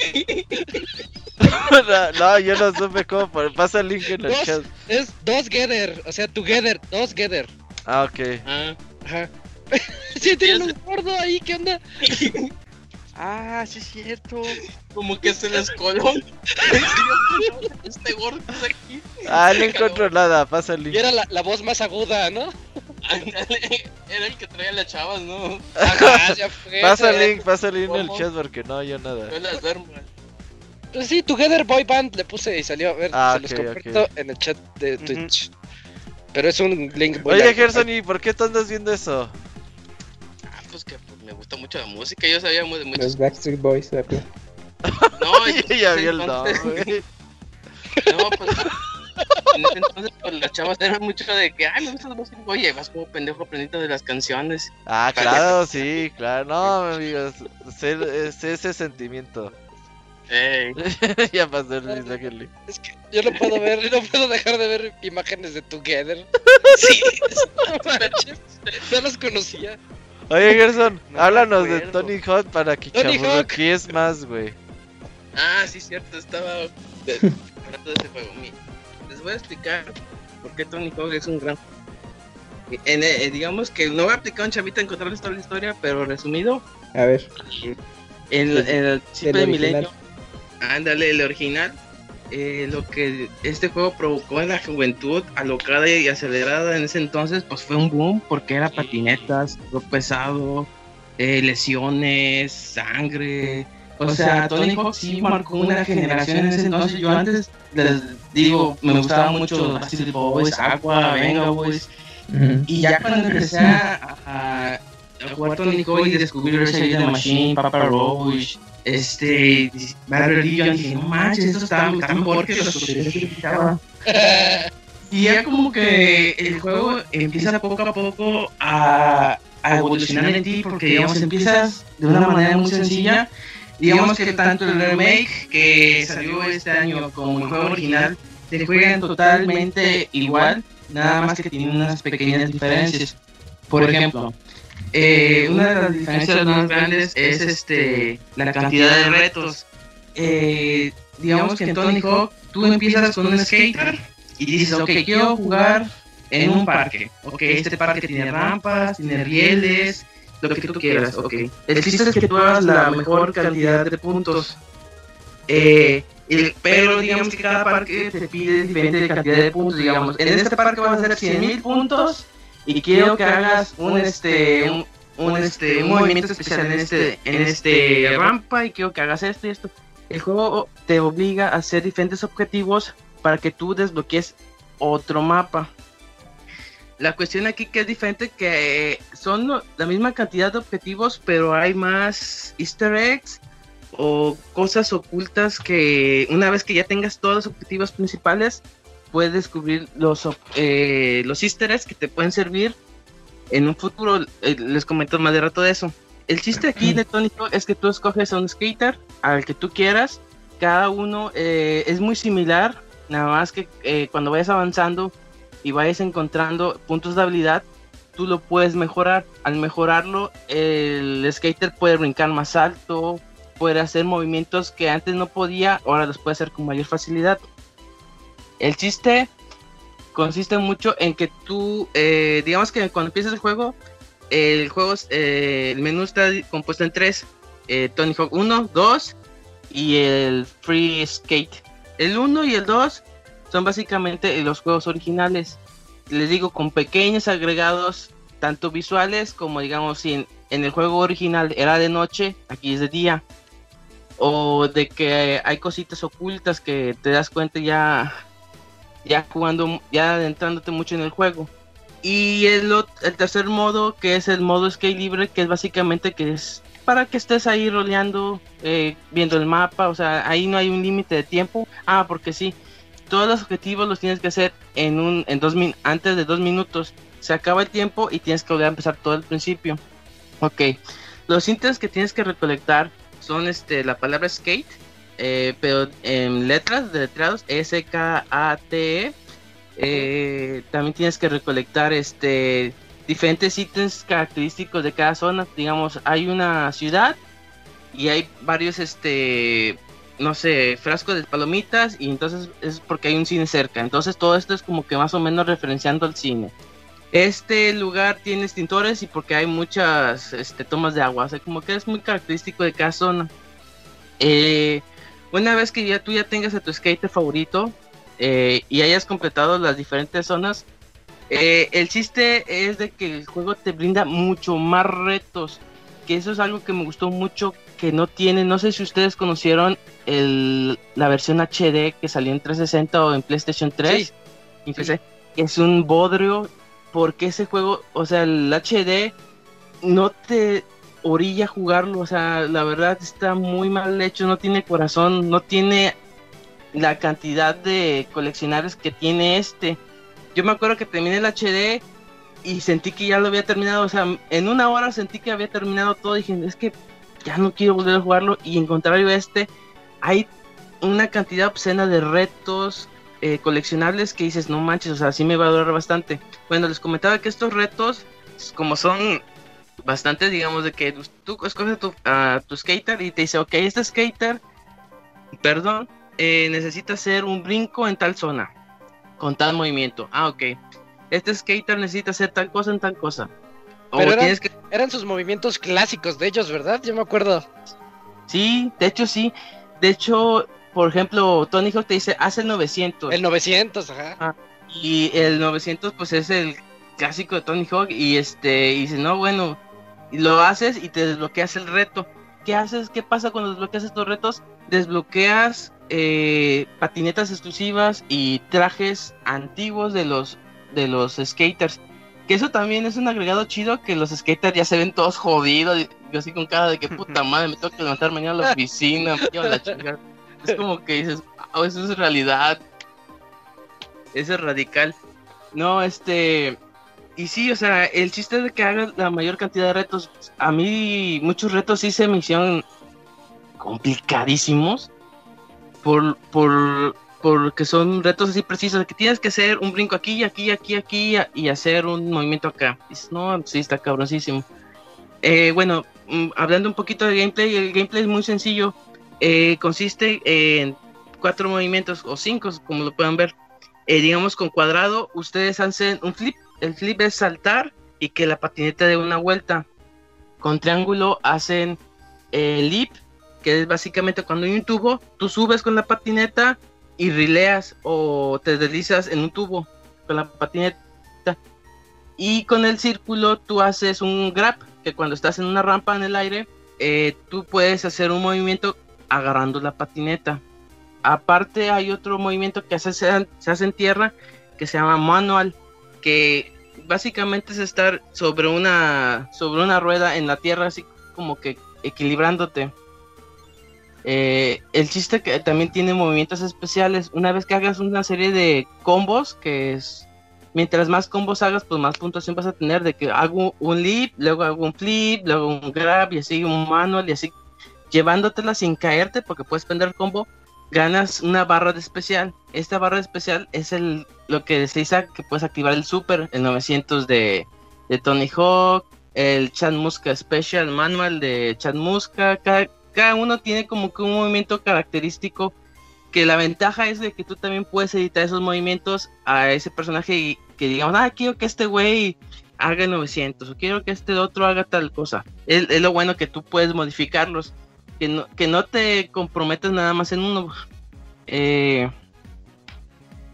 no, yo no supe cómo. Pasa el link en el Dos, chat. es dos together, o sea, together, dos together. Ah, ok. Ah, Ajá. sí, tienen un gordo ahí, ¿qué onda? Ah, sí es cierto. como que se les coló. este gordo está aquí. Ah, no encuentro nada. Pasa el Y link. era la, la voz más aguda, ¿no? Ándale, Era el que traía las chavas, ¿no? Ajá, ya fue. Pasa el link, pasa el link en el chat porque no hay nada. Yo las duermo. Pues sí, Together Boy Band le puse y salió. A ver, Ah, se los ok, comparto en el chat de. Twitch. Pero es un link muy Oye. Gerson, ¿y por qué tú andas viendo eso? Ah, pues que pues, me gusta mucho la música. Yo sabía mu- de muchos. Los Backstreet Boys, la. No, Yo ya vi el entonces- no, pues. En ese entonces, pues las chavas eran mucho de que, ay, me gusta la música. Oye, vas como pendejo aprendiendo de las canciones. Ah, claro, sí, claro. No, amigos, sé, sé ese sentimiento. Ya pasó el mensaje el link. Es que yo no puedo ver, no puedo dejar de ver imágenes de Together. Sí, No las conocía. Oye, Gerson, No háblanos de. Tony Hawk para que Hawk. es más, güey. Ah, sí, cierto, estaba hablando de ese juego. Les voy a explicar por qué Tony Hawk es un gran. En, eh, digamos que no voy a aplicar un chavito a encontrarles toda la historia, pero resumido, A ver, en, en el chip de. Milenio, ándale, el original, eh, lo que este juego provocó en la juventud alocada y acelerada en ese entonces, pues fue un boom, porque era patinetas, lo pesado, eh, lesiones, sangre. O sea, Tony Hawk sí marcó una generación en ese entonces. Yo antes les digo, me gustaba mucho Backstreet Boys, Aqua, Venga Boys. Y ya cuando empecé a, a, a jugar Tony Hawk y descubrir Rage Against the Machine, Papa Roach, este, Bad Religion, dije, no manches, esto está, está mejor que los que escuchaba. Y ya como que el juego empieza poco a poco a, a evolucionar en ti, porque digamos empiezas de una manera muy sencilla. Digamos que tanto el remake que salió este año como el juego original se juegan totalmente igual, nada más que tienen unas pequeñas diferencias. Por ejemplo, eh, una de las diferencias más grandes es este la cantidad de retos. Eh, digamos que en Tony Hawk tú empiezas con un skater y dices, ok, quiero jugar en un parque. Ok, este parque tiene rampas, tiene rieles, lo que tú quieras. Ok, el chiste es que tú hagas la mejor cantidad de puntos. Eh, el- pero digamos que cada parque te pide diferente cantidad de puntos. Digamos, en este parque vas a hacer 100.000 puntos y quiero que hagas un este un, un, este un movimiento especial en este en este rampa y quiero que hagas esto y esto. El juego te obliga a hacer diferentes objetivos para que tú desbloquees otro mapa. La cuestión aquí que es diferente que son la misma cantidad de objetivos, pero hay más easter eggs o cosas ocultas que una vez que ya tengas todos los objetivos principales, puedes descubrir los, eh, los easter eggs que te pueden servir en un futuro. Eh, les comento más de rato de eso. El chiste aquí de Tony Hawk es que tú escoges a un skater al que tú quieras. Cada uno eh, es muy similar, nada más que eh, cuando vayas avanzando y vayas encontrando puntos de habilidad, tú lo puedes mejorar. Al mejorarlo, el skater puede brincar más alto, puede hacer movimientos que antes no podía, ahora los puede hacer con mayor facilidad. El chiste consiste mucho en que tú, eh, digamos que cuando empiezas el juego, el juego, eh, el menú está compuesto en tres: eh, Tony Hawk 1, 2 y el Free Skate. El 1 y el 2 son básicamente los juegos originales. Les digo, con pequeños agregados, tanto visuales como digamos, si en el juego original era de noche, aquí es de día. O de que hay cositas ocultas que te das cuenta ya, ya jugando, ya adentrándote mucho en el juego. Y el, el tercer modo, que es el modo skate libre, que es básicamente que es para que estés ahí roleando, eh, viendo el mapa, o sea, ahí no hay un límite de tiempo. Ah, porque sí, todos los objetivos los tienes que hacer en un, en dos min antes de dos minutos. Se acaba el tiempo y tienes que volver a empezar todo al principio. Ok, los ítems que tienes que recolectar son este la palabra skate, eh, pero en letras, deletreados, S-K-A-T-E. Eh, también tienes que recolectar este diferentes ítems característicos de cada zona. Digamos, hay una ciudad y hay varios este no sé, frasco de palomitas y entonces es porque hay un cine cerca. Entonces todo esto es como que más o menos referenciando al cine. Este lugar tiene extintores y porque hay muchas este, tomas de agua, o sea, como que es muy característico de cada zona. Eh, una vez que ya tú ya tengas a tu skater favorito eh, y hayas completado las diferentes zonas, eh, el chiste es de que el juego te brinda mucho más retos, que eso es algo que me gustó mucho que no tiene, no sé si ustedes conocieron el, la versión HD que salió en 360 o en PlayStation 3, y que es un bodrio porque ese juego, o sea, el HD no te orilla a jugarlo, o sea, la verdad está muy mal hecho, no tiene corazón, no tiene la cantidad de coleccionables que tiene este. Yo me acuerdo que terminé el HD y sentí que ya lo había terminado, o sea, en una hora sentí que había terminado todo, y dije, es que ya no quiero volver a jugarlo y en contrario a este hay una cantidad obscena de retos, eh, coleccionables que dices, no manches, o sea, sí me va a durar bastante. Bueno, les comentaba que estos retos, como son bastantes, digamos, de que tú escoges tu, a tu skater y te dice, ok, este skater, perdón, eh, necesita hacer un brinco en tal zona, con tal movimiento. Ah, ok. Este skater necesita hacer tal cosa en tal cosa. Pero eran, que... eran sus movimientos clásicos de ellos, ¿verdad? Yo me acuerdo. Sí, de hecho sí. De hecho, por ejemplo, Tony Hawk te dice, haz el 900. El 900, ajá. Ah, y el 900, pues es el clásico de Tony Hawk. Y este, y dice, no, bueno, y lo haces y te desbloqueas el reto. ¿Qué haces? ¿Qué pasa cuando desbloqueas estos retos? Desbloqueas eh, patinetas exclusivas y trajes antiguos de los, de los skaters. Que eso también es un agregado chido que los skaters ya se ven todos jodidos. Yo así con cara de que puta madre, me tengo que levantar mañana a la oficina, la chingada es como que dices, wow, eso es realidad. Eso es radical. No, este. Y sí, o sea, el chiste de que haga la mayor cantidad de retos. A mí, muchos retos sí se me hicieron complicadísimos. Por, por, porque son retos así precisos, que tienes que hacer un brinco aquí, aquí, aquí, aquí y hacer un movimiento acá. No, sí, está cabroncísimo. Eh, bueno, mm, hablando un poquito de gameplay, el gameplay es muy sencillo. Eh, consiste en cuatro movimientos o cinco, como lo puedan ver. Eh, digamos con cuadrado, ustedes hacen un flip. El flip es saltar y que la patineta dé una vuelta. Con triángulo hacen el leap, que es básicamente cuando hay un tubo, tú subes con la patineta y rileas o te deslizas en un tubo con la patineta. Y con el círculo tú haces un grab, que cuando estás en una rampa en el aire, eh, tú puedes hacer un movimiento agarrando la patineta. Aparte hay otro movimiento que se, se hace en tierra que se llama manual, que básicamente es estar sobre una, sobre una rueda en la tierra, así como que equilibrándote. Eh, el chiste que también tiene movimientos especiales. Una vez que hagas una serie de combos, que es mientras más combos hagas, pues más puntuación vas a tener. De que hago un leap, luego hago un flip, luego un grab y así un manual y así llevándotela sin caerte porque puedes prender combo, ganas una barra de especial. Esta barra de especial es el lo que se dice que puedes activar el super, el 900 de, de Tony Hawk, el Chat Musca Special Manual de Chat Musca. Cada, uno tiene como que un movimiento característico que la ventaja es de que tú también puedes editar esos movimientos a ese personaje y que digamos, ah, quiero que este güey haga 900 o quiero que este otro haga tal cosa. es, lo bueno que tú puedes modificarlos que no, que no te comprometes nada más en uno. Eh,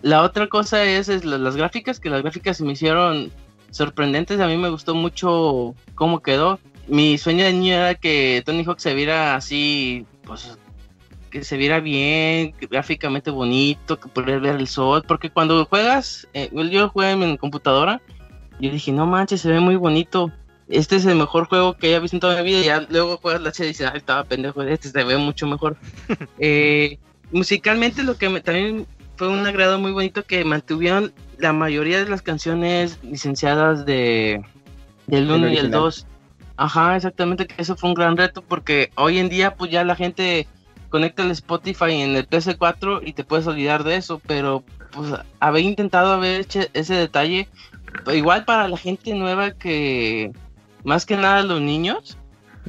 la otra cosa es, es, las gráficas, que las gráficas se me hicieron sorprendentes. A mí me gustó mucho cómo quedó. Mi sueño de niño era que Tony Hawk se viera así, pues que se viera bien, gráficamente bonito, que pudieras ver el sol. Porque cuando juegas, eh, yo jugué en computadora, yo dije, no manches, se ve muy bonito este es el mejor juego que haya visto en toda mi vida. Y ya luego juegas la HD y dices, ay, estaba pendejo, este se ve mucho mejor. Eh, musicalmente, lo que también fue un agrado muy bonito que mantuvieron la mayoría de las canciones licenciadas de del 1 y el 2. Ajá, exactamente, que eso fue un gran reto porque hoy en día pues ya la gente conecta el Spotify en el PS4 y te puedes olvidar de eso, pero pues haber intentado haber hecho ese detalle, igual para la gente nueva que más que nada los niños,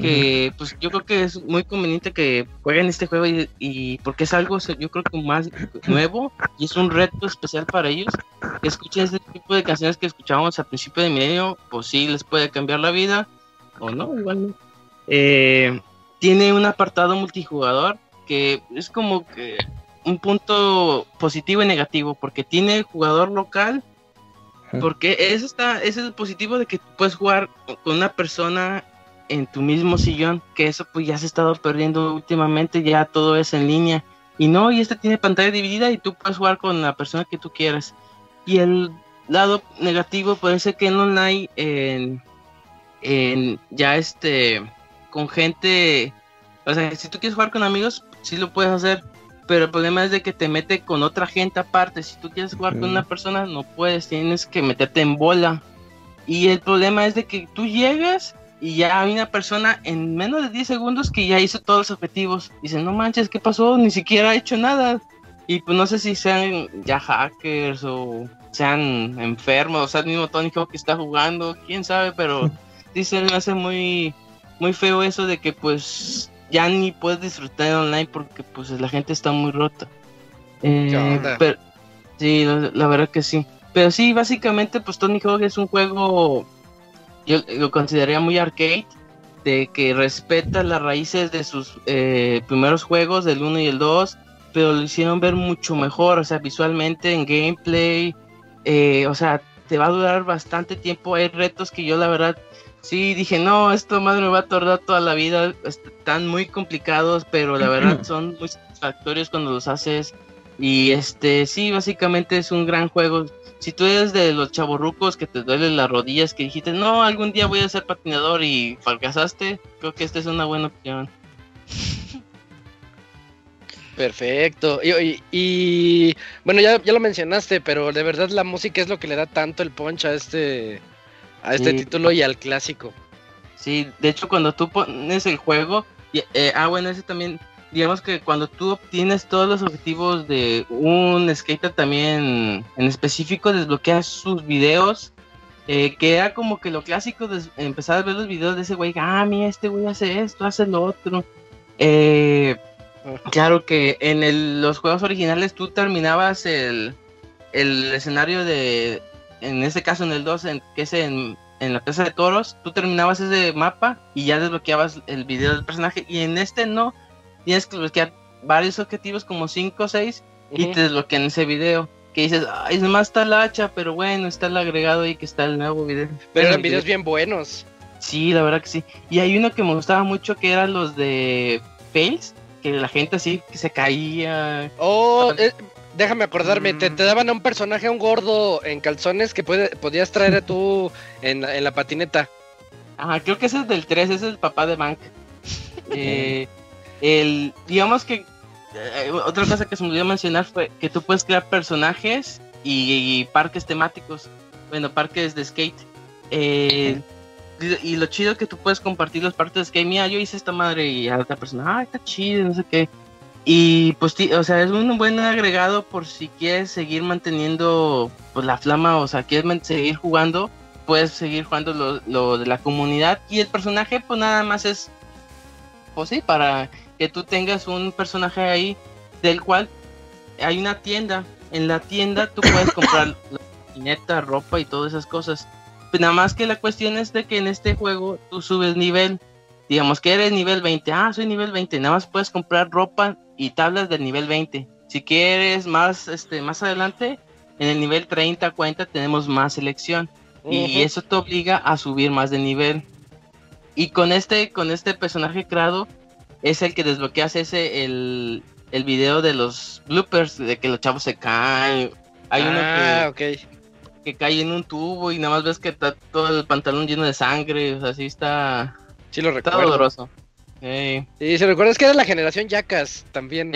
que pues yo creo que es muy conveniente que jueguen este juego y, porque es algo yo creo que más nuevo y es un reto especial para ellos. Que escuchen este tipo de canciones que escuchábamos al principio de milenio pues sí les puede cambiar la vida o no igual no eh, tiene un apartado multijugador que es como que un punto positivo y negativo porque tiene jugador local porque eso está ese es el positivo de que puedes jugar con una persona en tu mismo sillón, que eso pues ya se ha estado perdiendo últimamente, ya todo es en línea. Y no, y este tiene pantalla dividida y tú puedes jugar con la persona que tú quieras. Y el lado negativo puede ser que en online, en, en ya este, con gente, o sea, si tú quieres jugar con amigos, sí lo puedes hacer, pero el problema es de que te mete con otra gente aparte. Si tú quieres jugar con una persona, no puedes, tienes que meterte en bola. Y el problema es de que tú llegas y ya hay una persona en menos de 10 segundos que ya hizo todos los objetivos. Dice, no manches, ¿qué pasó? Ni siquiera ha hecho nada. Y pues no sé si sean ya hackers o sean enfermos, o sea, el mismo Tony que está jugando, quién sabe, pero dice, me hace muy, muy feo eso de que pues ya ni puedes disfrutar online porque pues la gente está muy rota. Eh, pero, sí, la, la, verdad que sí. Pero sí, básicamente pues Tony Hawk es un juego yo lo consideraría muy arcade, de que respeta las raíces de sus eh, primeros juegos, del 1 y el 2, pero lo hicieron ver mucho mejor, o sea, visualmente, en gameplay, eh, o sea, te va a durar bastante tiempo, hay retos que yo la verdad sí dije, no, esto madre me va a tardar toda la vida, están muy complicados, pero la verdad son muy satisfactorios cuando los haces. Y este, sí, básicamente es un gran juego si tú eres de los chaborrucos que te duelen las rodillas, que dijiste, no, algún día voy a ser patinador y fracasaste, creo que esta es una buena opción. Perfecto. Y, bueno, ya, ya, lo mencionaste, pero de verdad la música es lo que le da tanto el punch a este, a este título y al clásico. Sí, de hecho cuando tú pones el juego, eh, ah bueno, ese también digamos que cuando tú obtienes todos los objetivos de un skater también en específico, desbloqueas sus videos, eh, que era como que lo clásico de empezar a ver los videos de ese güey, ah, mira, este güey hace esto, hace lo otro. Eh, claro que en los juegos originales tú terminabas el, el escenario de, en este caso en el 2, que es en, en la Plaza de Toros, tú terminabas ese mapa y ya desbloqueabas el video del personaje, y en este no tienes que desbloquear varios objetivos, como 5 o 6, y te desbloquean ese video. Que dices, ay, es más está la hacha, pero bueno, está el agregado ahí que está el nuevo video. Pero eran videos bien buenos. Sí, la verdad que sí. Y hay uno que me gustaba mucho que eran los de Fails, que la gente así que se caía. Oh, eh, déjame acordarme, te, daban a un personaje, un gordo en calzones que puede, podías traer a tú en, en la patineta. Ajá, creo que ese es del 3, ese es el papá de Bank. eh, el, digamos que eh, otra cosa que se me olvidó mencionar fue que tú puedes crear personajes y, parques temáticos, bueno, parques de skate. Eh, y, lo chido que tú puedes compartir los parques de skate. Mira, yo hice esta madre y a otra persona, ah, está chido, no sé qué. Y pues, o sea, es un buen agregado por si quieres seguir manteniendo pues, la flama, o sea, quieres seguir jugando, puedes seguir jugando lo, lo de la comunidad. Y el personaje, pues nada más es, pues sí, para que tú tengas un personaje ahí del cual hay una tienda. En la tienda tú puedes comprar la ropa y todas esas cosas. Pues nada más que la cuestión es de que en este juego tú subes nivel. Digamos que eres nivel 20. Ah, soy nivel 20. Nada más puedes comprar ropa y tablas del nivel 20. Si quieres más, este, más adelante, en el nivel 30, 40 tenemos más selección. Y eso te obliga a subir más de nivel. Y con este, con este personaje creado, es el que desbloqueas ese, el, el video de los bloopers, de que los chavos se caen. Hay uno que, ah, que cae en un tubo y nada más ves que está todo el pantalón lleno de sangre, o sea, así está... Sí lo recuerdo. doloroso. Sí, se recuerda es que era la generación Yacas también.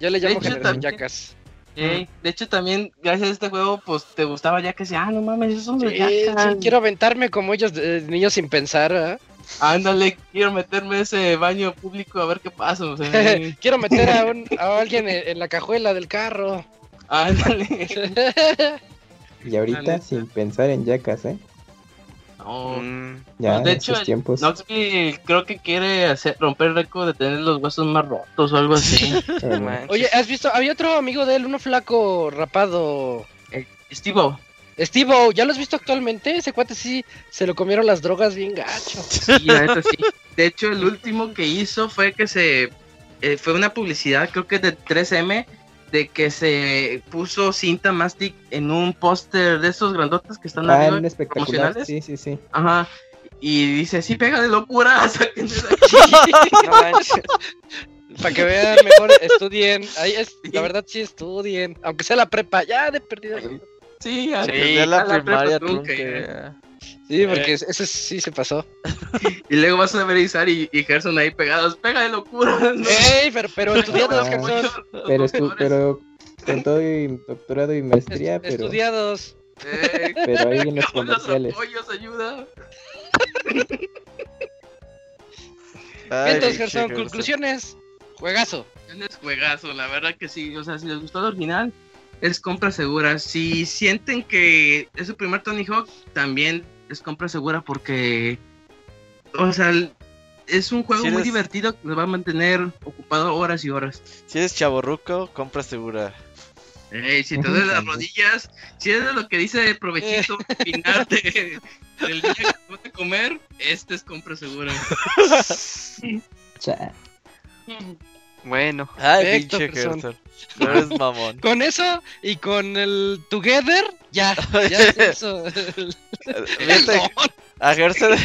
Yo le llamo generación Yacas. de hecho también gracias a este juego pues te gustaba Yacas y ah no mames esos son los Yacas. quiero aventarme como ellos niños sin pensar. ¿eh? Ándale, quiero meterme a ese baño público a ver qué pasa. quiero meter a, un, a alguien en, la cajuela del carro. Ándale. y ahorita sin pensar en yacas, ¿eh? No. Mm. Ya, de hecho, tiempos. Creo que quiere hacer, romper el récord de tener los huesos más rotos o algo así. Oye, ¿has visto? Había otro amigo de él, uno flaco, rapado. Eh, Steve Steve ¿ya lo has visto actualmente? Ese cuate sí se lo comieron las drogas bien gacho. Sí, sí. De hecho, el último que hizo fue que se. Eh, fue una publicidad, creo que de 3M, de que se puso cinta mastic en un póster de esos grandotes que están ah, en espectacular. Sí, sí, sí. Ajá. Y dice, sí pega de locura, Para que vean mejor, estudien. Ahí es, la verdad sí estudien. Aunque sea la prepa, ya de perdido. Sí, sí la, primaria Sí, porque eh. ese sí se pasó. y luego vas a ver Izar y, y Gerson ahí pegados. Pega de locura. Ey, pero, pero estudiados, Gerson. Pero, estu pero con todo y doctorado y maestría, pero. Estudiados. pero ahí en los comerciales. Apoyos, ayuda. Entonces, Gerson, conclusiones. Juegazo. Es juegazo, la verdad que sí. O sea, si les gustó el original, es compra segura. Si sienten que es su primer Tony Hawk, también es compra segura porque, o sea, es un juego muy divertido que nos va a mantener ocupado horas y horas. Si eres chaborruco, compra segura. si te duele las rodillas, si es lo que dice provechito final del día que vas a comer, este es compra segura. Bueno, Ay, pinche No eres mamón. Con eso y con el Together, ya. Ya eso. a Gerson.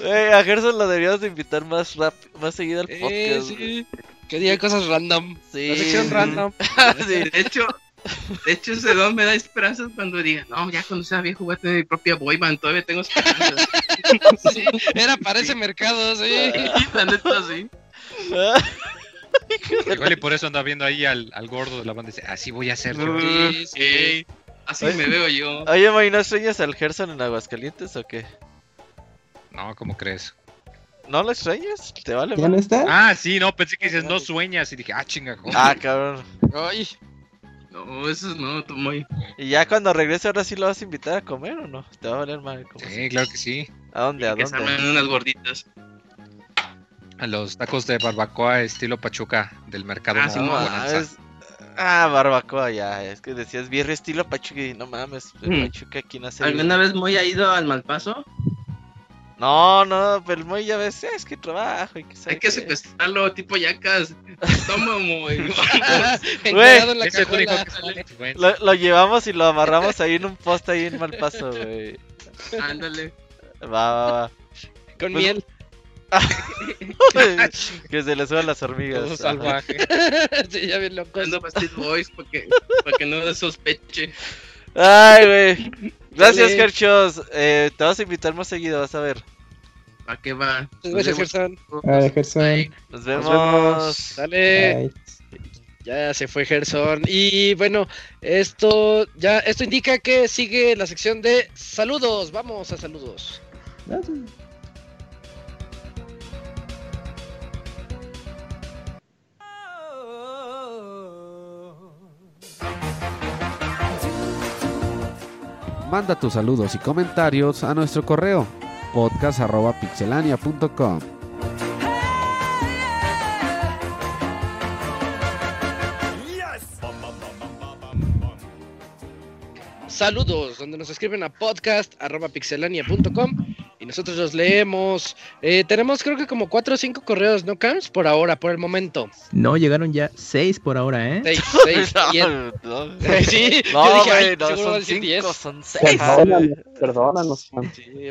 a Gerson lo deberíamos de invitar más rap, más seguido al podcast. Eh, sí. Que diga cosas random. Sí. La sección random. sí, de hecho, de hecho, ese don me da esperanzas cuando diga, no, ya cuando sea viejo voy a tener mi propia boyband, todavía tengo esperanzas. sí, era para ese mercado, sí. La neta, sí. Igual y por eso anda viendo ahí al, al gordo de la banda y dice, así voy a ser Sí, sí. Así me veo yo. Oye, May, ¿no sueñas al Gerson en Aguascalientes o qué? No, ¿cómo crees? ¿No lo extrañas? ¿Te vale? ¿Ya no está? Ah, sí, no, pensé que dices no sueñas y dije, ah, chinga. Ah, cabrón. Ay. No, eso no, muy. ¿Y ya cuando regrese ahora sí lo vas a invitar a comer o no? Te va a valer mal. Sí, claro que sí. ¿A dónde? ¿A dónde? Que unas gorditas. A los tacos de barbacoa estilo Pachuca del mercado. Ah, sí, no, ah, barbacoa ya. Es que decías birria estilo Pachuca y no mames, mm. Pachuca aquí no hace. ¿Alguna vez muy ha ido al Malpaso? No, no, pero muy ya ves, es que trabajo y que Hay que secuestrarlo, tipo yacas. Toma, muy. lo, lo, llevamos y lo amarramos ahí en un poste ahí en Malpaso, güey. Ándale. Va, va, va. Con pues, miel. que se le suban las hormigas. Todo salvaje. sí, ya bien loco. Ando Bastard Boys para que, que no sospeche. Ay, güey. Gracias, Gerchos. Eh, te vas a invitar más seguido, vas a ver. ¿A qué va? Gracias, Gerson. Gerson. Nos vemos. Dale. Ya se fue Gerson. Y bueno, esto ya esto indica que sigue la sección de saludos. Vamos a saludos. Manda tus saludos y comentarios a nuestro correo podcast.pixelania.com. Saludos, donde nos escriben a podcast.pixelania.com y nosotros los leemos. Eh, tenemos creo que como cuatro o cinco correos, ¿no, Cams? Por ahora, por el momento. No, llegaron ya seis por ahora, ¿eh? Seis, seis. no, no, sí, no, yo dije, no, son cinco, son seis. Perdónanos, perdónanos.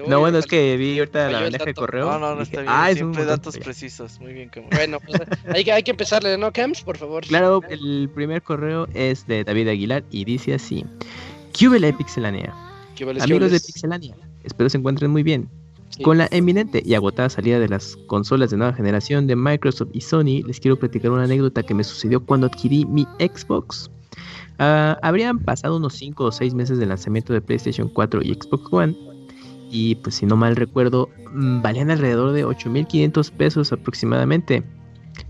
no, bueno, es que vi ahorita la bandeja de correo. No, no, no está bien. Ah, siempre datos precisos. Muy bien, Cams. Bueno, pues hay, que, hay que empezarle, ¿no, Cams? Por favor. Claro, el primer correo es de David Aguilar y dice así. QBL Pixelania. Amigos de Pixelania, espero se encuentren muy bien. Con la eminente y agotada salida de las consolas de nueva generación de Microsoft y Sony, les quiero platicar una anécdota que me sucedió cuando adquirí mi Xbox. Ah, habrían pasado unos 5 o 6 meses del lanzamiento de PlayStation 4 y Xbox One. Y pues si no mal recuerdo, mm, valían alrededor de 8.500 pesos aproximadamente.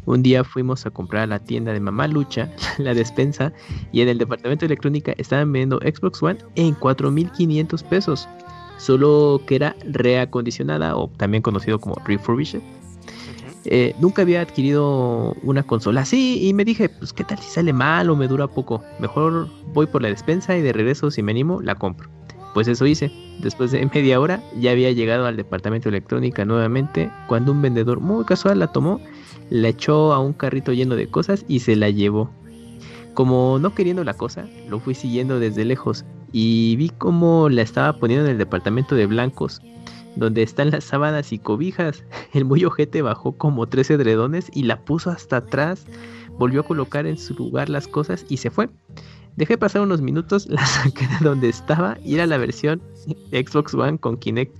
Un día fuimos a comprar a la tienda de Mamá Lucha, la despensa, y en el departamento de electrónica estaban vendiendo Xbox One en 4.500 pesos. Solo que era reacondicionada o también conocido como refurbished. Eh, nunca había adquirido una consola así y me dije, pues qué tal si sale mal o me dura poco. Mejor voy por la despensa y de regreso si me animo la compro. Pues eso hice. Después de media hora ya había llegado al departamento de electrónica nuevamente cuando un vendedor muy casual la tomó, la echó a un carrito lleno de cosas y se la llevó. Como no queriendo la cosa, lo fui siguiendo desde lejos y vi cómo la estaba poniendo en el departamento de blancos, donde están las sábanas y cobijas. El muy ojete bajó como tres edredones y la puso hasta atrás, volvió a colocar en su lugar las cosas y se fue. Dejé pasar unos minutos, la saqué de donde estaba y era la versión Xbox One con Kinect.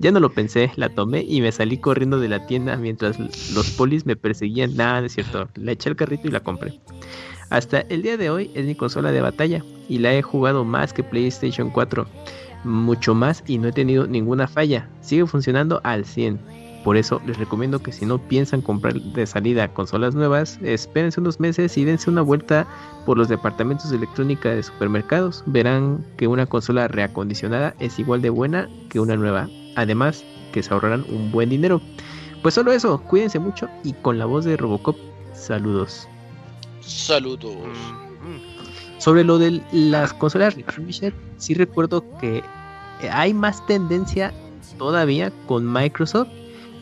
Ya no lo pensé, la tomé y me salí corriendo de la tienda mientras los polis me perseguían. Nada, es cierto. La eché al carrito y la compré. Hasta el día de hoy es mi consola de batalla y la he jugado más que PlayStation 4. Mucho más y no he tenido ninguna falla. Sigue funcionando al 100. Por eso les recomiendo que si no piensan comprar de salida consolas nuevas, espérense unos meses y dense una vuelta por los departamentos de electrónica de supermercados. Verán que una consola reacondicionada es igual de buena que una nueva. Además, que se ahorrarán un buen dinero. Pues solo eso, cuídense mucho y con la voz de Robocop, saludos. Saludos. Sobre lo de las consolas refurbished, sí recuerdo que hay más tendencia todavía con Microsoft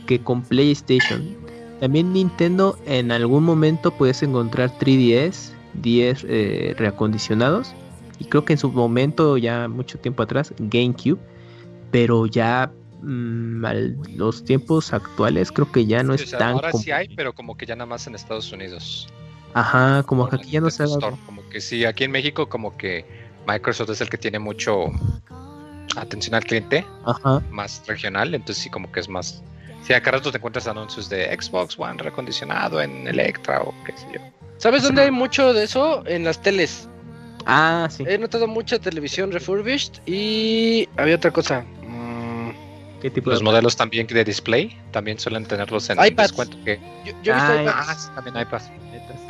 que con PlayStation. También Nintendo en algún momento puedes encontrar 3DS, 10 eh, reacondicionados. Y creo que en su momento, ya mucho tiempo atrás, GameCube. Pero ya mm, los tiempos actuales creo que ya no es tan... Ahora sí hay, pero como que ya nada más en Estados Unidos. Ajá, como que aquí ya no se Como que sí, aquí en México como que Microsoft es el que tiene mucho atención al cliente, Ajá. más regional, entonces sí como que es más si acá rato te encuentras anuncios de Xbox One recondicionado en Electra o qué sé yo. ¿Sabes dónde hay mucho de eso? En las teles. Ah, sí. He notado mucha televisión refurbished y había otra cosa. Mm, ¿Qué tipo Los modelos también de display también suelen tenerlos en iPads. descuento. Que... Yo, yo he visto Ah, iPads. Ah, sí, también iPads.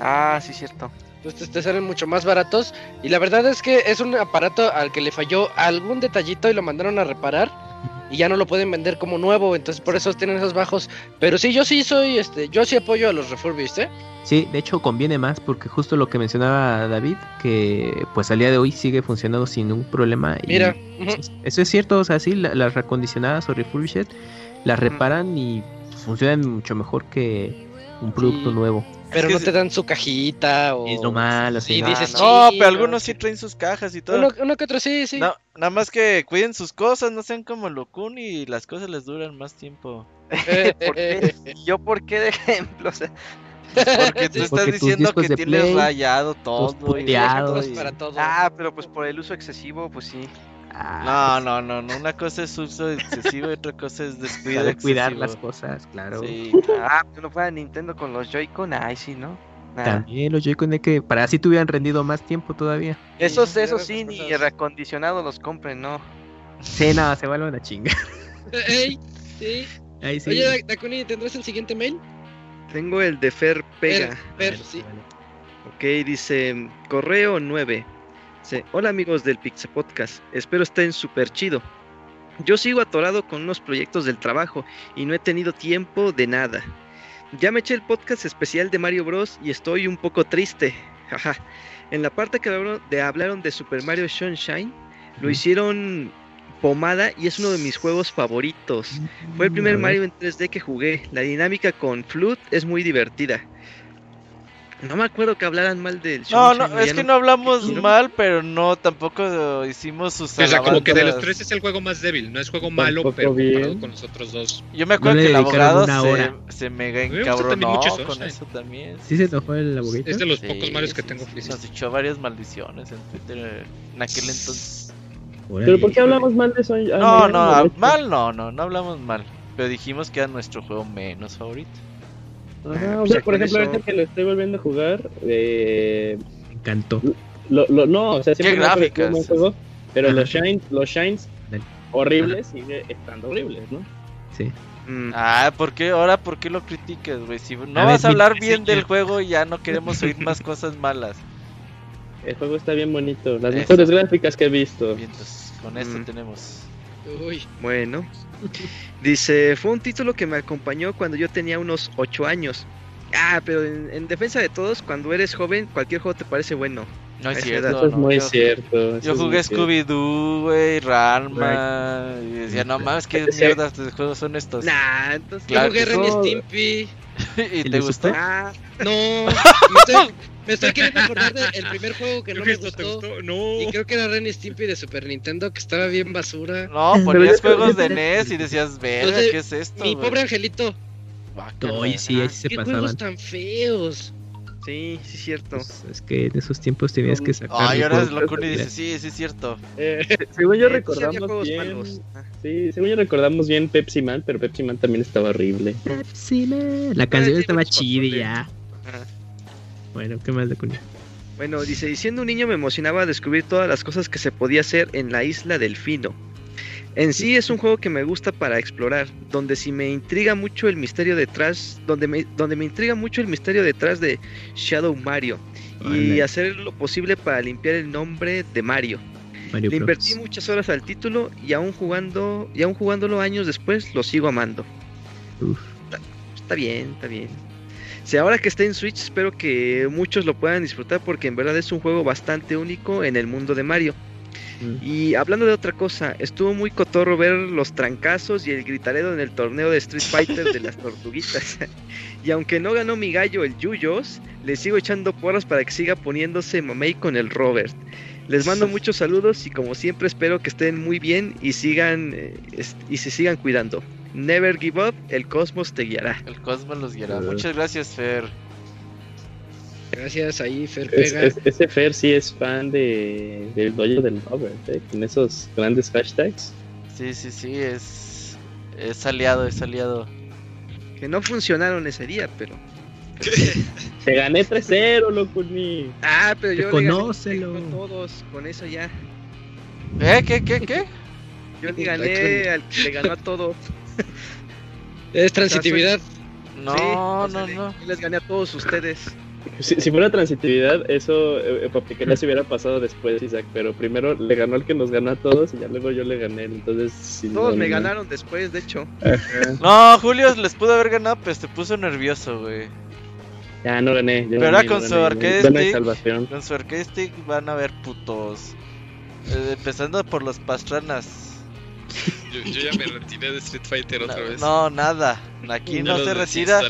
Ah, sí, cierto. Entonces te salen mucho más baratos. Y la verdad es que es un aparato al que le falló algún detallito y lo mandaron a reparar. Y ya no lo pueden vender como nuevo. Entonces por eso tienen esos bajos. Pero sí, yo sí soy, este, yo sí apoyo a los refurbished, ¿eh? Sí, de hecho conviene más porque justo lo que mencionaba David, que pues al día de hoy sigue funcionando sin ningún problema. y Mira, eso, es- eso es cierto, o sea, sí, la- las recondicionadas o refurbished las reparan y funcionan mucho mejor que un producto Sí. nuevo. pero que no te dan su cajita o... Es lo malo, sí. Ah, dices, No, "Chin, pero algunos sí traen sus cajas y todo. Uno, uno que otro sí, sí. No, nada más que cuiden sus cosas, no sean como Locun y las cosas les duran más tiempo. ¿Por qué? ¿Y yo por qué de ejemplo? O sea, Porque tú Sí, estás porque diciendo que tienes Play, rayado todo. y- para todo. ah, pero pues por el uso excesivo, pues sí. Ah, No, no, no, no, una cosa es uso excesivo y otra cosa es pues, descuido sabe cuidar las cosas, claro. Sí. Ah, pues no fuera Nintendo con los Joy-Con, ay, sí, ¿no? Nada. También los Joy-Con de que para así te hubieran rendido más tiempo todavía. Esos, Sí, esos sí, ni cosas. reacondicionados los compren, ¿no? Sí, nada, se vuelven a chingar. Ey, sí. Ahí sí. Oye, Da- Dakuni, ¿tendrás el siguiente mail? Tengo el de Fer Pega. Fer, Fer, sí. Ok, dice correo 9. Dice, hola amigos del Pixel Podcast, espero estén súper chido. Yo sigo atorado con unos proyectos del trabajo y no he tenido tiempo de nada. Ya me eché el podcast especial de Mario Bros. y estoy un poco triste. Jaja. En la parte que hablaron de, hablaron de Super Mario Sunshine, lo hicieron pomada y es uno de mis juegos favoritos. Fue el primer. Mario en 3D que jugué. La dinámica con Flood es muy divertida. No me acuerdo que hablaran mal del No, Sunshine, no, es que no hablamos ¿no? mal, pero no, tampoco hicimos sus O sea, como que de los tres es el juego más débil. No es juego malo, pero comparado bien. con los otros dos. Yo me acuerdo No que el abogado se, se mega me encabronó mucho con Sunshine. eso también. ¿Sí se enojó el abogado? Es de los Sí, pocos Marios que sí, tengo sí, físicos. Nos echó varias maldiciones en Twitter en aquel entonces. Pero ¿por qué hablamos mal de Son? No, no, mal no, no, no hablamos mal. Pero dijimos que era nuestro juego menos favorito. Ajá, o sea, por ejemplo, eso- ahorita que lo estoy volviendo a jugar, eh, Me encantó. lo, lo- no, o sea, siempre ¿Qué me gráficas? un buen juego, pero Ajá. los shines, los shines Dale. horribles sigue estando horribles, ¿no? Sí. Mm. Ah, ¿por qué? Ahora, ¿por qué lo criticas, güey? Si no vas a hablar bien del juego, ya no queremos oír más cosas malas. El juego está bien bonito, las mejores gráficas que he visto. Bien, con esto mm. tenemos. Uy. Bueno, dice: Fue un título que me acompañó cuando yo tenía unos 8 años. Ah, pero en, defensa de todos, cuando eres joven, cualquier juego te parece bueno. No es cierto. Eso es muy cierto. Yo jugué Scooby-Doo, güey, Ranma. Y decía, no mames, qué mierdas de juegos son estos. Nah, entonces yo jugué Ren Stimpy. ¿Y te gustó? Ah, no. Me estoy, queriendo acordar del primer juego que no me gustó. No. Y creo que era Ren Stimpy de Super Nintendo, que estaba bien basura. No, ponías juegos de NES y decías, verga, ¿qué es esto? Mi pobre angelito. No, y sí, ahí se ¿Qué pasaban. juegos tan feos? Sí, sí, es cierto. Pues, es que en esos tiempos tenías que sacar. Ay, ahora es loco y dice, sí, sí, es cierto. Eh, según yo recordamos bien. Sí, según yo recordamos bien Pepsi Man, pero Pepsi Man también estaba horrible. Pepsi Man. La canción estaba chida ya. Bueno, ¿qué más de? Bueno, dice, diciendo un niño me emocionaba descubrir todas las cosas que se podía hacer en la isla Delfino. En sí es un juego que me gusta para explorar, donde si me intriga mucho el misterio detrás, donde me, donde me intriga mucho el misterio detrás de Shadow Mario y hacer lo posible para limpiar el nombre de Mario. Le invertí muchas horas al título y aún jugando y aún jugándolo años después lo sigo amando. Está, bien, está bien. Si ahora que está en Switch espero que muchos lo puedan disfrutar porque en verdad es un juego bastante único en el mundo de Mario. Y hablando de otra cosa, estuvo muy cotorro ver los trancazos y el gritaredo en el torneo de Street Fighter de las tortuguitas. y aunque no ganó mi gallo el Yuyos, le sigo echando porras para que siga poniéndose mamey con el Robert. Les mando muchos saludos y como siempre espero que estén muy bien y sigan eh, y se sigan cuidando. Never give up, el cosmos te guiará. El cosmos los guiará. Muchas gracias, Fer. Gracias ahí, Fer Pega. ese Fer sí es fan de, del dojo del Robert, ¿eh? con esos grandes hashtags. Sí, sí, sí, es, es aliado, es aliado. Que no funcionaron ese día, pero. Te gané 3-0, loco, ni. Ah, pero yo Conócelo. le gané todos, con eso ya. ¿Eh? ¿Qué, qué, qué? Yo le gané al que le ganó a todos. Es transitividad. No, no, no. les gané a todos ustedes. Si, si, fuera transitividad, eso eh, ya se hubiera pasado después, Isaac. Pero primero le ganó el que nos ganó a todos y ya luego yo le gané. Entonces, todos me ganaron después, de hecho. No, Julio les pudo haber ganado, pero se puso nervioso, güey. Ya no gané. pero ahora con su arcade stick, con su arcade stick van a ver putos. Eh, empezando por los pastranas. Yo, ya me retiré de Street Fighter otra vez. No, nada. Aquí no se retira.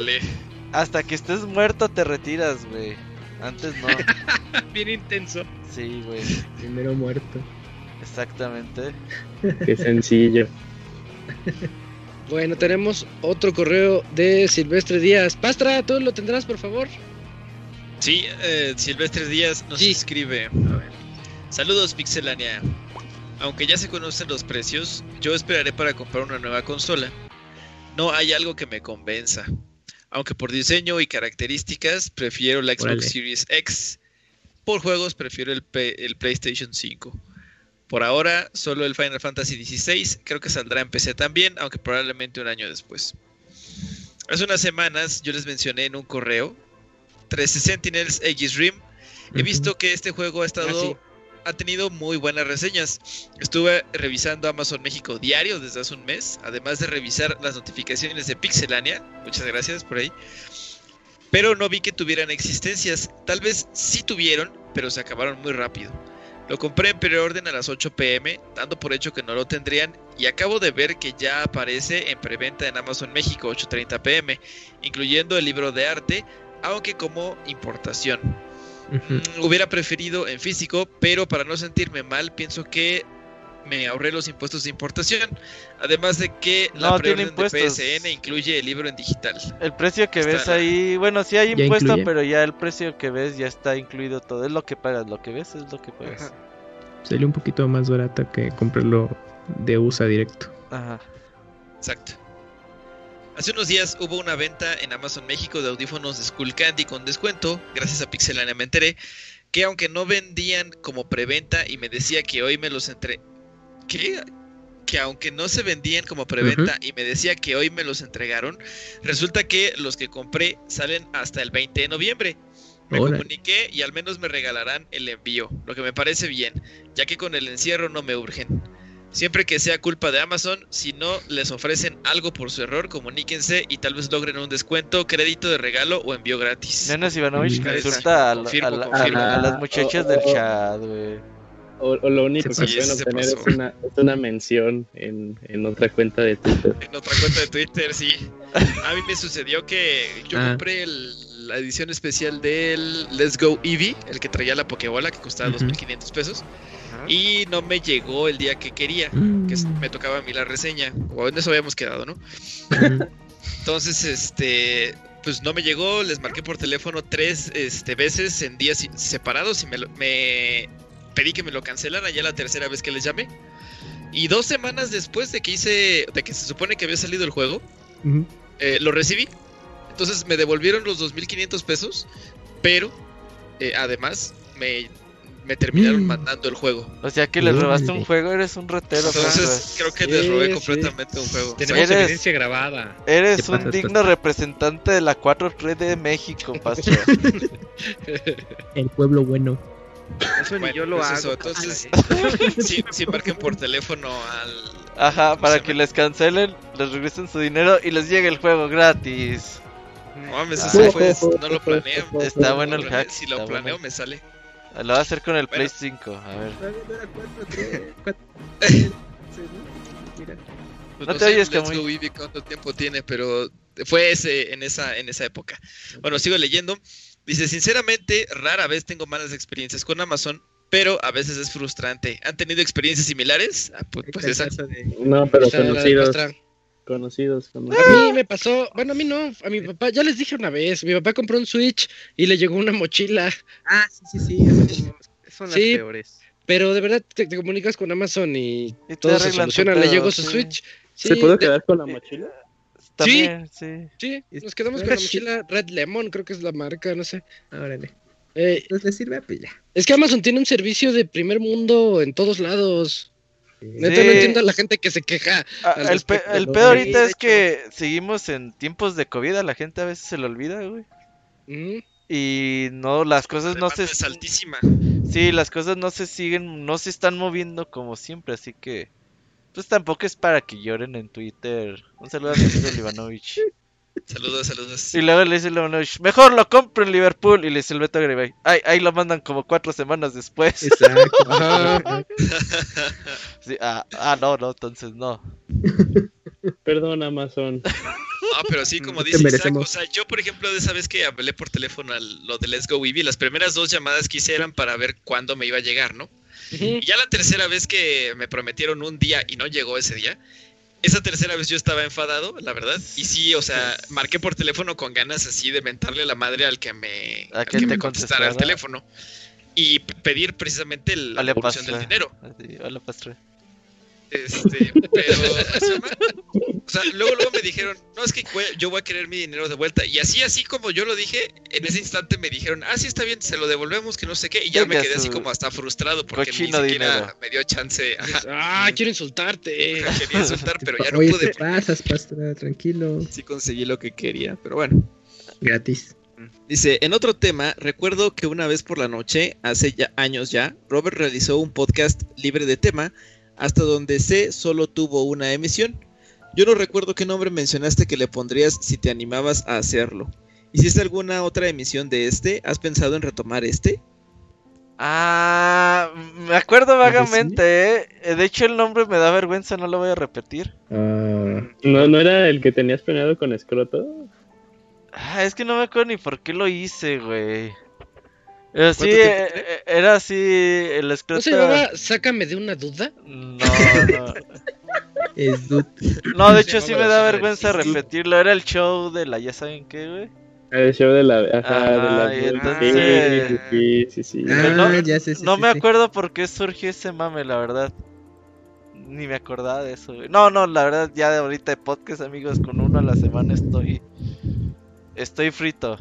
Hasta que estés muerto te retiras, güey. Antes no. Bien intenso. Sí, güey. Primero muerto. Exactamente. Qué sencillo. Bueno, tenemos otro correo de Silvestre Díaz. Pastra, ¿tú lo tendrás, por favor? Sí, eh, Silvestre Díaz nos escribe. Saludos, Pixelania. Aunque ya se conocen los precios, yo esperaré para comprar una nueva consola. No hay algo que me convenza. Aunque por diseño y características prefiero la Xbox Series X. Por juegos prefiero el, el, PlayStation 5. Por ahora, solo el Final Fantasy XVI. Creo que saldrá en PC también, aunque probablemente un año después. Hace unas semanas yo les mencioné en un correo 13 Sentinels Aegis Rim. He visto que este juego ha estado ah, ha tenido muy buenas reseñas. Estuve revisando Amazon México diario desde hace un mes, además de revisar las notificaciones de Pixelania. Muchas gracias por ahí. Pero no vi que tuvieran existencias. Tal vez sí tuvieron, pero se acabaron muy rápido. Lo compré en preorden a las 8 pm, dando por hecho que no lo tendrían, y acabo de ver que ya aparece en preventa en Amazon México 8.30 pm, incluyendo el libro de arte, aunque como importación. Mm, hubiera preferido en físico, pero para no sentirme mal, pienso que me ahorré los impuestos de importación. Además de que la tiene de PSN incluye el libro en digital. El precio que ves ahí, bueno, sí hay impuesto, pero ya el precio que ves ya está incluido todo. Es lo que pagas, lo que ves es lo que pagas. Sale un poquito más barata que comprarlo de USA directo. Ajá. Exacto. Hace unos días hubo una venta en Amazon México de audífonos de Skull Candy con descuento, gracias a Pixelania me enteré, que aunque no vendían como preventa y me decía que hoy me los entre... ¿Qué? que aunque no se vendían como preventa y me decía que hoy me los entregaron, resulta que los que compré salen hasta el 20 de noviembre. Me comuniqué y al menos me regalarán el envío, lo que me parece bien, ya que con el encierro no me urgen. Siempre que sea culpa de Amazon, si no les ofrecen algo por su error, comuníquense y tal vez logren un descuento, crédito de regalo o envío gratis. Nenas Ivanovich mm, consulta a, las muchachas del chat, güey. O, lo único que pueden obtener es una, es una mención en, en, otra cuenta de Twitter. En otra cuenta de Twitter, sí. A mí me sucedió que yo ah. compré la edición especial del Let's Go Eevee, el que traía la Pokébola, que costaba 2.500 pesos y no me llegó el día que quería, que mm. me tocaba a mí la reseña, o en eso habíamos quedado, ¿no? Entonces, este, pues no me llegó, les marqué por teléfono tres este, veces en días separados y me, me pedí que me lo cancelaran ya la tercera vez que les llamé. Y dos semanas después de que hice, de que se supone que había salido el juego, eh, lo recibí. Entonces me devolvieron los 2.500 pesos, pero eh, además me me terminaron mm. mandando el juego. O sea que les robaste un juego, eres un retero. Entonces creo que les robé completamente un juego. Tenemos evidencia grabada. Eres un digno representante de la 4 de México, Pastor. el pueblo bueno. Eso ni yo lo pues hago. entonces, si, marquen por teléfono al... Ajá, para que les cancelen, les regresen su dinero y les llegue el juego gratis. No mames, eso fue, no lo planeé. Está bueno el hack. Si lo planeo, me sale. Lo va a hacer con el Play 5, a ver. Pues no, te oyes que muy... cuánto tiempo tiene, pero fue ese en esa en esa época. Bueno, sigo leyendo. Dice, sinceramente, rara vez tengo malas experiencias con Amazon, pero a veces es frustrante. ¿Han tenido experiencias similares? Ah, pues, pues esa. No, pero conocidos. Conocidos. A mí me pasó, bueno, a mí no, a mi papá, ya les dije una vez, mi papá compró un Switch y le llegó una mochila. Ah, sí, sí, sí, son las peores. Pero de verdad te, comunicas con Amazon y, todo se soluciona, le llegó su Switch. ¿Se puede quedar con la mochila? sí, sí, sí, nos quedamos con la mochila Red Lemon, creo que es la marca, no sé. Órale. Eh, pues le sirve, pues ya. Es que Amazon tiene un servicio de primer mundo en todos lados. No entiendo a la gente que se queja. Ah, el, peor ahorita es que seguimos en tiempos de COVID, a la gente a veces se le olvida, güey. Y no, las cosas no se... Es altísima. Sí, las cosas no se siguen, no se están moviendo como siempre, así que... Pues tampoco es para que lloren en Twitter. Un saludo a mi amigo Ivanovich. Saludos, saludos. Y luego le dice Leonovich, mejor lo compro en Liverpool. Y le dice el Beto Garibay, ay, ahí lo mandan como cuatro semanas después. Exacto. ah, ah, no, no, entonces no. Perdón, Amazon. Ah, pero sí, como dice Isaac, o sea, yo por ejemplo de esa vez que hablé por teléfono a lo de Let's Go Weeby, las primeras dos llamadas que hice eran para ver cuándo me iba a llegar, ¿no? Y ya la tercera vez que me prometieron un día y no llegó ese día, esa tercera vez yo estaba enfadado, la verdad. Y sí, o sea, marqué por teléfono con ganas así de mentarle la madre al que me, ¿A que me contestara el teléfono. Y pedir precisamente la devolución del dinero. Hola, pastor. Este, pero, o sea, luego, luego me dijeron, no, es que yo voy a querer mi dinero de vuelta. Y así, así como yo lo dije, en ese instante me dijeron, ah, sí, está bien, se lo devolvemos, que no sé qué. Y ya me quedé así como hasta frustrado porque ni siquiera me dio chance. Ah, quiero insultarte. Quería insultar, pero ya no Oye, pude. Te pasas, pastora, tranquilo. Sí conseguí lo que quería, pero bueno. Gratis. Dice, en otro tema, recuerdo que una vez por la noche, hace ya años ya, Robert realizó un podcast libre de tema hasta donde sé, solo tuvo una emisión. Yo no recuerdo qué nombre mencionaste que le pondrías si te animabas a hacerlo. ¿Hiciste alguna otra emisión de este? ¿Has pensado en retomar este? Ah, me acuerdo vagamente, ¿eh? De hecho, el nombre me da vergüenza, no lo voy a repetir. Ah, ¿no, ¿No era el que tenías planeado con Escroto? Ah, es que no me acuerdo ni por qué lo hice, güey. Pero sí, eh, eh, era así el escroto. ¿No se llamaba Sácame de una duda? No, no. es dude. No, de hecho sí me da vergüenza repetirlo. Era el show de la, ¿ya saben qué, güey? El show de la. Ajá, de la. Entonces... Sí, sí, sí. Ah, no, ya sé, no me acuerdo por qué surgió ese mame, la verdad. Ni me acordaba de eso, güey. No, no, la verdad, ya de ahorita de podcast, amigos, con uno a la semana estoy. Estoy frito.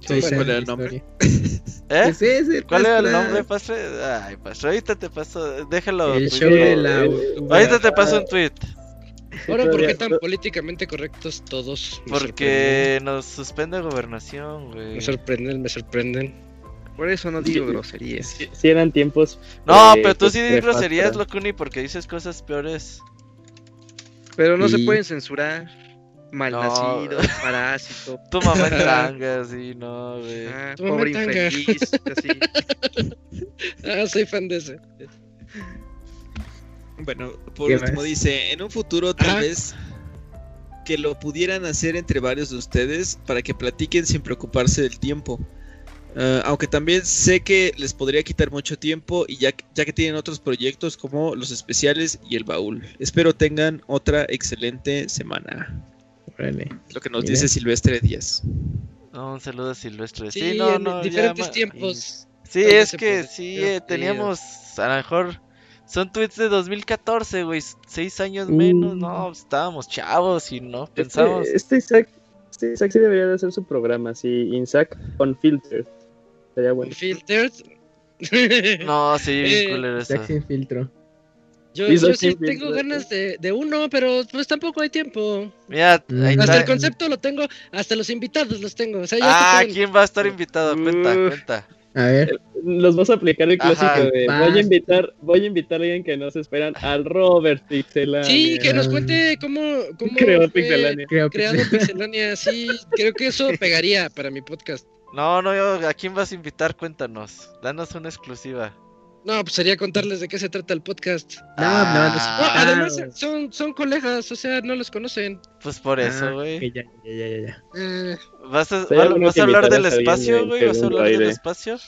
Soy ¿Cuál Sam era el nombre? ¿Eh? Pues es el ¿Cuál era el nombre, Pastre? Ay, Pastre, ahorita te paso, déjalo. El tuiteo. show de la. Ahorita te paso un tweet. Ahora, ¿por qué tan políticamente correctos todos? Me Porque nos suspende gobernación, güey. Me sorprenden, me sorprenden. Por eso no digo groserías. Si, si eran tiempos. No, eh, pero tú pues, sí dices groserías, Locuni, porque dices cosas peores. Pero no se pueden censurar. Malnacido, No. parásito. Tu mamá en tanga, sí, no, güey. ah, Tu pobre infeliz. Así. Ah, soy fan de ese. Bueno, por ¿Qué último más? dice, en un futuro tal Ah. vez que lo pudieran hacer entre varios de ustedes para que platiquen sin preocuparse del tiempo. Ah, aunque también sé que les podría quitar mucho tiempo y ya, ya que tienen otros proyectos como los especiales y el baúl. Espero tengan otra excelente semana. Órale. Lo que nos Mira. dice Silvestre Díaz. No, un saludo a Silvestre. Sí, Sí, no, en no, ya diferentes ma- tiempos. Sí, es que sí, eh, teníamos, a lo mejor, son tweets de 2014, güey, seis años Mm. menos, no, estábamos chavos y no pensamos. Este, este Isaac, este Isaac sí debería de hacer su programa, sí, Isaac Unfiltered. Sería bueno. Filtered. No, sí, bien Eh, eso. Jack sin filtro. Yo, yo sí tengo ganas de, de uno, pero pues tampoco hay tiempo. Mira, Mm. ahí Hasta está. el concepto lo tengo, hasta los invitados los tengo. O sea, ya Ah, ¿quién va a estar invitado? Cuenta, Uf. cuenta. A ver. Los vas a aplicar el Ajá. clásico de Vas. voy a invitar, voy a invitar a alguien que no se esperan, al Robert Pixelania. Sí, que nos cuente cómo, cómo Creó fue Pixelania. Creo creado Pixelania. Sí, creo que eso pegaría para mi podcast. No, no, yo, ¿a quién vas a invitar? Cuéntanos. Danos una exclusiva. No, pues sería contarles de qué se trata el podcast. No, no, Ah, No, Ah. además son, son colegas, o sea, no los conocen. Pues por eso, Ah, güey. ok, ya, ya, ya, ya. Eh, ¿Vas a, va- vas hablar del espacio, güey? ¿Vas a hablar del espacio?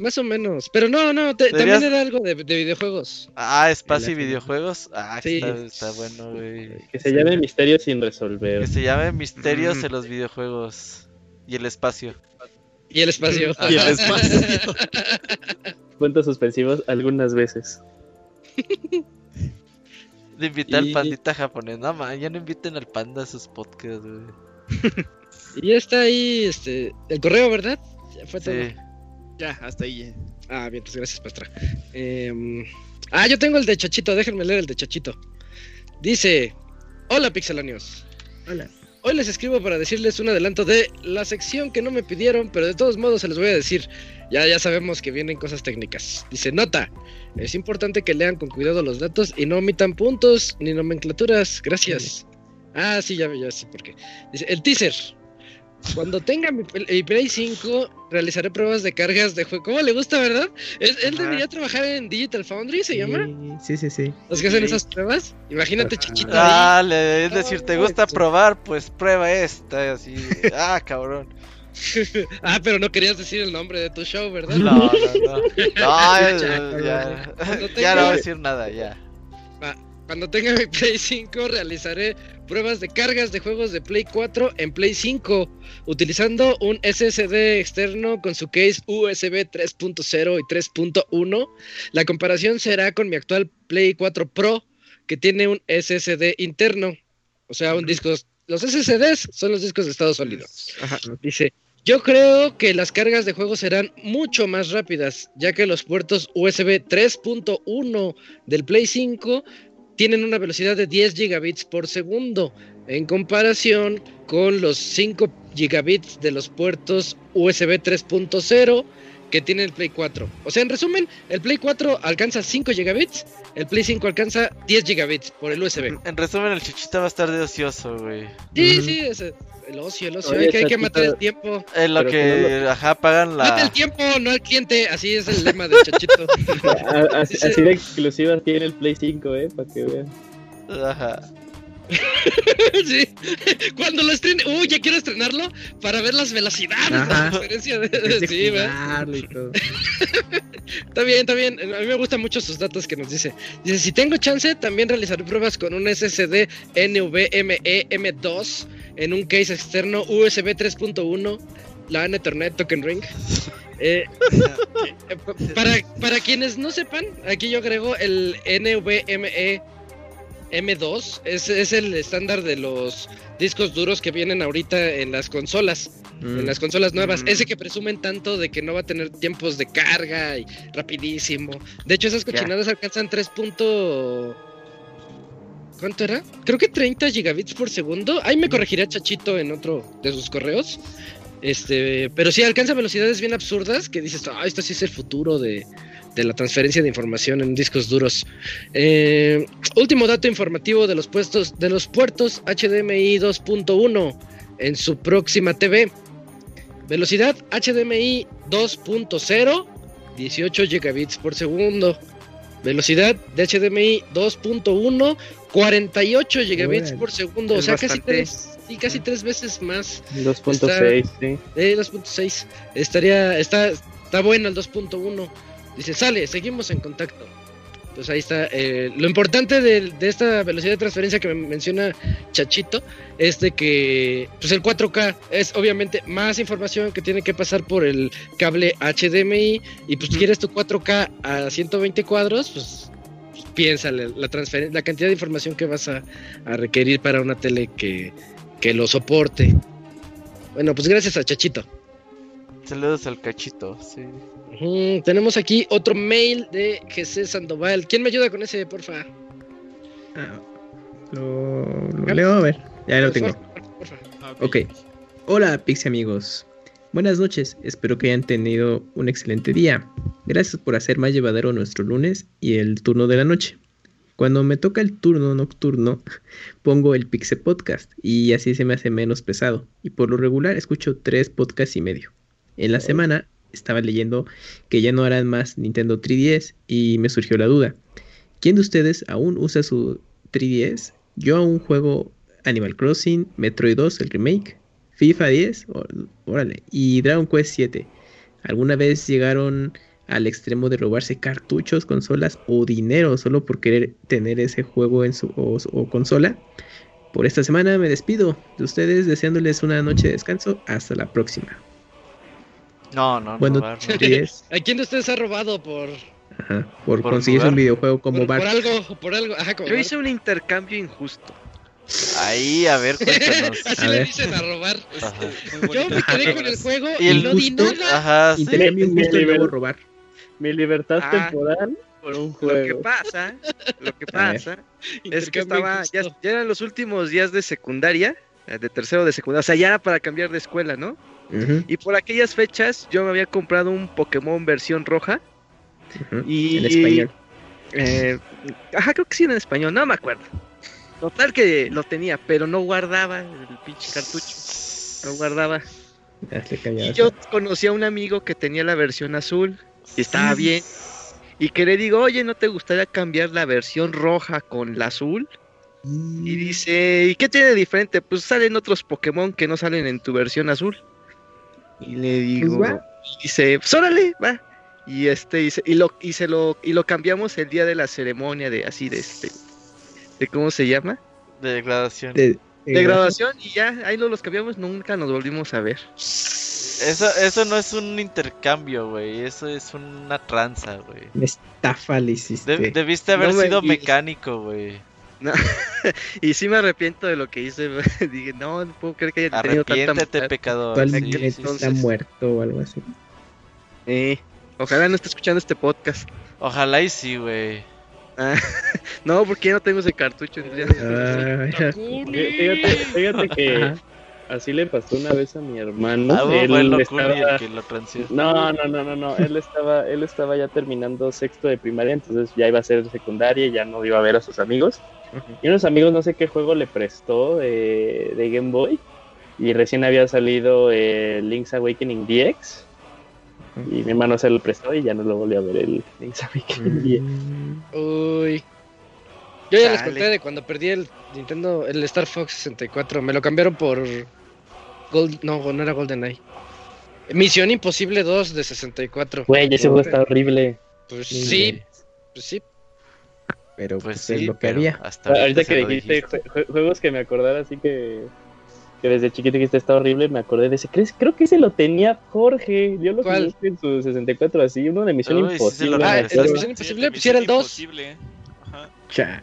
más o menos. Pero no, no, te- también era algo de, de videojuegos. Ah, espacio y videojuegos. Ah, Sí. está, está bueno, güey. Que se llame Misterio sin resolver. Que se llame Misterios Mm. en los videojuegos. Y el espacio. Y el espacio. Y el espacio. Puntos suspensivos algunas veces. De invitar al pandita japonés. No, man, ya no inviten al panda a sus podcasts, güey. y ya está ahí este, el correo, ¿verdad? Ya fue todo. Ya, hasta ahí. Ah, bien, pues gracias, Pastra. Em, ah, yo tengo el de Chachito, déjenme leer el de Chachito. Dice: Hola, pixelanios. Hola. Hoy les escribo para decirles un adelanto de la sección que no me pidieron, pero de todos modos se los voy a decir. Ya, ya sabemos que vienen cosas técnicas. Dice: Nota. Es importante que lean con cuidado los datos y no omitan puntos ni nomenclaturas. Gracias. Ah, sí, ya, ya sí, porque. Dice: El teaser. Cuando tenga mi, Play- mi Play 5, realizaré pruebas de cargas de juego. ¿Cómo le gusta, verdad? Él, debería trabajar en Digital Foundry, ¿se llama? Sí, sí, sí. Los que hacen Sí. esas pruebas. Imagínate, Chichito. ahí. Dale, es decir, ¿te gusta probar? Pues prueba esta, así. Ah, cabrón. ah, pero no querías decir el nombre de tu show, ¿verdad? No, no, no. No, ya, Ya, no voy a decir nada, ya. Cuando tenga mi Play 5, realizaré pruebas de cargas de juegos de Play 4 en Play 5, utilizando un SSD externo con su case USB 3.0 y 3.1. La comparación será con mi actual Play 4 Pro, que tiene un SSD interno, o sea, un disco. Los SSDs son los discos de estado sólido. Ajá. Dice, yo creo que las cargas de juegos serán mucho más rápidas, ya que los puertos USB 3.1 del Play 5 tienen una velocidad de 10 gigabits por segundo, en comparación con los 5 gigabits de los puertos USB 3.0 que tiene el Play 4. O sea, en resumen, el Play 4 alcanza 5 gigabits, el Play 5 alcanza 10 gigabits por el USB. En resumen, el chichita va a estar de ocioso, güey. Sí, sí, es el ocio, el ocio. Oye, hay, que, hay que matar el tiempo. En lo Pero que, que no ajá, pagan Mata el la... tiempo, no al cliente. Así es el lema de Chachito. A- Así, de exclusiva tiene el Play 5, eh, para que vean. Ajá. sí. Cuando lo estrene. Uy, ya quiero estrenarlo para ver las velocidades. Ajá. La diferencia de. Es de sí, y todo. Está bien, está bien. A mí me gustan mucho sus datos que nos dice. Dice: Si tengo chance, también realizaré pruebas con un SSD NVMe M2 en un case externo USB 3.1. La Ethernet Token Ring. Eh, pa- para, para quienes no sepan, aquí yo agrego el NVMe M2 es, es el estándar de los discos duros que vienen ahorita en las consolas. En Mm. las consolas nuevas, Mm. ese que presumen tanto de que no va a tener tiempos de carga y rapidísimo. De hecho, esas cochinadas alcanzan 3. ¿Cuánto era? Creo que 30 gigabits por segundo. Ahí me corregirá Chachito en otro de sus correos. Este, pero sí alcanza velocidades bien absurdas que dices, ah, esto sí es el futuro de, de la transferencia de información en discos duros. Eh, último dato informativo de los puestos de los puertos HDMI 2.1 en su próxima TV. Velocidad HDMI 2.0, 18 gigabits por segundo. Velocidad de HDMI 2.1, 48 gigabits por segundo. O sea, casi tres, sí, casi tres veces más. 2.6, sí. Eh, 2.6. Estaría, está, está bueno el 2.1. Dice, sale, seguimos en contacto. Pues ahí está. eh, lo importante de, de esta velocidad de transferencia que me menciona Chachito es de que pues el 4K es obviamente más información que tiene que pasar por el cable HDMI y pues quieres tu 4K a 120 cuadros, pues piénsale la la cantidad de información que vas a, a requerir para una tele que, que lo soporte. Bueno, pues gracias a Chachito. Saludos al cachito, sí. Tenemos aquí otro mail de Jesús Sandoval. ¿Quién me ayuda con ese, porfa? Ah, lo, lo leo, a ver. Ya lo tengo. Porfa, porfa. Ok. Hola, Pixie amigos. Buenas noches. Espero que hayan tenido un excelente día. Gracias por hacer más llevadero nuestro lunes y el turno de la noche. Cuando me toca el turno nocturno, pongo el Pixie Podcast y así se me hace menos pesado. Y por lo regular escucho tres podcasts y medio. En la semana estaba leyendo que ya no harán más Nintendo 3DS y me surgió la duda. ¿Quién de ustedes aún usa su 3DS? Yo aún juego Animal Crossing, Metroid 2, el remake, FIFA 10, ó- órale, y Dragon Quest 7. ¿Alguna vez llegaron al extremo de robarse cartuchos, consolas o dinero solo por querer tener ese juego en su o, o consola? Por esta semana me despido de ustedes deseándoles una noche de descanso. Hasta la próxima. No, no, Bueno, robar, no. 3DS, ¿A quién de ustedes ha robado por, ajá, por, jugar. un videojuego como por, Bart. por algo? Por algo. Ajá, como Yo Bart. hice un intercambio injusto. Ahí, a ver, cuéntanos. Así A le ver. dicen a robar. Yo me quedé con el juego Y y, el no di nada. Ajá, sí. Intercambio Me- injusto me y luego robar. Mi libertad Ah. temporal por un Lo que juego. pasa, lo que pasa es que estaba, ya, eran los últimos días de secundaria, eh, de tercero de secundaria, o sea, ya era para cambiar de escuela, ¿no? Y por aquellas fechas yo me había comprado un Pokémon versión roja y... En español. eh, ajá, creo que sí en español, no me acuerdo. Total que lo tenía, pero no guardaba el pinche cartucho. No guardaba. Y yo conocí a un amigo que tenía la versión azul y estaba bien. Y que le digo, oye, ¿no te gustaría cambiar la versión roja con la azul? Y dice, ¿y qué tiene de diferente? Pues salen otros Pokémon que no salen en tu versión azul. Y le digo, Pues va. y dice, pues órale, va. Y este, y se, y lo, y se lo, y lo cambiamos el día de la ceremonia de así de este, de cómo se llama, De graduación. De, de graduación, y ya, ahí no los cambiamos, nunca nos volvimos a ver. Eso, eso no es un intercambio, güey. Eso es una tranza, güey. Una estafa le hiciste. De- debiste haber No me- sido y- mecánico, güey. Y sí me arrepiento de lo que hice. Dije, no, no puedo creer que haya tenido tanta Arrepiéntete, maldad". pecador. Actualmente Sí, sí, sí. está entonces- muerto o algo así. Eh, ojalá no esté escuchando este podcast. Ojalá y sí, güey. Ah, no, porque ya no tengo ese cartucho. Ah. Fíjate, fíjate que Ajá. así le pasó una vez a mi hermano. Ah, Él estaba- que lo. No, no, no, no, no. Él estaba, él estaba ya terminando sexto de primaria, entonces ya iba a ser secundaria y ya no iba a ver a sus amigos. Y unos amigos no sé qué juego le prestó de, de Game Boy. Y recién había salido eh, Link's Awakening DX. Y mi hermano se lo prestó y ya no lo volvió a ver el. Mm, Uy. Yo ya les conté de cuando perdí el Nintendo, el Star Fox 64. Me lo cambiaron por. Gold, no, no era GoldenEye. Misión Imposible 2 de 64. Güey, ese juego está horrible. Pues Sí, sí, pues sí. Pero Pues pues, es lo que había. hasta ahorita, que dijiste dijiste. jue- jue- juegos que me acordara así que, que desde chiquito dijiste está horrible, me acordé de ese. ¿Crees? Creo que ese lo tenía Jorge. Yo lo ¿Cuál? jugué en su 64 así, uno de Misión Uy, sí Imposible. Ah, el. Misión Imposible, pues sí era el 2. Imposible. Ajá. Cha.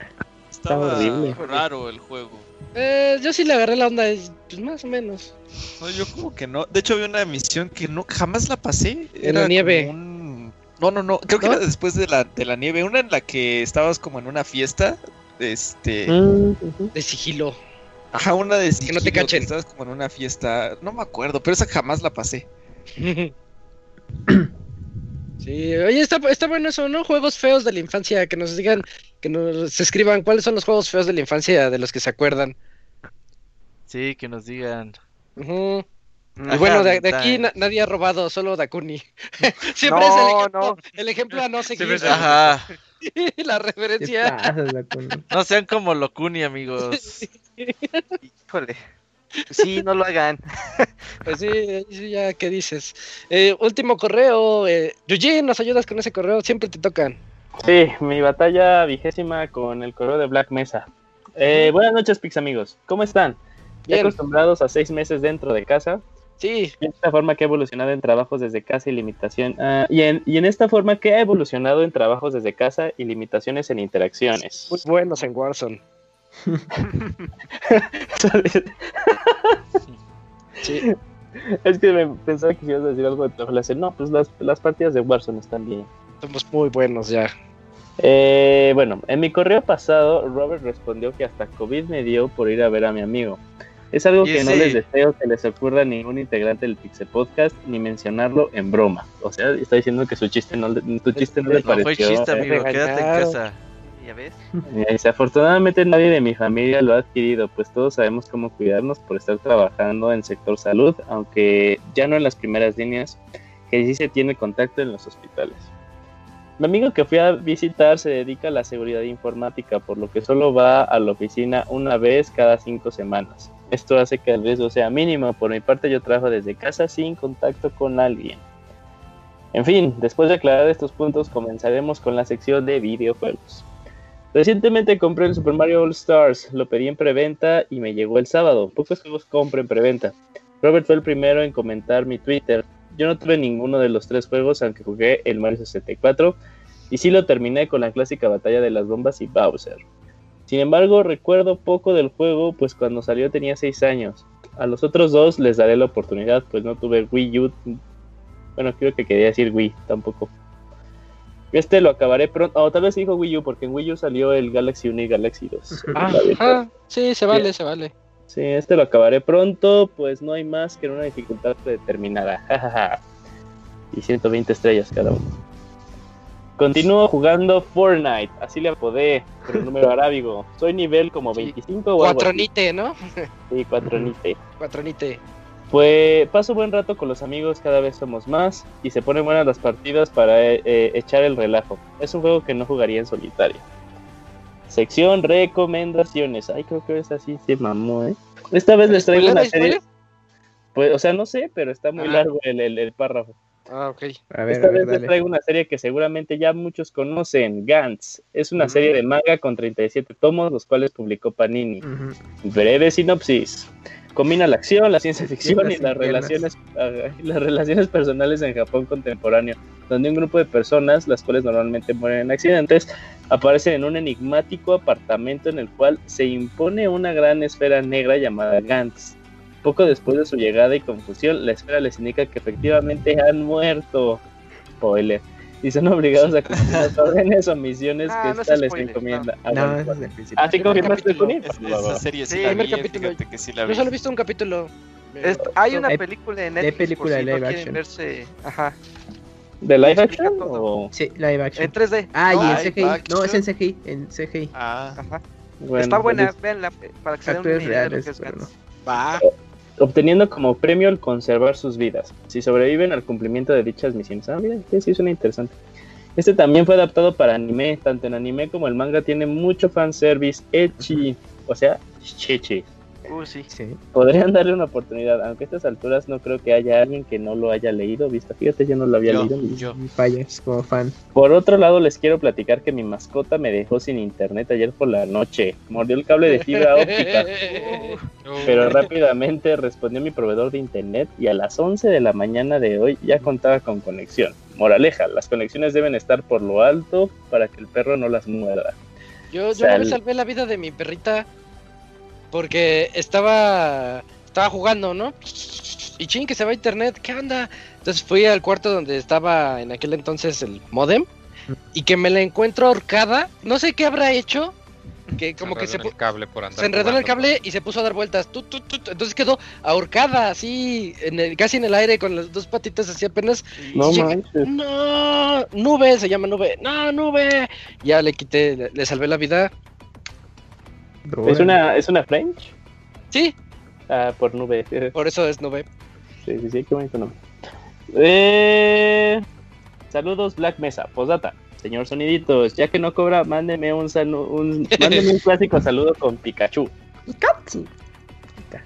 Estaba raro el juego. Eh, yo sí le agarré la onda, pues más o menos. No, yo como que no. De hecho, había una misión que no jamás la pasé. En la nieve. No, no, no. Creo que era después de la, de la nieve. Una en la que estabas como en una fiesta. Este. Mm, de sigilo. Ajá, una de sigilo. Que no te cachen. estabas como en una fiesta. No me acuerdo, pero esa jamás la pasé. Sí, oye, está, está bueno eso, ¿no? Juegos feos de la infancia, que nos digan, que nos escriban cuáles son los juegos feos de la infancia de los que se acuerdan. Sí, que nos digan. Y bueno, de, aquí nadie ha robado, solo Dakuni. Siempre es el ejemplo, el ejemplo a no seguir. Ajá. la referencia. no sean como Locuni, amigos. Híjole. Sí, no lo hagan. pues sí, ya, ¿qué dices? Eh, último correo. Eh, ¿nos ayudas con ese correo? Siempre te tocan. Sí, mi batalla vigésima con el correo de Black Mesa. Eh, buenas noches, Pix amigos. ¿Cómo están? Ya acostumbrados a seis meses dentro de casa. Sí. De esta forma que ha evolucionado en trabajos desde casa y limitación. Ah, y, en, y en esta forma que ha evolucionado en trabajos desde casa y limitaciones en interacciones. Muy buenos en Warzone. Sí. Es que me pensaba que ibas a decir algo de tu No, pues las, las partidas de Warzone están bien. Somos muy buenos ya. Eh, bueno, en mi correo pasado, Robert respondió que hasta COVID me dio por ir a ver a mi amigo. Es algo que no les deseo que les ocurra a ningún integrante del Pixel Podcast ni mencionarlo en broma. O sea, está diciendo que su chiste no, tu chiste no, le pareció. Fue chiste, amigo, quédate en casa. ¿Ya ves? Desafortunadamente nadie de mi familia lo ha adquirido, pues todos sabemos cómo cuidarnos por estar trabajando en sector salud, aunque ya no en las primeras líneas, que sí se tiene contacto en los hospitales. Mi amigo que fui a visitar se dedica a la seguridad informática, por lo que solo va a la oficina una vez cada cinco semanas. Esto hace que el riesgo sea mínimo. Por mi parte yo trabajo desde casa sin contacto con alguien. En fin, después de aclarar estos puntos comenzaremos con la sección de videojuegos. Recientemente compré el Super Mario All Stars, lo pedí en preventa y me llegó el sábado. Pocos juegos compro en preventa. Robert fue el primero en comentar mi Twitter. Yo no tuve ninguno de los tres juegos, aunque jugué el Mario 64, y sí lo terminé con la clásica batalla de las bombas y Bowser. Sin embargo, recuerdo poco del juego, pues cuando salió tenía 6 años. A los otros dos les daré la oportunidad, pues no tuve Wii U. Bueno, creo que quería decir Wii, tampoco. Este lo acabaré pronto. O tal vez dijo Wii U, porque en Wii U salió el Galaxy 1 y Galaxy 2. Ah, sí, se vale, se vale. Sí, este lo acabaré pronto, pues no hay más que una dificultad predeterminada. y 120 estrellas cada uno. Continúo jugando Fortnite, así le apodé por el número arábigo. Soy nivel como 25 o Cuatronite, ¿no? Sí, cuatronite. Cuatronite. Pues paso buen rato con los amigos, cada vez somos más y se ponen buenas las partidas para eh, eh, echar el relajo. Es un juego que no jugaría en solitario. Sección recomendaciones. Ay, creo que es así se mamó, ¿eh? Esta vez les traigo una serie. Pues, o sea, no sé, pero está muy largo el, el, párrafo. Ah, ok. A ver, Esta vez les traigo una serie que seguramente ya muchos conocen, Gantz. Es una serie de manga con 37 tomos, los cuales publicó Panini. Breve sinopsis combina la acción, la ciencia ficción y las relaciones, las relaciones personales en Japón contemporáneo, donde un grupo de personas, las cuales normalmente mueren en accidentes, aparecen en un enigmático apartamento en el cual se impone una gran esfera negra llamada Gantz. Poco después de su llegada y confusión, la esfera les indica que efectivamente han muerto. Spoiler y son obligados a cumplir las órdenes o misiones ah, que esta les encomienda. No, no, es el. Así confirmaste con Esa serie sí. Que la Yo solo he visto un capítulo. hay una película en Netflix. De película de live action. Verse... Ajá. ¿De live action? O... Sí, live action. En 3D. Ah, y en CGI. No, es en CGI. En CGI. Ah. Ajá. Bueno, Está buena, pues, veanla para que se den una idea de lo que es Va obteniendo como premio el conservar sus vidas, si sobreviven al cumplimiento de dichas misiones. Ah, mira, sí suena interesante. Este también fue adaptado para anime, tanto en anime como el manga tiene mucho fanservice echi, o sea, cheche. Uh, sí. Podrían darle una oportunidad, aunque a estas alturas no creo que haya alguien que no lo haya leído, visto. Fíjate, yo no lo había leído. Yo. Fallas como fan. Por otro lado, les quiero platicar que mi mascota me dejó sin internet ayer por la noche. Mordió el cable de fibra óptica. pero rápidamente respondió mi proveedor de internet y a las 11 de la mañana de hoy ya contaba con conexión. Moraleja, las conexiones deben estar por lo alto para que el perro no las muerda. Yo, yo me salvé la vida de mi perrita porque estaba estaba jugando, ¿no? Y ching, que se va a internet, ¿qué onda? Entonces fui al cuarto donde estaba en aquel entonces el modem y que me la encuentro ahorcada. No sé qué habrá hecho. Que como que se, el cable por andar se enredó en el cable y se puso a dar vueltas. Entonces quedó ahorcada así, en casi en el aire con las dos patitas así apenas. No manches. No, nube, se llama nube. No, nube. Ya le quité, le, salvé la vida. ¿Es una, ¿Es una French? Sí. Ah, por nube. Por eso es nube. Sí, sí, sí, qué bonito nombre. Eh, saludos, Black Mesa. Posdata. Señor Soniditos, ya que no cobra, mándeme un, un, mándeme un clásico saludo con Pikachu. Pikachu.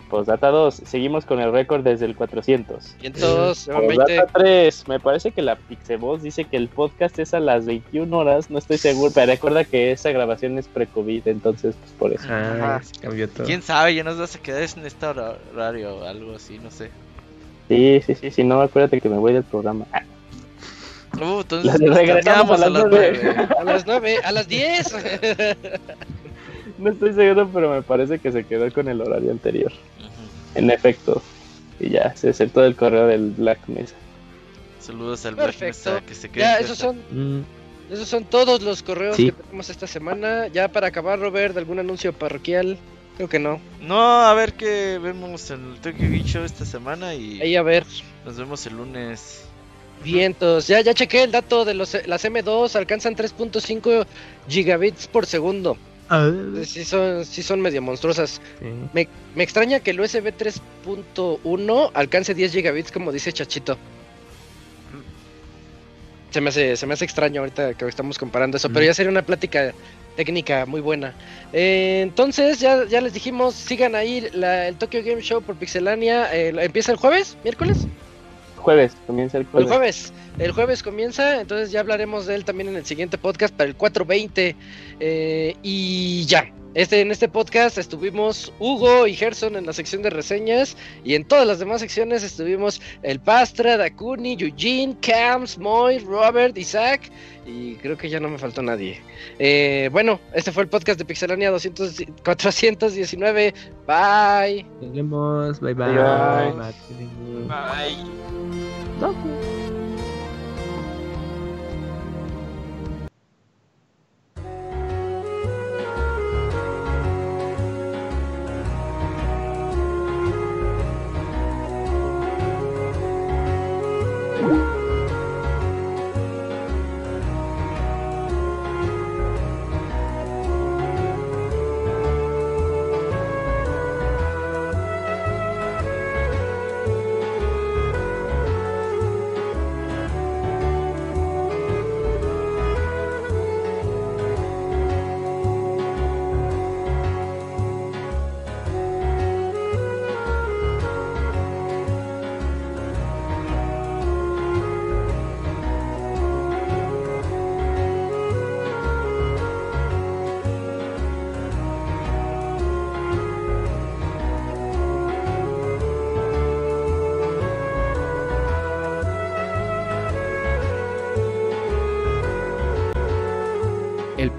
Posdata 2, seguimos con el récord desde el 400. 500, Posdata 3, me parece que la Pixeboss dice que el podcast es a las 21 horas, no estoy seguro, pero recuerda que esa grabación es pre-COVID, entonces pues por eso. Ah, se cambió todo. ¿Quién sabe? Ya nos vas a quedar en este horario o algo así, no sé. Sí, sí, sí, si no, acuérdate que me voy del programa. Uh, entonces regresamos a las 9. A las 9, a las 10. no estoy seguro, pero me parece que se quedó con el horario anterior. En efecto. Y ya, se aceptó el correo del Black Mesa. Saludos al Black Mesa que se quede. Ya, esos son, mm. esos son todos los correos que tenemos esta semana. Ya para acabar, Robert, ¿algún anuncio parroquial? Creo que no. No, a ver qué vemos en el Tokyo Game Show esta semana y. Ahí a ver. Nos vemos el lunes. Vientos, ya, ya chequé el dato de los, las M2, alcanzan 3.5 gigabits por segundo. Ah. Sí son, sí son medio monstruosas. Me, me, extraña que el USB 3.1 alcance 10 gigabits como dice Chachito. Se me hace, se me hace extraño ahorita que estamos comparando eso, pero ya sería una plática técnica muy buena. Eh, entonces, ya, ya les dijimos, sigan ahí el Tokyo Game Show por Pixelania. Eh, ¿Empieza el jueves? ¿Miércoles? Jueves, comienza el jueves. El jueves, el jueves comienza, entonces ya hablaremos de él también en el siguiente podcast para el 420. Eh, y ya, este, en este podcast estuvimos Hugo y Gerson en la sección de reseñas y en todas las demás secciones estuvimos el Pastra, Dakuni, Eugene, Cams, Moy, Robert, Isaac y creo que ya no me faltó nadie. Eh, bueno, este fue el podcast de Pixelania 200, 419. Bye. Nos vemos. Bye bye. Bye. bye. bye. Pixe